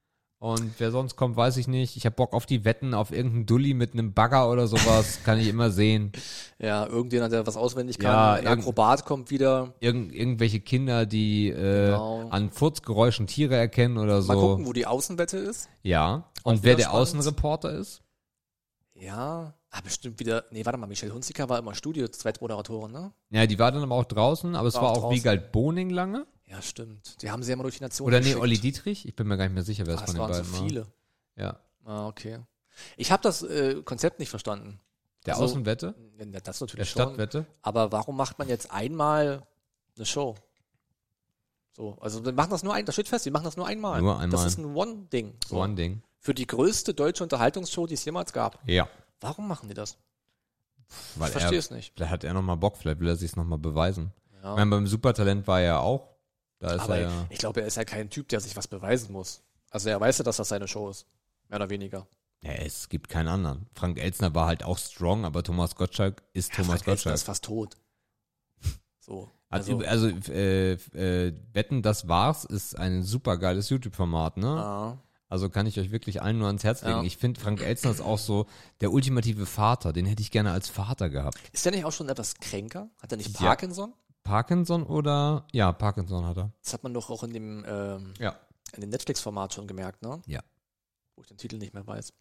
Und wer sonst kommt, weiß ich nicht. Ich habe Bock auf die Wetten, auf irgendeinen Dulli mit einem Bagger oder sowas. Kann ich immer sehen. Ja, irgendjemand, der was auswendig kann. Ja, Ein Akrobat kommt wieder. Irgend, irgendwelche Kinder, die äh, Genau. an Furzgeräuschen Tiere erkennen oder so. Mal gucken, wo die Außenwette ist. Ja. Und wer der spannend. Außenreporter ist? Ja. Ah, bestimmt wieder. Nee, warte mal, Michelle Hunziker war immer Studio, Zweitmoderatorin, ne? Ja, die war dann aber auch draußen, aber es War war auch auch. Wiegald Boning lange. Ja, stimmt. Die haben sie ja mal durch die Nation Oder nee, geschickt. Olli Dietrich. Ich bin mir gar nicht mehr sicher, wer es Ah, von es den waren beiden so war. viele. Ja. Ah, okay. Ich habe das äh, Konzept nicht verstanden. Der Also- Außenwette? Das Der natürlich schon. Stadtwette? Aber warum macht man jetzt einmal eine Show? So, also wir machen das nur ein, das steht fest, wir machen das nur einmal. Nur einmal. Das ist ein One-Ding. So ein Ding. Für die größte deutsche Unterhaltungsshow, die es jemals gab. Ja. Warum machen die das? Weil ich verstehe er, es nicht. vielleicht hat er nochmal Bock, vielleicht will er sich nochmal beweisen. Ja. Ich meine, beim Supertalent war er ja auch. Aber er ja. ich glaube, er ist ja kein Typ, der sich was beweisen muss. Also er weiß ja, dass das seine Show ist. Mehr oder weniger. ja. Es gibt keinen anderen. Frank Elzner war halt auch strong, aber Thomas Gottschalk ist Thomas Frank Gottschalk. ist fast tot. So. Also, üb- also äh, äh, Wetten, das war's, ist ein super geiles YouTube-Format, ne? ja. Also kann ich euch wirklich allen nur ans Herz legen. Ja. Ich finde, Frank Elstner ist auch so der ultimative Vater. Den hätte ich gerne als Vater gehabt. Ist der nicht auch schon etwas kränker? Hat er nicht Ja. Parkinson? Parkinson oder? Ja, Parkinson hat er. Das hat man doch auch in dem, ähm, Ja. in dem Netflix-Format schon gemerkt, ne? Ja. Wo ich den Titel nicht mehr weiß.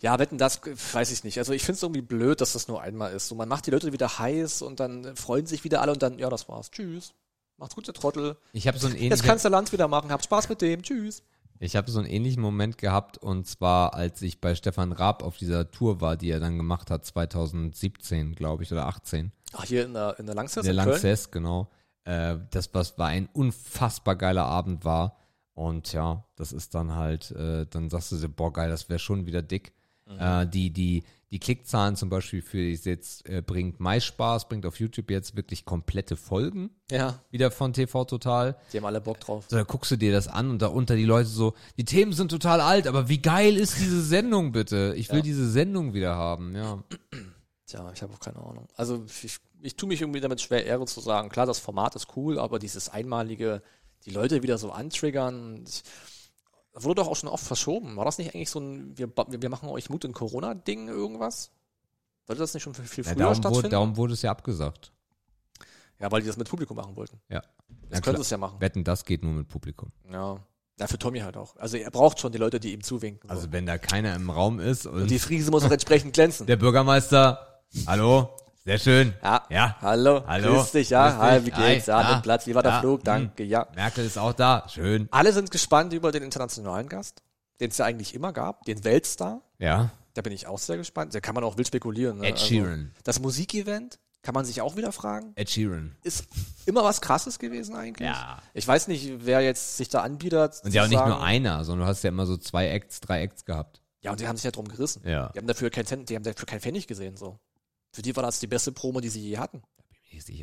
Ja, wetten, das weiß ich nicht. Also ich finde es irgendwie blöd, dass das nur einmal ist. So, man macht die Leute wieder heiß und dann freuen sich wieder alle und dann, ja, das war's. Tschüss. Macht's gut, der Trottel. Ich habe so einen Jetzt ähnlichen, kannst du Land wieder machen. Habt Spaß mit dem. Tschüss. ich habe so einen ähnlichen Moment gehabt und zwar, als ich bei Stefan Raab auf dieser Tour war, die er dann gemacht hat, 2017, glaube ich, oder 18. Ach, hier in der, in der Langsess Der in Köln? Lanxess, genau. Äh, das was war ein unfassbar geiler Abend war. Und ja, das ist dann halt, äh, dann sagst du dir, boah geil, das wäre schon wieder dick. Mhm. Äh, die, die, die Klickzahlen zum Beispiel für jetzt äh, bringt MySpaß, bringt auf YouTube jetzt wirklich komplette Folgen Ja, wieder von TV Total. die haben alle Bock drauf. So, da guckst du dir das an und da unter die Leute so, die Themen sind total alt, aber wie geil ist diese Sendung bitte? Ich will Ja. diese Sendung wieder haben, ja. Tja, ich habe auch keine Ahnung. Also ich, ich tue mich irgendwie damit schwer, Ehre zu sagen. Klar, das Format ist cool, aber dieses einmalige, die Leute wieder so antriggern, ich, wurde doch auch schon oft verschoben. War das nicht eigentlich so ein, wir, wir machen euch Mut in Corona-Ding irgendwas? Sollte das nicht schon viel viel ja früher darum, wurde, stattfinden? darum wurde es ja abgesagt. Ja, weil die das mit Publikum machen wollten. Ja. Das Ja, sie es ja machen. Wetten, das geht nur mit Publikum. Ja. Ja, für Tommy halt auch. Also er braucht schon die Leute, die ihm zuwinken. Also so. wenn da keiner im Raum ist und, Und die Friese muss auch entsprechend glänzen. der Bürgermeister, hallo, sehr schön. Ja. Ja. Hallo. Hallo. Grüß dich, ja. Grüß. Hi, wie geht's? Ja, Ja. Platz. Wie war der Ja. Flug? Hm. Danke, ja. Merkel ist auch da, schön. Alle sind gespannt über den internationalen Gast, den es ja eigentlich immer gab, den Weltstar. Ja, Da bin ich auch sehr gespannt. Da kann man auch wild spekulieren. Ne? Ed Sheeran. das Musikevent kann man sich auch wieder fragen. Ed Sheeran. Ist immer was Krasses gewesen eigentlich. Ja. Ich weiß nicht, wer jetzt sich da anbietet. Und ja auch nicht nur einer, sondern du hast ja immer so zwei Acts, drei Acts gehabt. Ja, und die haben sich ja drum gerissen. Ja. Die haben dafür kein Cent, die haben dafür kein Pfennig gesehen. So. Für die war das die beste Promo, die sie je hatten.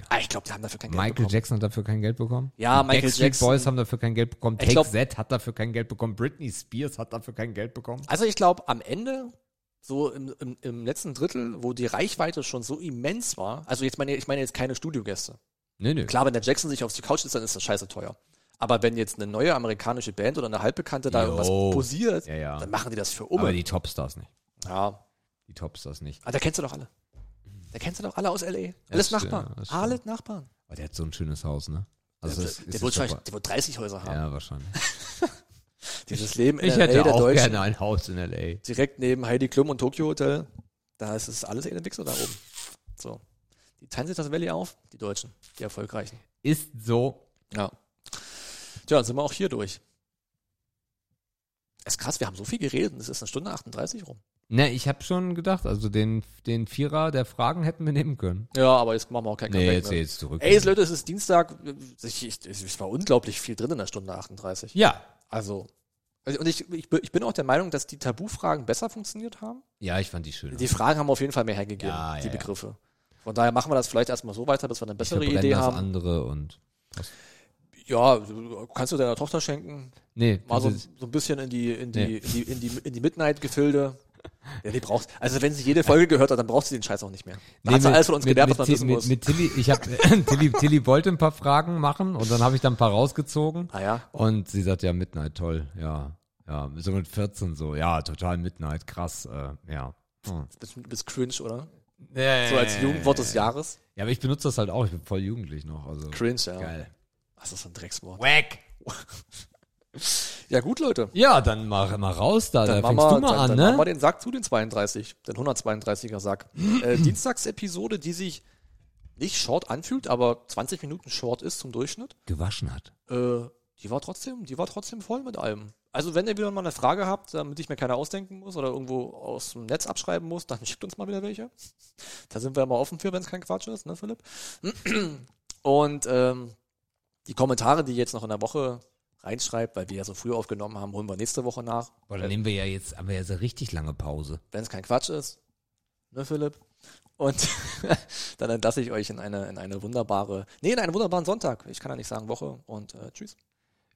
Ah, ich glaube, die haben dafür kein Geld Michael bekommen. Jackson hat dafür kein Geld bekommen. Ja, Die Michael Backstreet Jackson. Boys haben dafür kein Geld bekommen. Take glaub- Z hat dafür kein Geld bekommen. Britney Spears hat dafür kein Geld bekommen. Also ich glaube, am Ende, so im, im, im letzten Drittel, wo die Reichweite schon so immens war, also jetzt meine, ich meine jetzt keine Studiogäste. Nö, nö. Klar, wenn der Jackson sich auf die Couch sitzt, dann ist das scheiße teuer. Aber wenn jetzt eine neue amerikanische Band oder eine halbbekannte da Jo. irgendwas posiert, Ja, ja. dann machen die das für Aber Umme. die Topstars nicht. Ja. Die Topstars nicht. Ah, da kennst du doch alle. Da kennst du doch alle aus L.A. Alles Nachbarn. ja. Alle Nachbarn. Aber der hat so ein schönes Haus, ne? Also der, der, ist wird wahrscheinlich- der wird 30 Häuser haben. Ja, wahrscheinlich. Dieses Leben in Ich L.A. hätte der auch Deutschen. gerne ein Haus in L.A. direkt neben Heidi Klum und Tokyo Hotel. Da ist es alles in der Wichser da oben. So. Die teilen sich das Valley auf, die Deutschen, die Erfolgreichen. Ist so. Ja. Tja, dann sind wir auch hier durch. Ist krass, wir haben so viel geredet und es ist eine Stunde 38 rum. Ne, ich habe schon gedacht, also den, den Vierer der Fragen hätten wir nehmen können. Ja, aber jetzt machen wir auch kein Nee, Comeback jetzt, mehr. jetzt zurück. Ey, Leute, es ist Dienstag. Ich, ich, es war unglaublich viel drin in der Stunde 38. Ja. Also, also, und ich, ich, ich bin auch der Meinung, dass die Tabufragen besser funktioniert haben. Ja, ich fand die schön. Die Fragen haben auf jeden Fall mehr hergegeben, Ja, die ja, ja. Begriffe. Von daher machen wir das vielleicht erstmal so weiter, bis wir eine bessere Idee das haben. andere und. Ja, du- kannst du deiner Tochter schenken. Nee, Mal so, so ein bisschen in die, in die, Nee. in die, in die, in die Midnight-Gefilde. Ja, die braucht, also wenn sie jede Folge gehört hat, dann braucht sie den Scheiß auch nicht mehr. Da hat sie mit- alles von uns gelernt, was man wissen mit, muss. mit Tilly, ich habe Tilly, Tilly wollte ein paar Fragen machen und dann habe ich dann ein paar rausgezogen ah ja, und sie sagt ja Midnight toll, ja, ja, so mit 14 so, ja, total Midnight, krass, äh, ja. Hm. bist, bist cringe, oder? Ja, So als Jugendwort des Jahres. Ja, aber ich benutze das halt auch, ich bin voll jugendlich noch, also Cringe, ja. geil. Das ist ein Dreckswort. Wack. Ja gut, Leute. Ja, dann mach mal raus da, Dann da machen fängst wir, du mal dann, an, dann machen wir ne? den Sack zu, den 32, den 132er Sack. äh, Dienstagsepisode, die sich nicht short anfühlt, aber 20 Minuten short ist zum Durchschnitt. Gewaschen hat. Äh, die war trotzdem, die war trotzdem voll mit allem. Also wenn ihr wieder mal eine Frage habt, damit ich mir keine ausdenken muss oder irgendwo aus dem Netz abschreiben muss, dann schickt uns mal wieder welche. Da sind wir immer offen für, wenn es kein Quatsch ist, ne, Philipp? Und ähm, die Kommentare, die ihr jetzt noch in der Woche reinschreibt, weil wir ja so früh aufgenommen haben, holen wir nächste Woche nach. Boah, dann nehmen wir ja jetzt, haben wir ja so richtig lange Pause. wenn es kein Quatsch ist, ne, Philipp? Und dann entlasse ich euch in eine, in eine wunderbare, nee, in einen wunderbaren Sonntag. Ich kann ja nicht sagen Woche und äh, tschüss.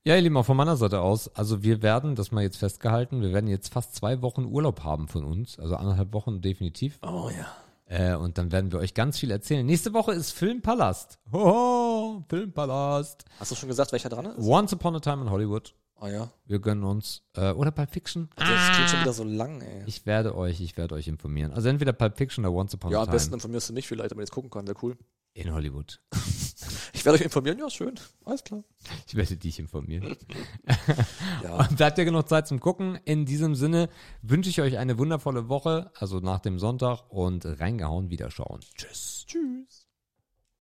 Ja, ihr Lieben, auch von meiner Seite aus, also wir werden, das mal jetzt festgehalten, wir werden jetzt fast zwei Wochen Urlaub haben von uns, also anderthalb Wochen definitiv. Oh ja. Äh, und dann werden wir euch ganz viel erzählen. Nächste Woche ist Filmpalast. Hoho, Filmpalast. Hast du schon gesagt, welcher dran ist? Once Upon a Time in Hollywood. Ah ja. Wir gönnen uns, äh, oder Pulp Fiction. Das klingt schon wieder so lang, ey. Ich werde euch, ich werde euch informieren. Also entweder Pulp Fiction oder Once Upon ja, a am Time besten informierst du mich vielleicht, damit ich jetzt gucken kann. Wäre cool. In Hollywood. Ich werde euch informieren. Ja, schön. Alles klar. Ich werde dich informieren. Ja. Und bleibt ja genug Zeit zum Gucken. In diesem Sinne wünsche ich euch eine wundervolle Woche, also nach dem Sonntag und reingehauen wiederschauen. Tschüss. Tschüss.